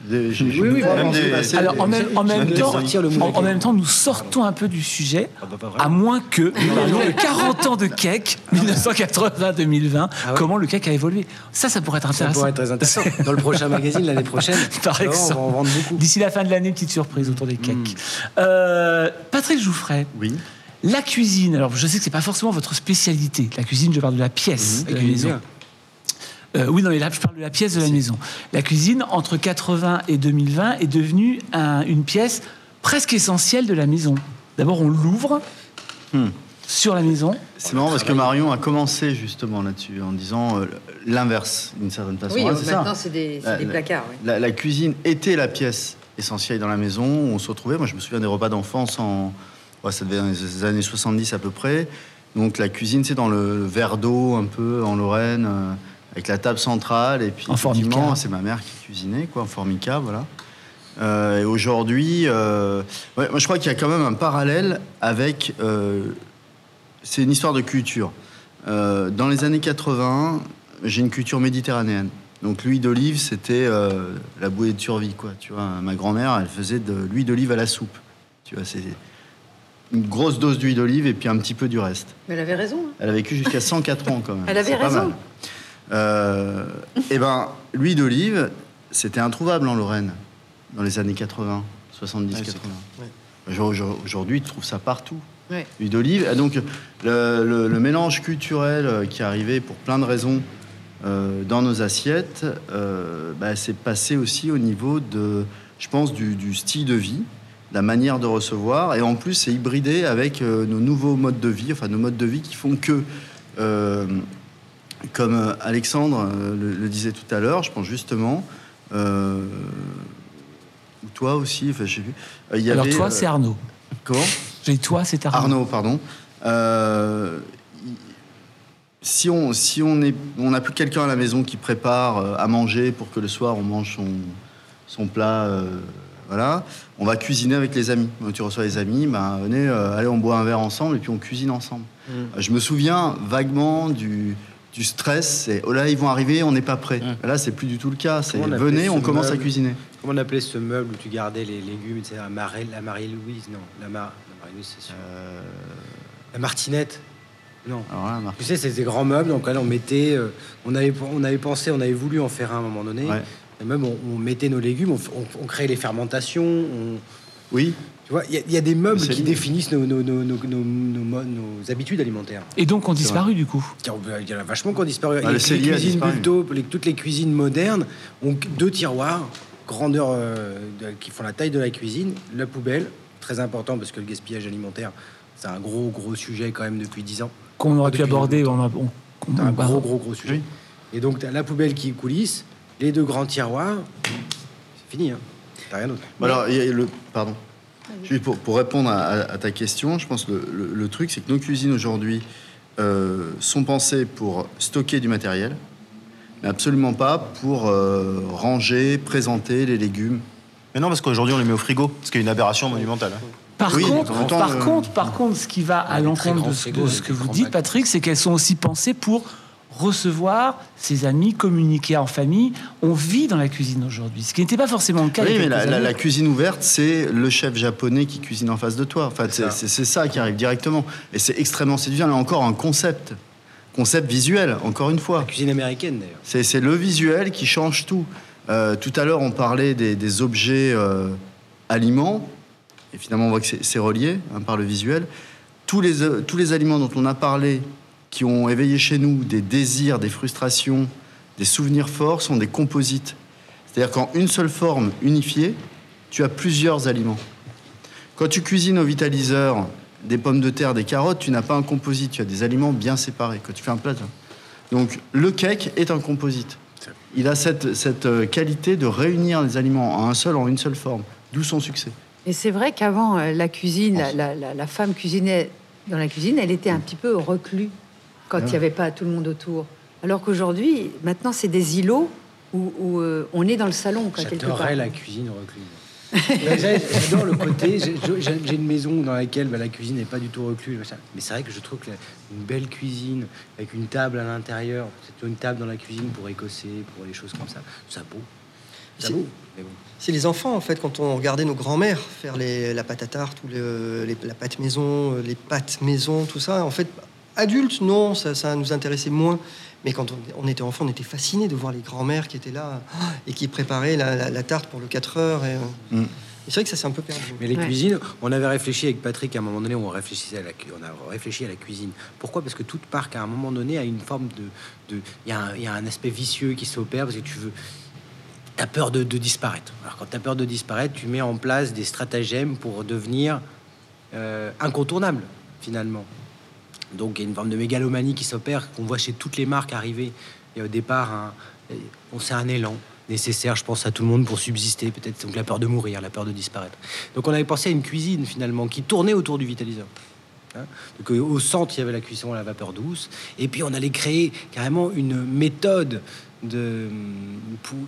Des- Oui, oui, même des- des- Alors en même, en même temps, en, même temps, nous sortons un peu du sujet, Ah bah, à moins que nous parlions de 40 ans de cake, 1980-2020. Ah ouais Comment le cake a évolué? Ça, ça pourrait être Ça intéressant. pourrait être très intéressant. (laughs) Dans le prochain magazine, l'année prochaine, (laughs) Par exemple. on va en vendre beaucoup. D'ici la fin de l'année, une petite surprise autour des cakes. Mm. Euh, Patrick Jouffret, Oui. la cuisine. Alors, je sais que c'est pas forcément votre spécialité. La cuisine, je parle de la pièce de la une maison. Euh, oui, non, mais là, je parle de la pièce de la maison. La cuisine, entre 80 et 2020, est devenue un- une pièce presque essentielle de la maison. D'abord, on l'ouvre Hmm. sur la maison. C'est marrant parce que Marion a commencé justement là-dessus en disant euh, l'inverse d'une certaine façon. Oui, Ah, maintenant c'est des, La- placards. oui. La, la cuisine était la pièce essentielle dans la maison. où On se retrouvait. Moi, je me souviens des repas d'enfance en. Ouais, ça devait être dans les années 70 à peu près. Donc, la cuisine, c'est dans le verre d'eau, un peu en Lorraine, euh, avec la table centrale. Et puis, En c'est ma mère qui cuisinait, quoi, en formica, voilà. Euh, et aujourd'hui, euh, ouais, moi, je crois qu'il y a quand même un parallèle avec. euh, c'est une histoire de culture. Euh, dans les années 80, j'ai une culture méditerranéenne. Donc l'huile d'olive, c'était euh, la bouée de survie, quoi. Tu vois, ma grand-mère, elle faisait de l'huile d'olive à la soupe. Tu vois, c'est une grosse dose d'huile d'olive et puis un petit peu du reste. Mais elle avait raison. hein. Elle a vécu jusqu'à 104 ans quand même. Elle avait raison. Mal. Euh, et ben, l'huile d'olive, c'était introuvable en Lorraine dans les années 80, 70, Ouais, c'est 80. Aujourd'hui, Aujourd'hui, tu trouves ça partout. Ouais. L'huile d'olive. Et Donc, le, le- le mélange culturel euh, qui est arrivé pour plein de raisons euh, dans nos assiettes, euh, bah, c'est passé aussi au niveau de, je pense, du, du style de vie, la manière de recevoir. Et en plus, c'est hybridé avec euh, nos nouveaux modes de vie, enfin nos modes de vie qui font que, comme euh, Alexandre euh, le, le disait tout à l'heure, je pense justement, euh, ou toi aussi, enfin, j'ai vu. euh, il y Alors avait, toi, euh, c'est Arnaud. Comment? J'ai toi, c'est Arnaud. Arnaud, pardon. Euh, si on si on est on n'a plus quelqu'un à la maison qui prépare à manger pour que le soir on mange son son plat, euh, voilà, on va cuisiner avec les amis. Quand tu reçois les amis, ben venez, euh, allez, on boit un verre ensemble et puis on cuisine ensemble. Mm. Euh, Je me souviens vaguement du du stress, c'est oh là ils vont arriver, on n'est pas prêt. Là c'est plus du tout le cas. C'est venez, on commence à cuisiner. Comment on appelait ce meuble où tu gardais les légumes, etc. La Marie- la Marie-Louise, non. La, Mar- la Marie-Louise, c'est sûr. Euh, La Martinette, non. là, Marc. Tu sais, c'est des grands meubles, donc là, on mettait, euh, on avait, on avait pensé, on avait voulu en faire un à un moment donné. Ouais. Et même, on, on mettait nos légumes, on, on- on créait les fermentations. on- Oui. Tu vois, il y, a- il y a des meubles qui définissent nos, nos, nos, nos, nos- nos mo- nos habitudes alimentaires. Et donc, ont disparu du coup. Il y en a- vachement qui ont disparu. Ah, les, cuisines les- toutes les cuisines modernes ont deux tiroirs, grandeur euh, de- qui font la taille de la cuisine, la poubelle, très important parce que le gaspillage alimentaire, c'est un gros gros sujet quand même depuis 10 ans. Qu'on aurait pu aborder. On a, on- un gros gros gros sujet. Et donc la poubelle qui coulisse, les deux grands tiroirs, c'est fini. Hein. T'as rien d'autre. Bon, alors il y a le pardon. Juste pour, pour répondre à, à- à ta question, je pense que le, le- le truc, c'est que nos cuisines aujourd'hui euh, sont pensées pour stocker du matériel, mais absolument pas pour euh, ranger, présenter les légumes. Mais non, parce qu'aujourd'hui, on les met au frigo, ce qui est une aberration monumentale. hein. Par, Oui, contre, temps, par, euh, contre, par contre, ce qui va à l'encontre de, ce- de que vous dites. Patrick, c'est qu'elles sont aussi pensées pour recevoir ses amis, communiquer en famille. On vit dans la cuisine aujourd'hui, ce qui n'était pas forcément le cas. Oui, mais la, la- la cuisine ouverte, c'est le chef japonais qui cuisine en face de toi. Enfin, c'est c'est- c'est ça qui arrive directement. Et c'est extrêmement séduisant. Là encore, un concept. Concept visuel, encore une fois. Cuisine américaine d'ailleurs. C'est c'est le visuel qui change tout. Euh, tout à l'heure, on parlait des, des objets euh, aliments. Et finalement, on voit que c'est- c'est relié hein, par le visuel. Tous les, euh, tous les aliments dont on a parlé, qui ont éveillé chez nous des désirs, des frustrations, des souvenirs forts, sont des composites. C'est-à-dire qu'en une seule forme unifiée, tu as plusieurs aliments. Quand tu cuisines au vitaliseur des pommes de terre, des carottes, tu n'as pas un composite, tu as des aliments bien séparés. Quand tu fais un plat, donc le cake est un composite. Il a cette, cette euh, qualité de réunir les aliments en un seul, en une seule forme. D'où son succès. Et c'est vrai qu'avant, euh, la cuisine, la, la- la- la femme cuisinait dans la cuisine, elle était un petit peu reclus quand il n'y avait pas tout le monde autour. Alors qu'aujourd'hui, maintenant, c'est des îlots où, où, euh, on est dans le salon. J'adorerais la cuisine recluse. (laughs) J'adore le côté. j'ai- une maison dans laquelle bah, la cuisine n'est pas du tout recluse. Mais c'est vrai que je trouve que la- une belle cuisine avec une table à l'intérieur, c'est une table dans la cuisine pour écosser, pour les choses comme ça, ça beau. Ça C'est- beau. Mais bon. C'est les enfants, en fait, quand on regardait nos grands-mères faire les- la pâte à tarte ou les- les- la pâte maison, euh, les pâtes maison, tout ça. En fait, adultes, non, ça, ça nous intéressait moins. Mais quand on, était enfant, on était fascinés de voir les grands-mères qui étaient là et qui préparaient la, la- la tarte pour le 4 heures. Et, euh, Mm. et c'est vrai que ça s'est un peu perdu. Mais les Ouais. cuisines, on avait réfléchi avec Patrick à un moment donné, on réfléchissait à la, on a réfléchi à la cuisine. Pourquoi? Parce que toute marque, à un moment donné, a une forme de, de, il y, a un- il y a un aspect vicieux qui s'opère parce que tu veux, as peur de, de disparaître. Alors quand tu as peur de disparaître, tu mets en place des stratagèmes pour devenir euh, incontournable finalement. Donc il y a une forme de mégalomanie qui s'opère, qu'on voit chez toutes les marques arriver. Et au départ, un- on sait un élan nécessaire, je pense, à tout le monde pour subsister, peut-être donc la peur de mourir, la peur de disparaître. Donc on avait pensé à une cuisine finalement qui tournait autour du vitaliseur. Hein. Euh, au centre, il y avait la cuisson à la vapeur douce, et puis on allait créer carrément une méthode de,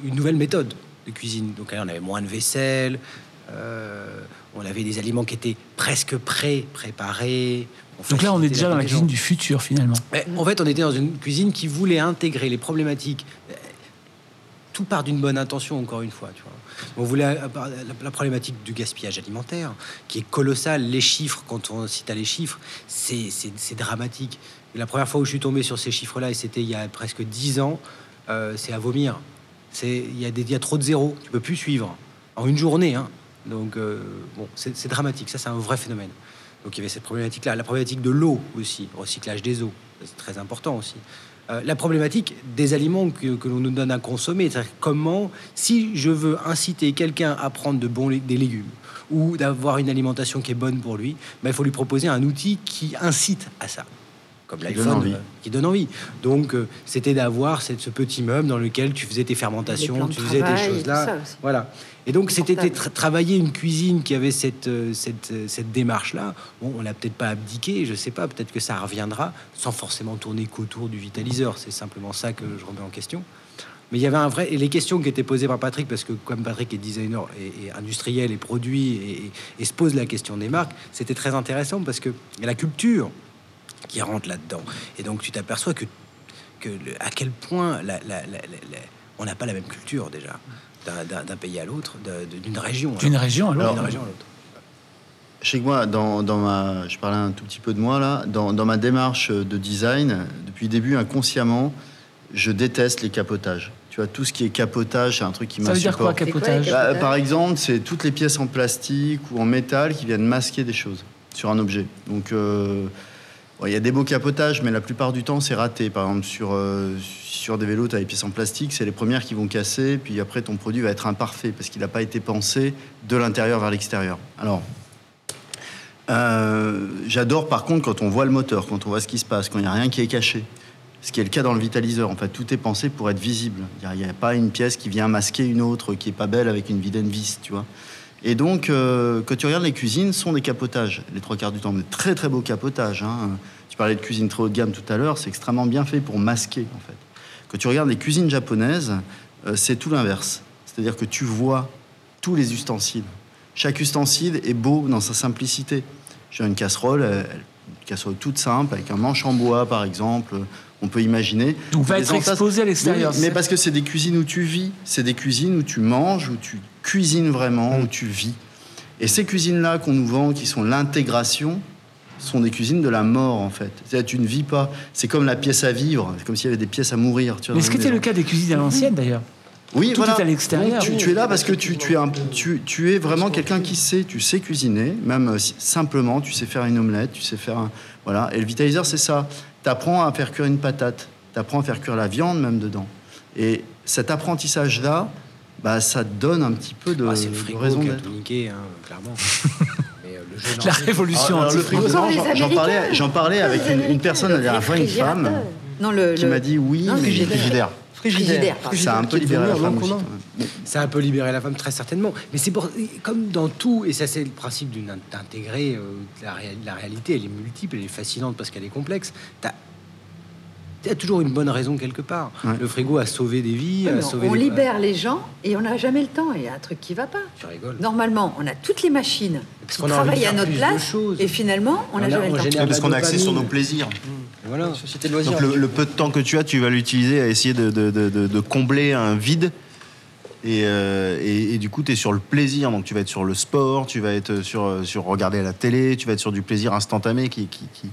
une nouvelle méthode de cuisine. Donc on avait moins de vaisselle, euh, on avait des aliments qui étaient presque prêts, préparés. Donc là, on est déjà dans la cuisine du futur, finalement. Mais en fait, on était dans une cuisine qui voulait intégrer les problématiques. Tout part d'une bonne intention, encore une fois. Tu vois. On voulait euh, la, problématique du gaspillage alimentaire, qui est colossal. Les chiffres, quand on cite les chiffres, c'est dramatique. La première fois où je suis tombé sur ces chiffres-là, et c'était il y a presque dix ans, euh, c'est à vomir. Il y a des y a trop de zéros. Tu peux plus suivre en une journée. hein. Donc euh, bon, c'est dramatique. Ça, c'est un vrai phénomène. Donc il y avait cette problématique-là, la problématique de l'eau aussi, recyclage des eaux, c'est très important aussi. Euh, la problématique des aliments que, l'on nous donne à consommer, c'est-à-dire comment, si je veux inciter quelqu'un à prendre de bons des légumes ou d'avoir une alimentation qui est bonne pour lui, ben, il faut lui proposer un outil qui incite à ça. Comme Qui donne l'iPhone, envie. euh, qui donne envie. Donc, euh, c'était d'avoir ce petit meuble dans lequel tu faisais tes fermentations, tu faisais travail des et choses tout là. ça aussi. Voilà. Et donc, c'était tra- travailler une cuisine qui avait cette, euh, cette, euh, cette démarche-là. Bon, on l'a peut-être pas abdiqué, je sais pas, peut-être que ça reviendra, sans forcément tourner qu'autour du vitaliseur. C'est simplement ça que je remets en question. Mais il y avait un vrai. Et les questions qui étaient posées par Patrick, parce que comme Patrick est designer et, et industriel et produit et, et- et se pose la question des marques, c'était très intéressant parce que il y a la culture qui rentre là-dedans. Et donc, tu t'aperçois que, que le- à quel point la- la- la- la- la- on n'a pas la même culture déjà, d'un- pays à l'autre, d'une région. à D'une l'autre. région à l'autre. À l'autre. Chez moi, dans, dans ma, je parlais un tout petit peu de moi là, dans, dans ma démarche de design, depuis le début, inconsciemment, je déteste les capotages. Tu vois, tout ce qui est capotage, c'est un truc qui Ça veut dire quoi, m'insupporte. capotage quoi, les Bah, Par exemple, c'est toutes les pièces en plastique ou en métal qui viennent masquer des choses sur un objet. Donc, euh, il y a des beaux capotages, mais la plupart du temps, c'est raté. Par exemple, sur, euh, sur des vélos, tu as des pièces en plastique, c'est les premières qui vont casser, puis après, ton produit va être imparfait parce qu'il n'a pas été pensé de l'intérieur vers l'extérieur. Alors, euh, j'adore par contre quand on voit le moteur, quand on voit ce qui se passe, quand il n'y a rien qui est caché. Ce qui est le cas dans le vitaliseur. En fait, tout est pensé pour être visible. Il n'y a, pas une pièce qui vient masquer une autre qui est pas belle avec une vilaine vis, tu vois. Et donc, euh, quand tu regardes les cuisines, sont des capotages, les trois quarts du temps, mais très très beaux capotages. hein. Tu parlais de cuisine très haut de gamme tout à l'heure, c'est extrêmement bien fait pour masquer en fait. Quand tu regardes les cuisines japonaises, euh, c'est tout l'inverse. C'est-à-dire que tu vois tous les ustensiles. Chaque ustensile est beau dans sa simplicité. J'ai une casserole, une casserole toute simple, avec un manche en bois par exemple. On peut imaginer. Donc, va être exposé à l'extérieur. Oui, mais parce que c'est des cuisines où tu vis, c'est des cuisines où tu manges, où tu cuisines vraiment, où tu vis. Et ces cuisines-là qu'on nous vend, qui sont l'intégration, sont des cuisines de la mort en fait. C'est-à-dire tu ne vis pas. C'est comme la pièce à vivre, c'est comme s'il y avait des pièces à mourir. Tu vois, Mais ce qui était le cas des cuisines à l'ancienne d'ailleurs? Oui, Tout voilà. est à l'extérieur. Tu, tu es là parce que tu, tu es, un- tu, tu es vraiment quelqu'un qui sait, tu sais cuisiner, même euh, si- simplement, tu sais faire une omelette, tu sais faire un... Voilà. Et le vitaliseur, c'est ça. Tu apprends à faire cuire une patate, tu apprends à faire cuire la viande même dedans. Et cet apprentissage-là, bah, ça te donne un petit peu de, Ah, c'est le de frigo raison qui a d'être. tout niqué, hein, clairement. (laughs) Mais, euh, le jeu La révolution. Alors, le frigo, non, les j'en- parlais, j'en parlais avec une, une personne la dernière fois, une femme, Non, le, qui le- m'a dit oui, Non, mais frigidaire. Frigidaire. Ça a un peu libéré la femme aussi. Ça a un peu libéré la femme, très certainement. Mais c'est pour, comme dans tout, et ça c'est le principe d'une- d'intégrer euh, la, ré- la réalité, elle est multiple, elle est fascinante parce qu'elle est complexe. As toujours une bonne raison quelque part. Ouais. Le frigo a sauvé des vies, a sauvé on des- libère les gens et on n'a jamais le temps. Il y a un truc qui va pas. Tu rigoles. Normalement, on a toutes les machines Parce qui a travaillent à notre place et finalement, on n'a a- jamais on le temps. Parce qu'on a accès sur nos plaisirs. Voilà. Société de loisirs. Donc le, le peu de temps que tu as, tu vas l'utiliser à essayer de, de- de- de- de combler un vide. Et, euh, et- et du coup, tu es sur le plaisir. Donc tu vas être sur le sport, tu vas être sur, sur regarder la télé, tu vas être sur du plaisir instantané qui, qui, qui,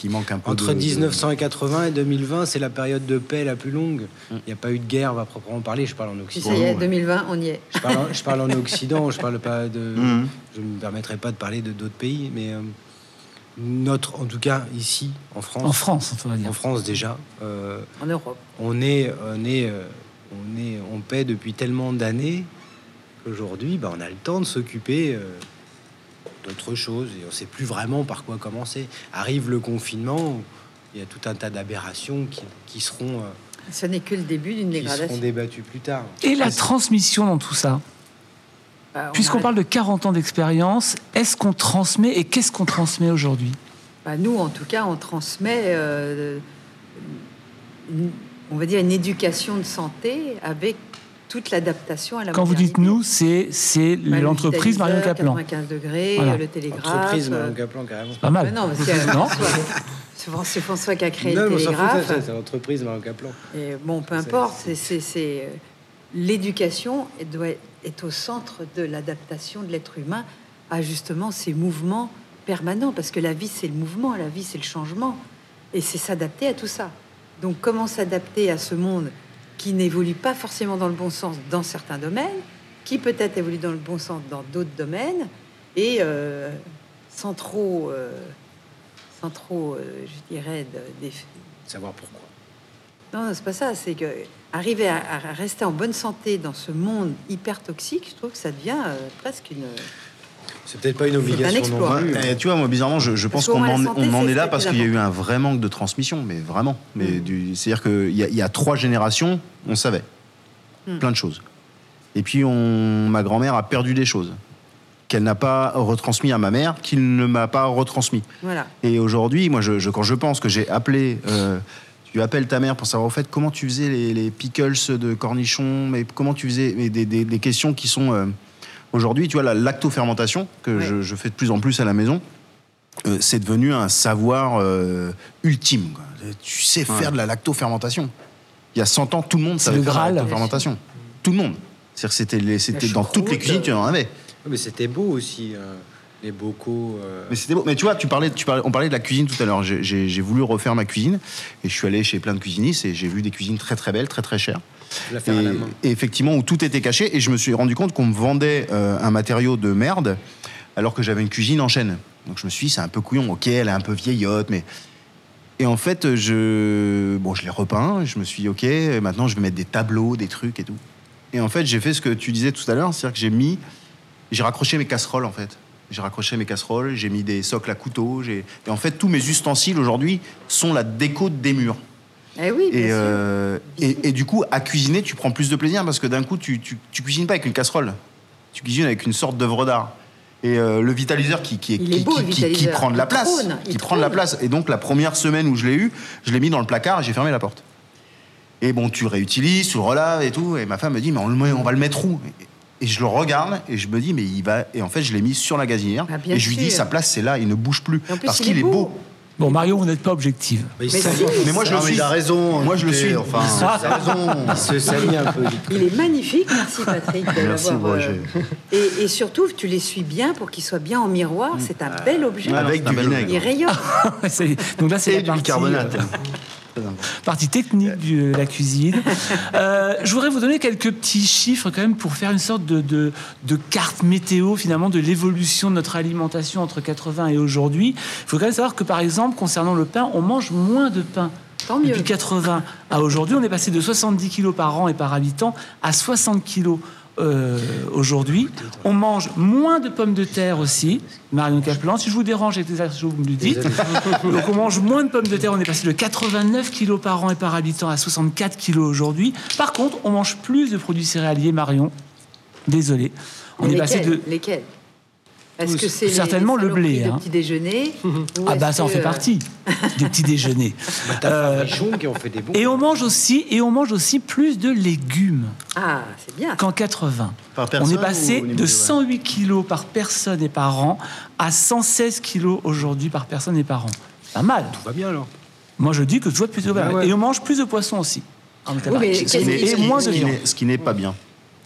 qui manque un peu Entre de- de- 1980 et 2020, c'est la période de paix la plus longue. Mm. Il n'y a pas eu de guerre, à proprement parler. Je parle en Occident. ça y est, ouais. 2020, on y est. Je parle, en, je parle en Occident, je parle pas de. (laughs) Mhm. Je ne me permettrai pas de parler de d'autres pays, mais euh, notre, en tout cas ici, en France, En France, on va dire. en France déjà, euh, En Europe. on est, on est, euh, on est, on paie depuis tellement d'années qu'aujourd'hui, bah, on a le temps de s'occuper euh, d'autres choses et on ne sait plus vraiment par quoi commencer. Arrive le confinement, il y a tout un tas d'aberrations qui, qui seront, euh, Ce n'est que le début d'une qui seront dégradation. débattues plus tard. Et la transmission dans tout ça Bah, on Puisqu'on a- parle de 40 ans d'expérience, est-ce qu'on transmet et qu'est-ce qu'on transmet aujourd'hui? Bah, nous, en tout cas, on transmet, euh, une- on va dire, une éducation de santé avec toute l'adaptation à la Quand vous dites nous, c'est c'est Bah, le l'entreprise Marion Caplan. 95 degrés, Voilà. le télégraphe. Entreprise, euh, Marion Caplan, carrément. Pas mal. bah non, parce que (laughs) Non François- c'est Fran- c'est François qui a créé Non, le fout, télégraphe. ça, ça, c'est l'entreprise Marion Caplan. Et bon, peu importe, c'est, c'est, c'est, euh, l'éducation doit être, est au centre de l'adaptation de l'être humain à justement ces mouvements permanents, parce que la vie c'est le mouvement, la vie c'est le changement, et c'est s'adapter à tout ça. Donc comment s'adapter à ce monde qui n'évolue pas forcément dans le bon sens dans certains domaines, qui peut-être évolue dans le bon sens dans d'autres domaines, et euh, sans trop, euh, sans trop, euh, je dirais, de- Savoir pourquoi. non, non, c'est pas ça. C'est que arriver à, à rester en bonne santé dans ce monde hyper toxique, je trouve que ça devient presque une. C'est peut-être pas une obligation exploit. non plus. Ouais, et tu vois, moi, bizarrement, je, je pense qu'on en, la santé, on en c'est est là parce qu'il y a eu un vrai manque de transmission, mais vraiment. Mais Mm. c'est-à-dire qu'il y, a- il y a trois générations, on savait Mm. plein de choses. Et puis, on, ma grand-mère a perdu des choses qu'elle n'a pas retransmis à ma mère, qu'il ne m'a pas retransmis. Voilà. Et aujourd'hui, moi, je, je- quand je pense que j'ai appelé, euh, tu appelles ta mère pour savoir au fait comment tu faisais les, les pickles de cornichons, mais comment tu faisais mais des, des- des questions qui sont euh, aujourd'hui, tu vois, la lactofermentation que Ouais. je, je fais de plus en plus à la maison. euh, c'est devenu un savoir euh, ultime. quoi. Tu sais faire de la lactofermentation. Il y a 100 ans, tout le monde savait le faire de la lactofermentation. Tout le monde. C'est-à-dire que c'était, c'était dans toutes les cuisines, tu en avais. Mais c'était beau aussi, euh, les bocaux. euh, Mais c'était beau. Mais tu vois, tu parlais, tu parlais, on parlait de la cuisine tout à l'heure. J'ai- J'ai j'ai voulu refaire ma cuisine et je suis allé chez plein de cuisinistes et j'ai vu des cuisines très très belles, très très chères. La faire à Et, la main. et effectivement, où tout était caché et je me suis rendu compte qu'on me vendait euh, un matériau de merde alors que j'avais une cuisine en chaîne. Donc je me suis dit, c'est un peu couillon. Ok, elle est un peu vieillotte, mais. Et en fait, je, bon, je l'ai repeint. Je me suis dit, ok, maintenant je vais mettre des tableaux, des trucs et tout. Et en fait, j'ai fait ce que tu disais tout à l'heure, c'est-à-dire que j'ai mis, j'ai raccroché mes casseroles en fait. J'ai raccroché mes casseroles, j'ai mis des socles à couteau. Et en fait, tous mes ustensiles aujourd'hui sont la déco des murs. Eh oui, Et, euh, et, et du coup, à cuisiner, tu prends plus de plaisir parce que d'un coup, tu, tu, tu cuisines pas avec une casserole. Tu cuisines avec une sorte d'œuvre d'art. Et euh, le vitaliseur qui, beau, prend de la place, trône, qui prend de la place. Et donc la première semaine où je l'ai eu, je l'ai mis dans le placard et j'ai fermé la porte. Et bon, tu le réutilises, tu le relaves et tout. Et ma femme me dit, mais on, le met- on va le mettre où? Et je le regarde et je me dis, mais il va. Et en fait, je l'ai mis sur la gazinière. Ah, et je lui dis, sa place, c'est là, il ne bouge plus. Parce il qu'il est est beau. beau. Bon, Marion, vous n'êtes pas objective. Mais il Mais si. Mais moi, je Non, le mais suis. il a raison. Moi, je le suis. Enfin, il a raison. il se salit un peu. Il est magnifique, merci Patrick. de Merci, l'avoir, Roger. (laughs) et, et surtout, tu les suis bien pour qu'ils soient bien en miroir. C'est un bel objet. Avec du Il vinaigre. rayonne. (laughs) C'est- Donc là, c'est Et la du bicarbonate. Partie technique de la cuisine. (laughs) Euh, je voudrais vous donner quelques petits chiffres quand même pour faire une sorte de, de, de carte météo finalement de l'évolution de notre alimentation entre 80 et aujourd'hui. Il faut quand même savoir que par exemple concernant le pain, on mange moins de pain. Tant mieux. Depuis 80 à aujourd'hui, on est passé de 70 kilos par an et par habitant à 60 kilos euh, aujourd'hui. On mange moins de pommes de terre aussi. Marion Caplan, si je vous dérange avec des achats, vous me le dites. (laughs) Donc on mange moins de pommes de terre. On est passé de 89 kilos par an et par habitant à 64 kilos aujourd'hui. Par contre, on mange plus de produits céréaliers, Marion. Désolé. On est lesquels, passé de lesquels? Est-ce que c'est certainement les le blé, hein. petit déjeuner (laughs) ah bah ça en fait euh, partie (laughs) du petit déjeuner. Euh, Richoun qui ont fait des bons. et on mange aussi et on mange aussi plus de légumes. Ah, c'est bien. qu'en 80. Par On est passé de des- 108 kilos par personne et par an à 116 kilos aujourd'hui par personne et par an. C'est Pas mal. Tout va bien alors. Moi, je dis que tout va plutôt bien. Ah ouais. Et on mange plus de poissons aussi. En Oui, mais qui- et moins de viande. ce qui n'est pas bien.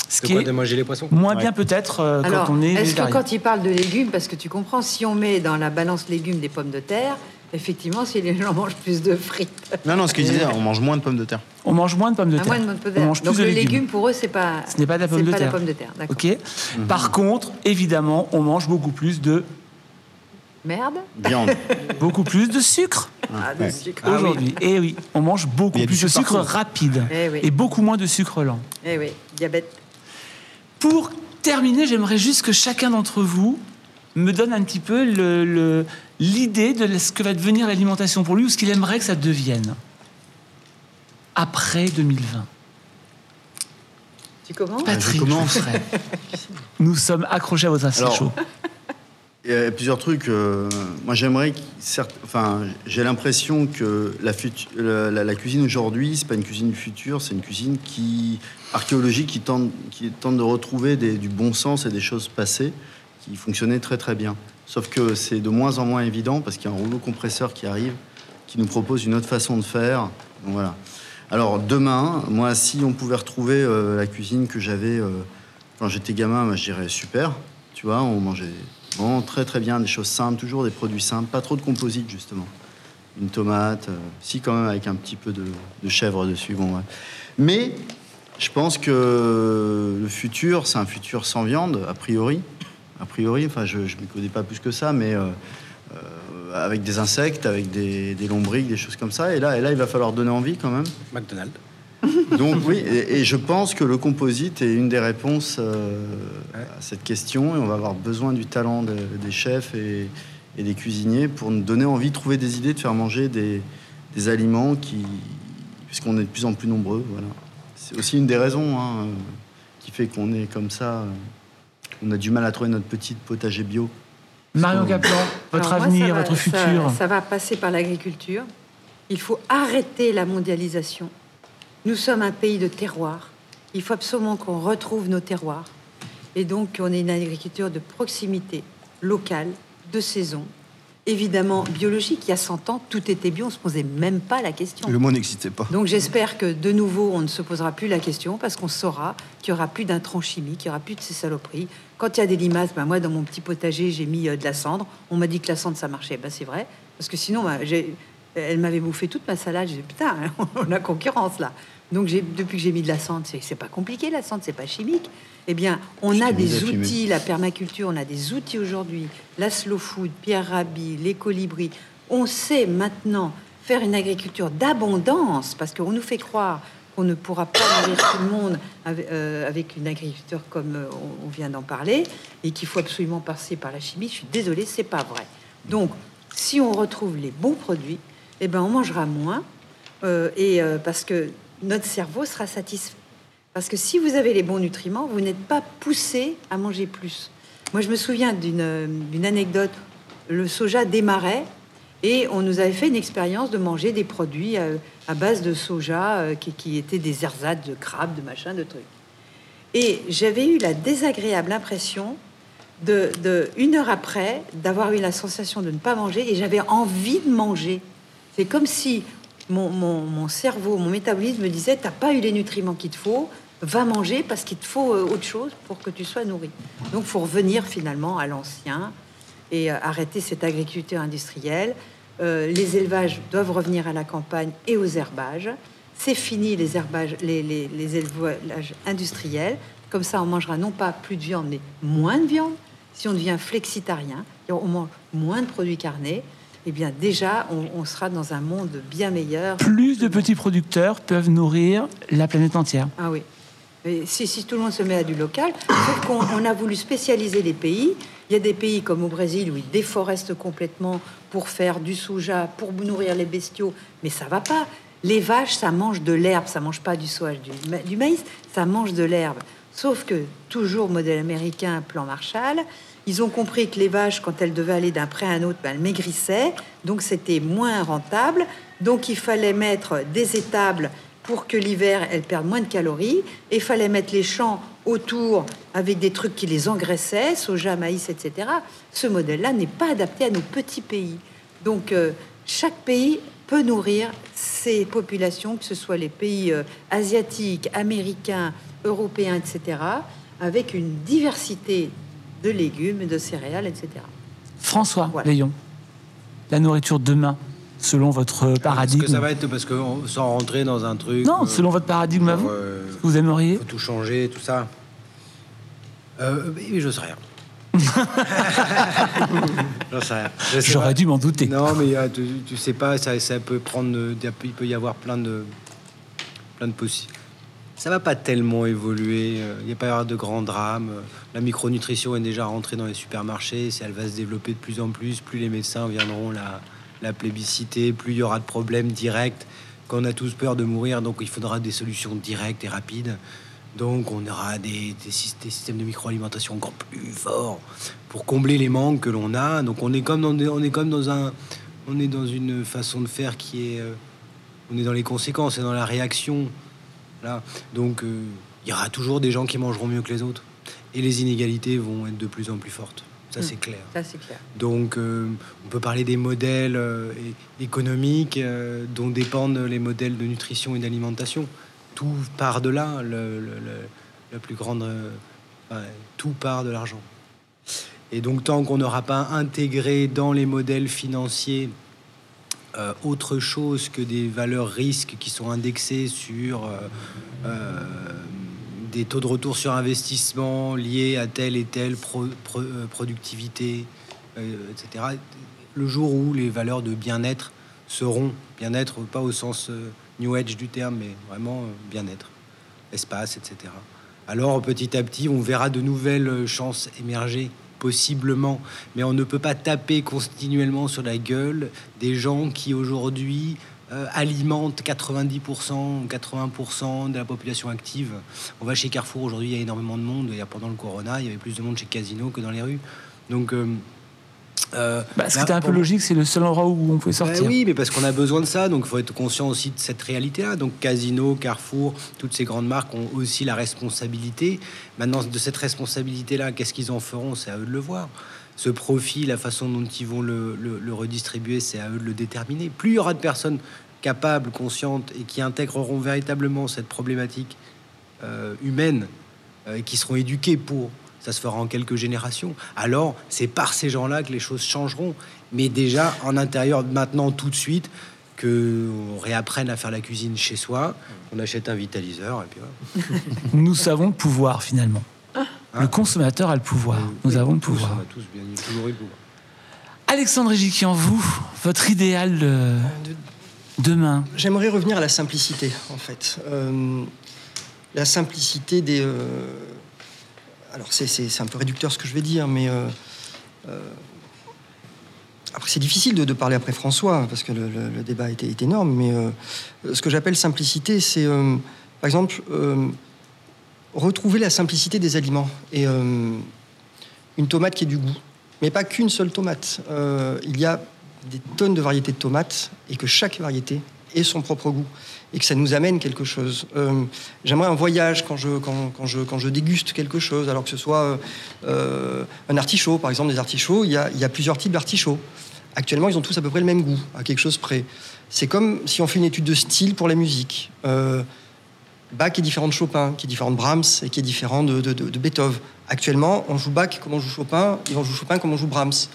Ce qui quoi est de manger les poissons? moins Ouais. bien peut-être euh, quand on est est-ce que quand il parle de légumes, parce que tu comprends, si on met dans la balance légumes des pommes de terre, effectivement, si les gens (laughs) mangent plus de frites, Non, non, ce que je disais, on mange moins de pommes de terre. On mange moins de pommes de à terre. moins de pommes de On terre. mange plus Donc de le légumes. légume pour eux, c'est pas. Ce n'est pas de la pomme de pas terre. la pomme de terre. D'accord. Ok. Par contre, évidemment, on mange beaucoup plus de Merde. Viande. (laughs) beaucoup plus de sucre Ah, de sucre. aujourd'hui. Et oui, on mange beaucoup plus de sucre sucre partout. rapide Eh oui. et beaucoup moins de sucre lent. Eh oui, diabète. Pour terminer, j'aimerais juste que chacun d'entre vous me donne un petit peu le- le- l'idée de ce que va devenir l'alimentation pour lui ou ce qu'il aimerait que ça devienne après 2020. Tu commences? Patrick, je commence. Nous sommes accrochés à votre assiette chaud. Il y a plusieurs trucs. euh, moi, j'aimerais, enfin, j'ai l'impression que la, cuisine aujourd'hui, c'est pas une cuisine du futur, c'est une cuisine qui archéologique qui tente, qui tente de retrouver du bon sens et des choses passées qui fonctionnaient très très bien. Sauf que c'est de moins en moins évident parce qu'il y a un rouleau compresseur qui arrive, qui nous propose une autre façon de faire. Donc, voilà. Alors demain, moi, si on pouvait retrouver euh, la cuisine que j'avais euh, quand j'étais gamin, moi, je dirais super. Tu vois, on mangeait vraiment très très bien, des choses simples, toujours des produits simples, pas trop de composites justement. Une tomate, euh, si quand même avec un petit peu de, chèvre dessus. Bon. Mais je pense que le futur, c'est un futur sans viande, a priori. A priori, enfin, je ne m'y connais pas plus que ça, mais euh, euh, avec des insectes, avec des, des lombriques, des choses comme ça. Et là, et là, il va falloir donner envie quand même. McDonald's. (laughs) Donc oui, et, et je pense que le composite est une des réponses euh, à cette question. Et on va avoir besoin du talent de- des chefs et, et des cuisiniers pour nous donner envie de trouver des idées, de faire manger des, des aliments qui, puisqu'on est de plus en plus nombreux. Voilà. C'est aussi une des raisons hein, euh, qui fait qu'on est comme ça. euh, on a du mal à trouver notre petit potager bio. Marion Caplan, votre Alors moi, avenir, va- votre ça- futur. Ça, va passer par l'agriculture. Il faut arrêter la mondialisation. Nous sommes un pays de terroir. Il faut absolument qu'on retrouve nos terroirs. Et donc, on ait une agriculture de proximité, locale, de saison. Évidemment, biologique. Il y a 100 ans, tout était bio. On ne se posait même pas la question. Le mot n'existait pas. Donc j'espère que de nouveau, on ne se posera plus la question parce qu'on saura qu'il n'y aura plus d'intrants chimiques, qu'il n'y aura plus de ces saloperies. Quand il y a des limaces, ben moi, dans mon petit potager, j'ai mis euh, de la cendre. On m'a dit que la cendre, ça marchait. Ben, c'est vrai. Parce que sinon, ben, elle m'avait bouffé toute ma salade. J'ai dit, putain, (laughs) on a concurrence là. Donc depuis que j'ai mis de la cendre, c'est, pas compliqué, la cendre, c'est pas chimique. Eh bien, on a des outils, la permaculture, on a des outils aujourd'hui. La slow food, Pierre Rabhi, les colibris. On sait maintenant faire une agriculture d'abondance parce qu'on nous fait croire qu'on ne pourra pas nourrir tout le monde avec, euh, avec une agriculture comme euh, on, on vient d'en parler et qu'il faut absolument passer par la chimie. Je suis désolée, c'est pas vrai. Donc, si on retrouve les bons produits, eh ben, on mangera moins euh, et euh, parce que notre cerveau sera satisfait. Parce que si vous avez les bons nutriments, vous n'êtes pas poussé à manger plus. Moi, je me souviens d'une anecdote. Le soja démarrait et on nous avait fait une expérience de manger des produits euh, à base de soja euh, qui, qui étaient des ersatz de crabes, de machin, de trucs. Et j'avais eu la désagréable impression de, de une heure après d'avoir eu la sensation de ne pas manger et j'avais envie de manger. C'est comme si mon, cerveau, mon métabolisme me disait T'as pas eu les nutriments qu'il te faut, va manger parce qu'il te faut euh, autre chose pour que tu sois nourri. Donc, faut revenir finalement à l'ancien et euh, arrêter cette agriculture industrielle. Euh, les élevages doivent revenir à la campagne et aux herbages. C'est fini les les, élevages industriels. Comme ça, on mangera non pas plus de viande, mais moins de viande. Si on devient flexitarien, on mange moins de produits carnés, eh bien déjà, on, on sera dans un monde bien meilleur. Plus de petits producteurs peuvent nourrir la planète entière. Ah oui. Et si, si tout le monde se met à du local, sauf qu'on on a voulu spécialiser les pays. Il y a des pays comme au Brésil où ils déforestent complètement pour faire du soja, pour nourrir les bestiaux, mais ça va pas. Les vaches, ça mange de l'herbe, ça mange pas du soja, du, ma- du maïs, ça mange de l'herbe. Sauf que, toujours modèle américain, plan Marshall, ils ont compris que les vaches, quand elles devaient aller d'un pré à un autre, ben, elles maigrissaient, donc c'était moins rentable. Donc il fallait mettre des étables pour que l'hiver, elles perdent moins de calories. Et il fallait mettre les champs autour avec des trucs qui les engraissaient, soja, maïs, etc. Ce modèle-là n'est pas adapté à nos petits pays. Donc euh, chaque pays peut nourrir ses populations, que ce soit les pays euh, asiatiques, américains, européens, etc., avec une diversité de légumes, de céréales, etc. François Voilà. Léon, la nourriture demain, selon votre Est-ce paradigme. que ça va être parce que on- sans rentrer dans un truc. Non, euh, selon votre paradigme à vous, euh, vous aimeriez faut tout changer, tout ça. Euh, mais je sais rien. (laughs) J'aurais dû m'en douter. Non, mais euh, tu, tu sais pas, ça, ça peut prendre. Il peut y avoir plein de, plein de possibles. Ça va pas tellement évoluer. Il n'y a pas y avoir de grands drames. La micronutrition est déjà rentrée dans les supermarchés. Elle va se développer de plus en plus, plus les médecins viendront la, la plébisciter, plus il y aura de problèmes directs. Quand on a tous peur de mourir, donc il faudra des solutions directes et rapides. Donc on aura des, des syst- des systèmes de microalimentation encore plus forts pour combler les manques que l'on a. Donc on est comme dans, on est comme dans un, on est dans une façon de faire qui est, euh, on est dans les conséquences et dans la réaction. Là, donc euh, il y aura toujours des gens qui mangeront mieux que les autres et les inégalités vont être de plus en plus fortes. Ça Mm. c'est clair. Ça, c'est clair. Donc, euh, on peut parler des modèles euh, économiques euh, dont dépendent les modèles de nutrition et d'alimentation. Tout part de là, le, le- le- la plus grande. enfin, tout part de l'argent. Et donc, tant qu'on n'aura pas intégré dans les modèles financiers autre chose que des valeurs risques qui sont indexées sur des taux de retour sur investissement liés à telle et telle euh, productivité, euh, etc. Le jour où les valeurs de bien-être seront bien-être, pas au sens euh, new age du terme, mais vraiment bien-être, espace, etc. Alors petit à petit, on verra de nouvelles chances émerger possiblement, mais on ne peut pas taper continuellement sur la gueule des gens qui aujourd'hui euh, alimentent 90% ou 80% de la population active. On va chez Carrefour aujourd'hui, il y a énormément de monde. Il y a pendant le Corona, il y avait plus de monde chez Casino que dans les rues. Donc euh, euh, Bah, ce qui là, était un peu pour- logique, c'est le seul endroit où on pouvait bah sortir. oui, mais parce qu'on a besoin de ça, donc il faut être conscient aussi de cette réalité-là. Donc Casino, Carrefour, toutes ces grandes marques ont aussi la responsabilité. Maintenant, de cette responsabilité-là, qu'est-ce qu'ils en feront? C'est à eux de le voir. Ce profit, la façon dont ils vont le, le- le redistribuer, c'est à eux de le déterminer. Plus il y aura de personnes capables, conscientes et qui intégreront véritablement cette problématique euh, humaine, euh, et qui seront éduqués pour, ça se fera en quelques générations, alors c'est par ces gens-là que les choses changeront. Mais déjà, en intérieur, maintenant, tout de suite, que on réapprenne à faire la cuisine chez soi, on achète un vitaliseur, et puis voilà. (laughs) Nous savons le pouvoir finalement. Le consommateur a le pouvoir. Nous Oui, avons le tous, pouvoir. On a tous bien toujours eu le pouvoir. Alexandre Égiquian, vous, votre idéal euh, demain J'aimerais revenir à la simplicité, en fait. Euh, la simplicité des. euh, alors, c'est- un peu réducteur ce que je vais dire, mais. euh, après, c'est difficile de, parler après François, parce que le, débat était, est énorme, mais ce que j'appelle simplicité, c'est. par exemple, retrouver la simplicité des aliments et une tomate qui ait du goût. Mais pas qu'une seule tomate. Il y a des tonnes de variétés de tomates et que chaque variété ait son propre goût et que ça nous amène quelque chose. Euh, J'aimerais un voyage quand je, quand, je, quand je déguste quelque chose, alors que ce soit euh, un artichaut, par exemple, des artichauts, il y a, il y a plusieurs types d'artichauts. Actuellement, ils ont tous à peu près le même goût, à quelque chose près. C'est comme si on fait une étude de style pour la musique. Euh, Bach est différent de Chopin, qui est différent de Brahms et qui est différent de, de, de Beethoven. Actuellement, on joue Bach comme on joue Chopin, et on joue Chopin comme on joue Brahms.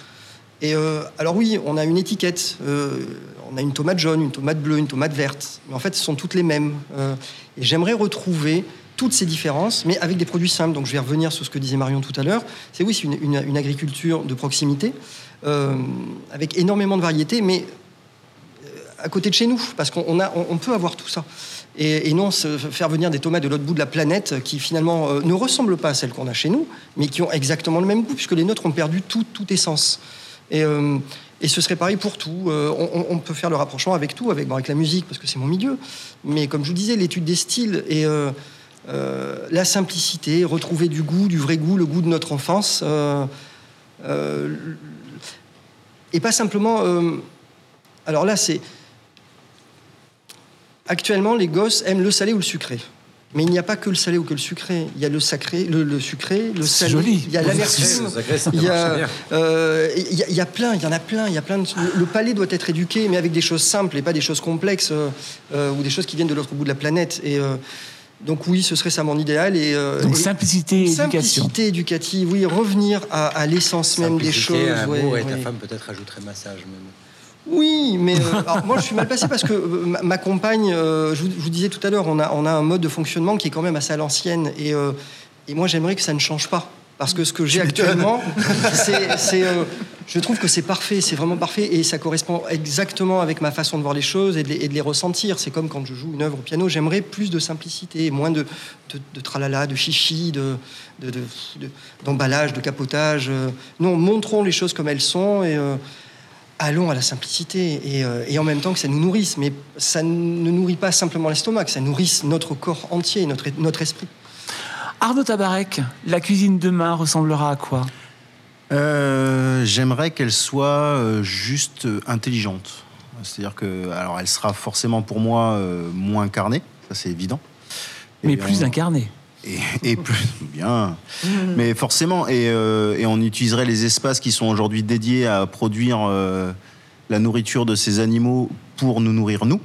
Et euh, alors oui, on a une étiquette. Euh, on a une tomate jaune, une tomate bleue, une tomate verte. Mais en fait, ce sont toutes les mêmes. Euh, et j'aimerais retrouver toutes ces différences, mais avec des produits simples. Donc je vais revenir sur ce que disait Marion tout à l'heure. C'est oui, c'est une, agriculture de proximité, avec énormément de variétés, mais à côté de chez nous, parce qu'on peut avoir tout ça. Et, non se faire venir des tomates de l'autre bout de la planète qui finalement ne ressemblent pas à celles qu'on a chez nous, mais qui ont exactement le même goût, puisque les nôtres ont perdu tout, tout essence. Et, euh, et, ce serait pareil pour tout. Euh, on, peut faire le rapprochement avec tout, avec, avec la musique, parce que c'est mon milieu. Mais comme je vous disais, l'étude des styles et euh, la simplicité, retrouver du goût, du vrai goût, le goût de notre enfance. et pas simplement. alors là, c'est. Actuellement, les gosses aiment le salé ou le sucré. Mais il n'y a pas que le salé ou que le sucré. Il y a le sacré, le, le sucré, le salé. Joli. Il y a l'amertume. Il, y a, euh, il, y a, il y a plein, il y en a plein, il y a plein. De, le palais doit être éduqué, mais avec des choses simples et pas des choses complexes euh, ou des choses qui viennent de l'autre bout de la planète. Et euh, donc oui, ce serait ça mon idéal. Et, donc et simplicité éducation. Simplicité éducative, oui, revenir à, à l'essence même des choses. Un ouais, mot, et ouais. ta femme peut-être ajouterait massage même. Oui, mais euh, (laughs) alors, moi je suis mal passé parce que euh, ma, ma, compagne, euh, je, vous, je, vous, disais tout à l'heure, on a, on a un mode de fonctionnement qui est quand même assez à l'ancienne et, et moi j'aimerais que ça ne change pas. Parce que ce que j'ai actuellement, (laughs) c'est, je trouve que c'est parfait, c'est vraiment parfait et ça correspond exactement avec ma façon de voir les choses et de les, et de les ressentir. C'est comme quand je joue une œuvre au piano, j'aimerais plus de simplicité, moins de, de, de tralala, de chichi, de, d'emballage, de, capotage. Non, montrons les choses comme elles sont et allons à la simplicité et, euh, et, en même temps que ça nous nourrisse. Mais ça ne nourrit pas simplement l'estomac, ça nourrisse notre corps entier, notre, notre esprit. Arnaud Tabarek, la cuisine demain ressemblera à quoi? Euh, J'aimerais qu'elle soit euh, juste intelligente. C'est-à-dire que, alors, elle sera forcément pour moi euh, moins incarnée, ça c'est évident. Mais plus on... incarnée. Et, bien, mais forcément, et, euh, et, on utiliserait les espaces qui sont aujourd'hui dédiés à produire euh, la nourriture de ces animaux pour nous nourrir nous.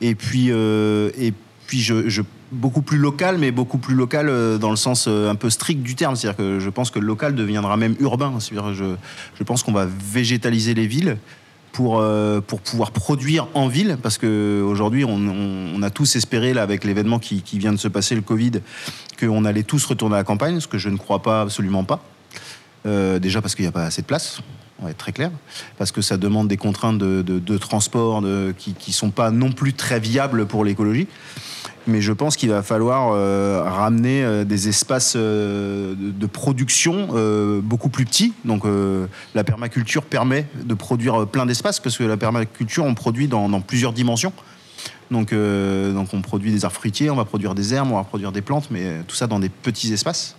Et puis, euh, et puis je, beaucoup plus local, mais beaucoup plus local dans le sens un peu strict du terme. C'est-à-dire que je pense que le local deviendra même urbain. C'est-à-dire je, je pense qu'on va végétaliser les villes pour, euh, pour pouvoir produire en ville, parce qu'aujourd'hui, on, a tous espéré, là, avec l'événement qui, vient de se passer, le Covid, qu'on allait tous retourner à la campagne, ce que je ne crois pas, absolument pas. Euh, déjà parce qu'il n'y a pas assez de place, on va être très clair, parce que ça demande des contraintes de, transport qui ne sont pas non plus très viables pour l'écologie mais je pense qu'il va falloir euh, ramener euh, des espaces euh, de, de, production beaucoup plus petits. Donc la permaculture permet de produire plein d'espaces parce que la permaculture on produit dans, dans plusieurs dimensions. Donc, donc on produit des arbres fruitiers, on va produire des herbes, on va produire des plantes, mais tout ça dans des petits espaces.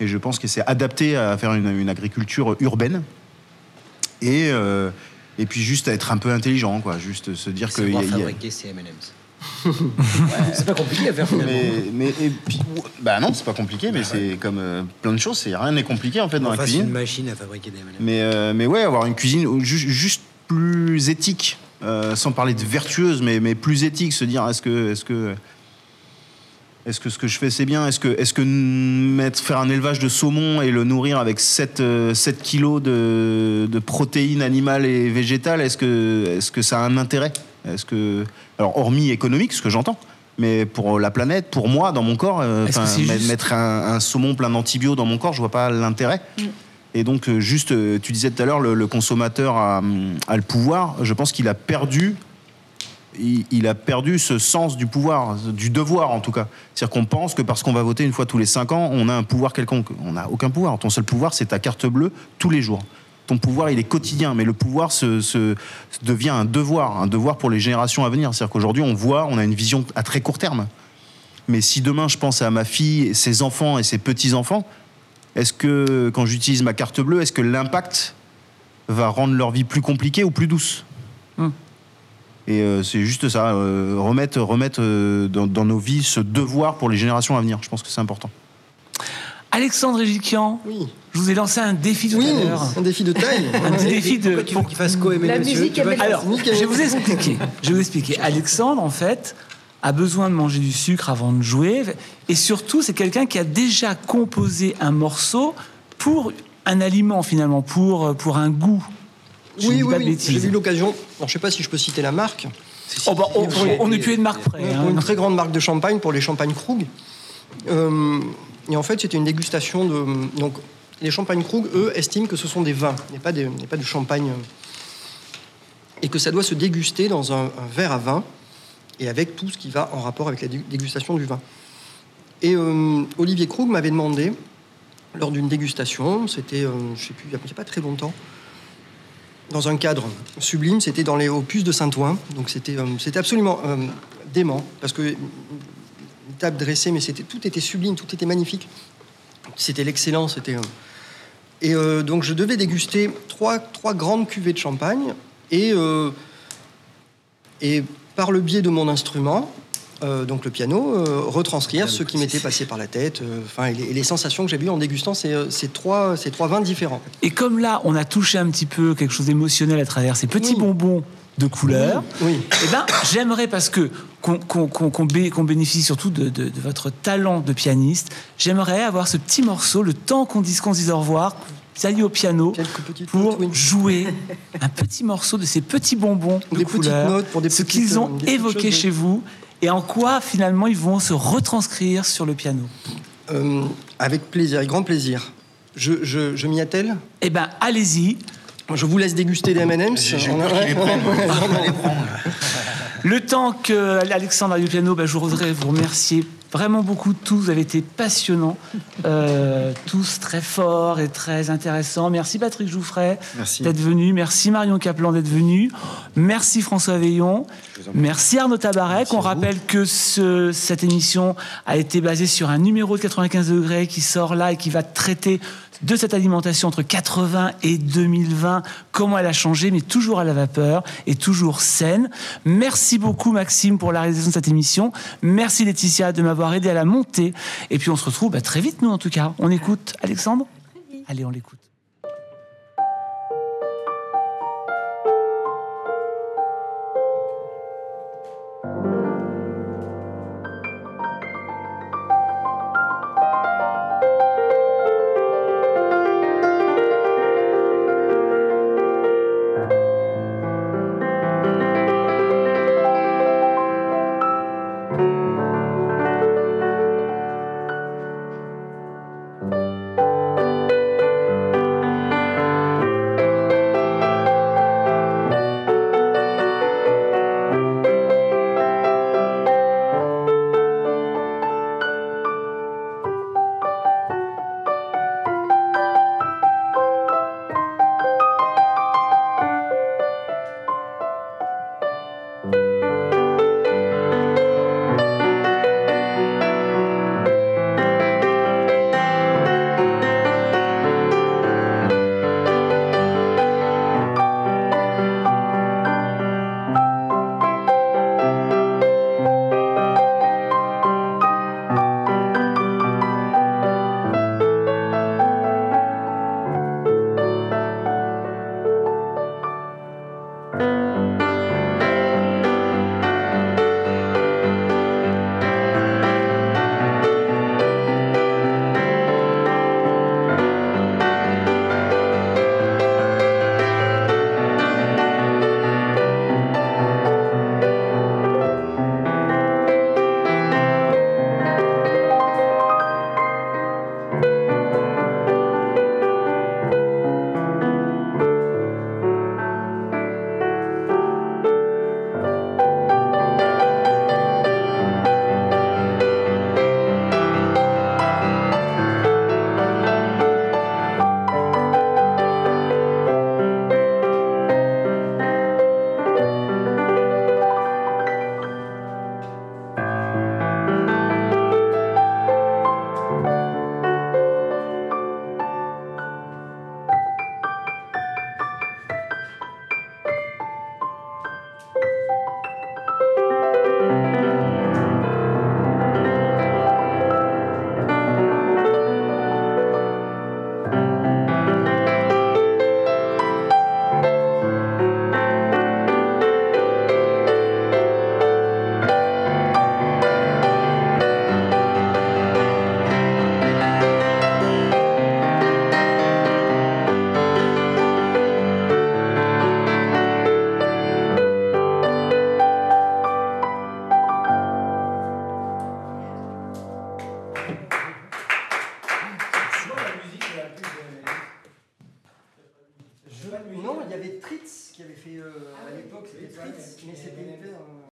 Et je pense que c'est adapté à faire une, une, agriculture urbaine. Et, et puis juste à être un peu intelligent, quoi. Juste se dire que... Savoir y a, fabriquer ses M&M's ouais. C'est pas compliqué à faire finalement. Mais, mais et puis, bah non, c'est pas compliqué, mais c'est ouais. comme euh, plein de choses. C'est rien n'est compliqué en fait dans la cuisine. une machine à fabriquer des M&M's. Mais euh, mais ouais, avoir une cuisine juste, juste plus éthique, euh, sans parler de vertueuse, mais mais plus éthique, se dire est-ce que est-ce que est-ce que ce que je fais c'est bien? Est-ce que, est que mettre, faire un élevage de saumon et le nourrir avec 7, 7 kilos de, de, protéines animales et végétales, est-ce que, est que ça a un intérêt? Est-ce que alors hormis économique, ce que j'entends, mais pour la planète, pour moi, dans mon corps, euh, juste... mettre un, un, saumon plein d'antibiotiques dans mon corps, je vois pas l'intérêt. Mm. Et donc, euh, juste, tu disais tout à l'heure, le, le, consommateur a, a, le pouvoir. Je pense qu'il a perdu. Il, il, a perdu ce sens du pouvoir, du devoir en tout cas. C'est-à-dire qu'on pense que parce qu'on va voter une fois tous les cinq ans, on a un pouvoir quelconque. On n'a aucun pouvoir. Ton seul pouvoir, c'est ta carte bleue tous les jours ton pouvoir il est quotidien, mais le pouvoir se, devient un devoir, un devoir pour les générations à venir. C'est-à-dire qu'aujourd'hui on voit, on a une vision à très court terme. Mais si demain je pense à ma fille, ses enfants et ses petits-enfants, est-ce que quand j'utilise ma carte bleue, est-ce que l'impact va rendre leur vie plus compliquée ou plus douce? Hmm. Et euh, c'est juste ça, euh, remettre, remettre euh, dans, dans nos vies ce devoir pour les générations à venir. Je pense que c'est important. Alexandre Egikian, Oui, je vous ai lancé un défi tout oui à l'heure. un défi de taille. (laughs) Un petit défi de. Veux qu'il fasse co-aimer La monsieur musique est Alors, je vais vous expliquer. Je vais vous expliquer. (laughs) Alexandre, en fait, a besoin de manger du sucre avant de jouer. Et surtout, c'est quelqu'un qui a déjà composé un morceau pour un aliment, finalement, pour, pour un goût. Je Oui, oui, de oui. J'ai eu l'occasion. Je ne sais pas si je peux citer la marque. Oh, bah, on- on n'est plus une marque près. pour hein. une très grande marque de champagne, pour les champagnes Krug. Euh, et en fait, c'était une dégustation de. Donc, les champagnes Krug, eux, estiment que ce sont des vins, et pas, des, pas du champagne. Et que ça doit se déguster dans un, verre à vin, et avec tout ce qui va en rapport avec la dé- dégustation du vin. Et euh, Olivier Krug m'avait demandé, lors d'une dégustation, c'était, euh, je sais plus, il n'y a- pas très longtemps, dans un cadre sublime, c'était dans les opus de Saint-Ouen. Donc c'était euh, c'était absolument dément, parce que une table dressée, mais c'était tout était sublime, tout était magnifique. C'était l'excellence. C'était euh, et euh, donc je devais déguster trois, trois grandes cuvées de champagne et euh, et par le biais de mon instrument. euh, donc le piano, euh, retranscrire ce qui m'était passé par la tête, euh, enfin et les, et les sensations que j'ai eues en dégustant ces, ces trois, ces trois vins différents. Et comme là, on a touché un petit peu quelque chose d'émotionnel à travers ces petits Oui. bonbons de couleur, Oui. eh ben, j'aimerais, parce que qu'on qu'on bénéficie surtout de, de- de votre talent de pianiste, j'aimerais avoir ce petit morceau, le temps qu'on dise qu'on se dise au revoir, alliez au piano pour notes, oui. jouer un petit morceau de ces petits bonbons de Des petites couleur, notes pour des ce qu'ils euh, ont évoqué chez vous, et en quoi finalement ils vont se retranscrire sur le piano. Euh, avec plaisir, avec grand plaisir. Je, je, je m'y attelle? Eh ben, allez-y. Je vous laisse déguster des M&M's. A- (laughs) ouais, Le temps que Alexandre aille au piano, ben, je voudrais vous remercier vraiment beaucoup tous. Vous avez été passionnants, euh, tous très forts et très intéressants. Merci Patrick Jouffret Merci. d'être venu. Merci Marion Caplan d'être venu. Merci François Veillon. Merci Arnaud Tabarek. On rappelle que ce- cette émission a été basée sur un numéro de 95 degrés qui sort là et qui va traiter de cette alimentation entre 80 et 2020, comment elle a changé, mais toujours à la vapeur et toujours saine. Merci beaucoup Maxime pour la réalisation de cette émission. Merci Laetitia de m'avoir aidé à la monter. Et puis on se retrouve bah, très vite, nous en tout cas. On écoute Alexandre? Allez, on l'écoute.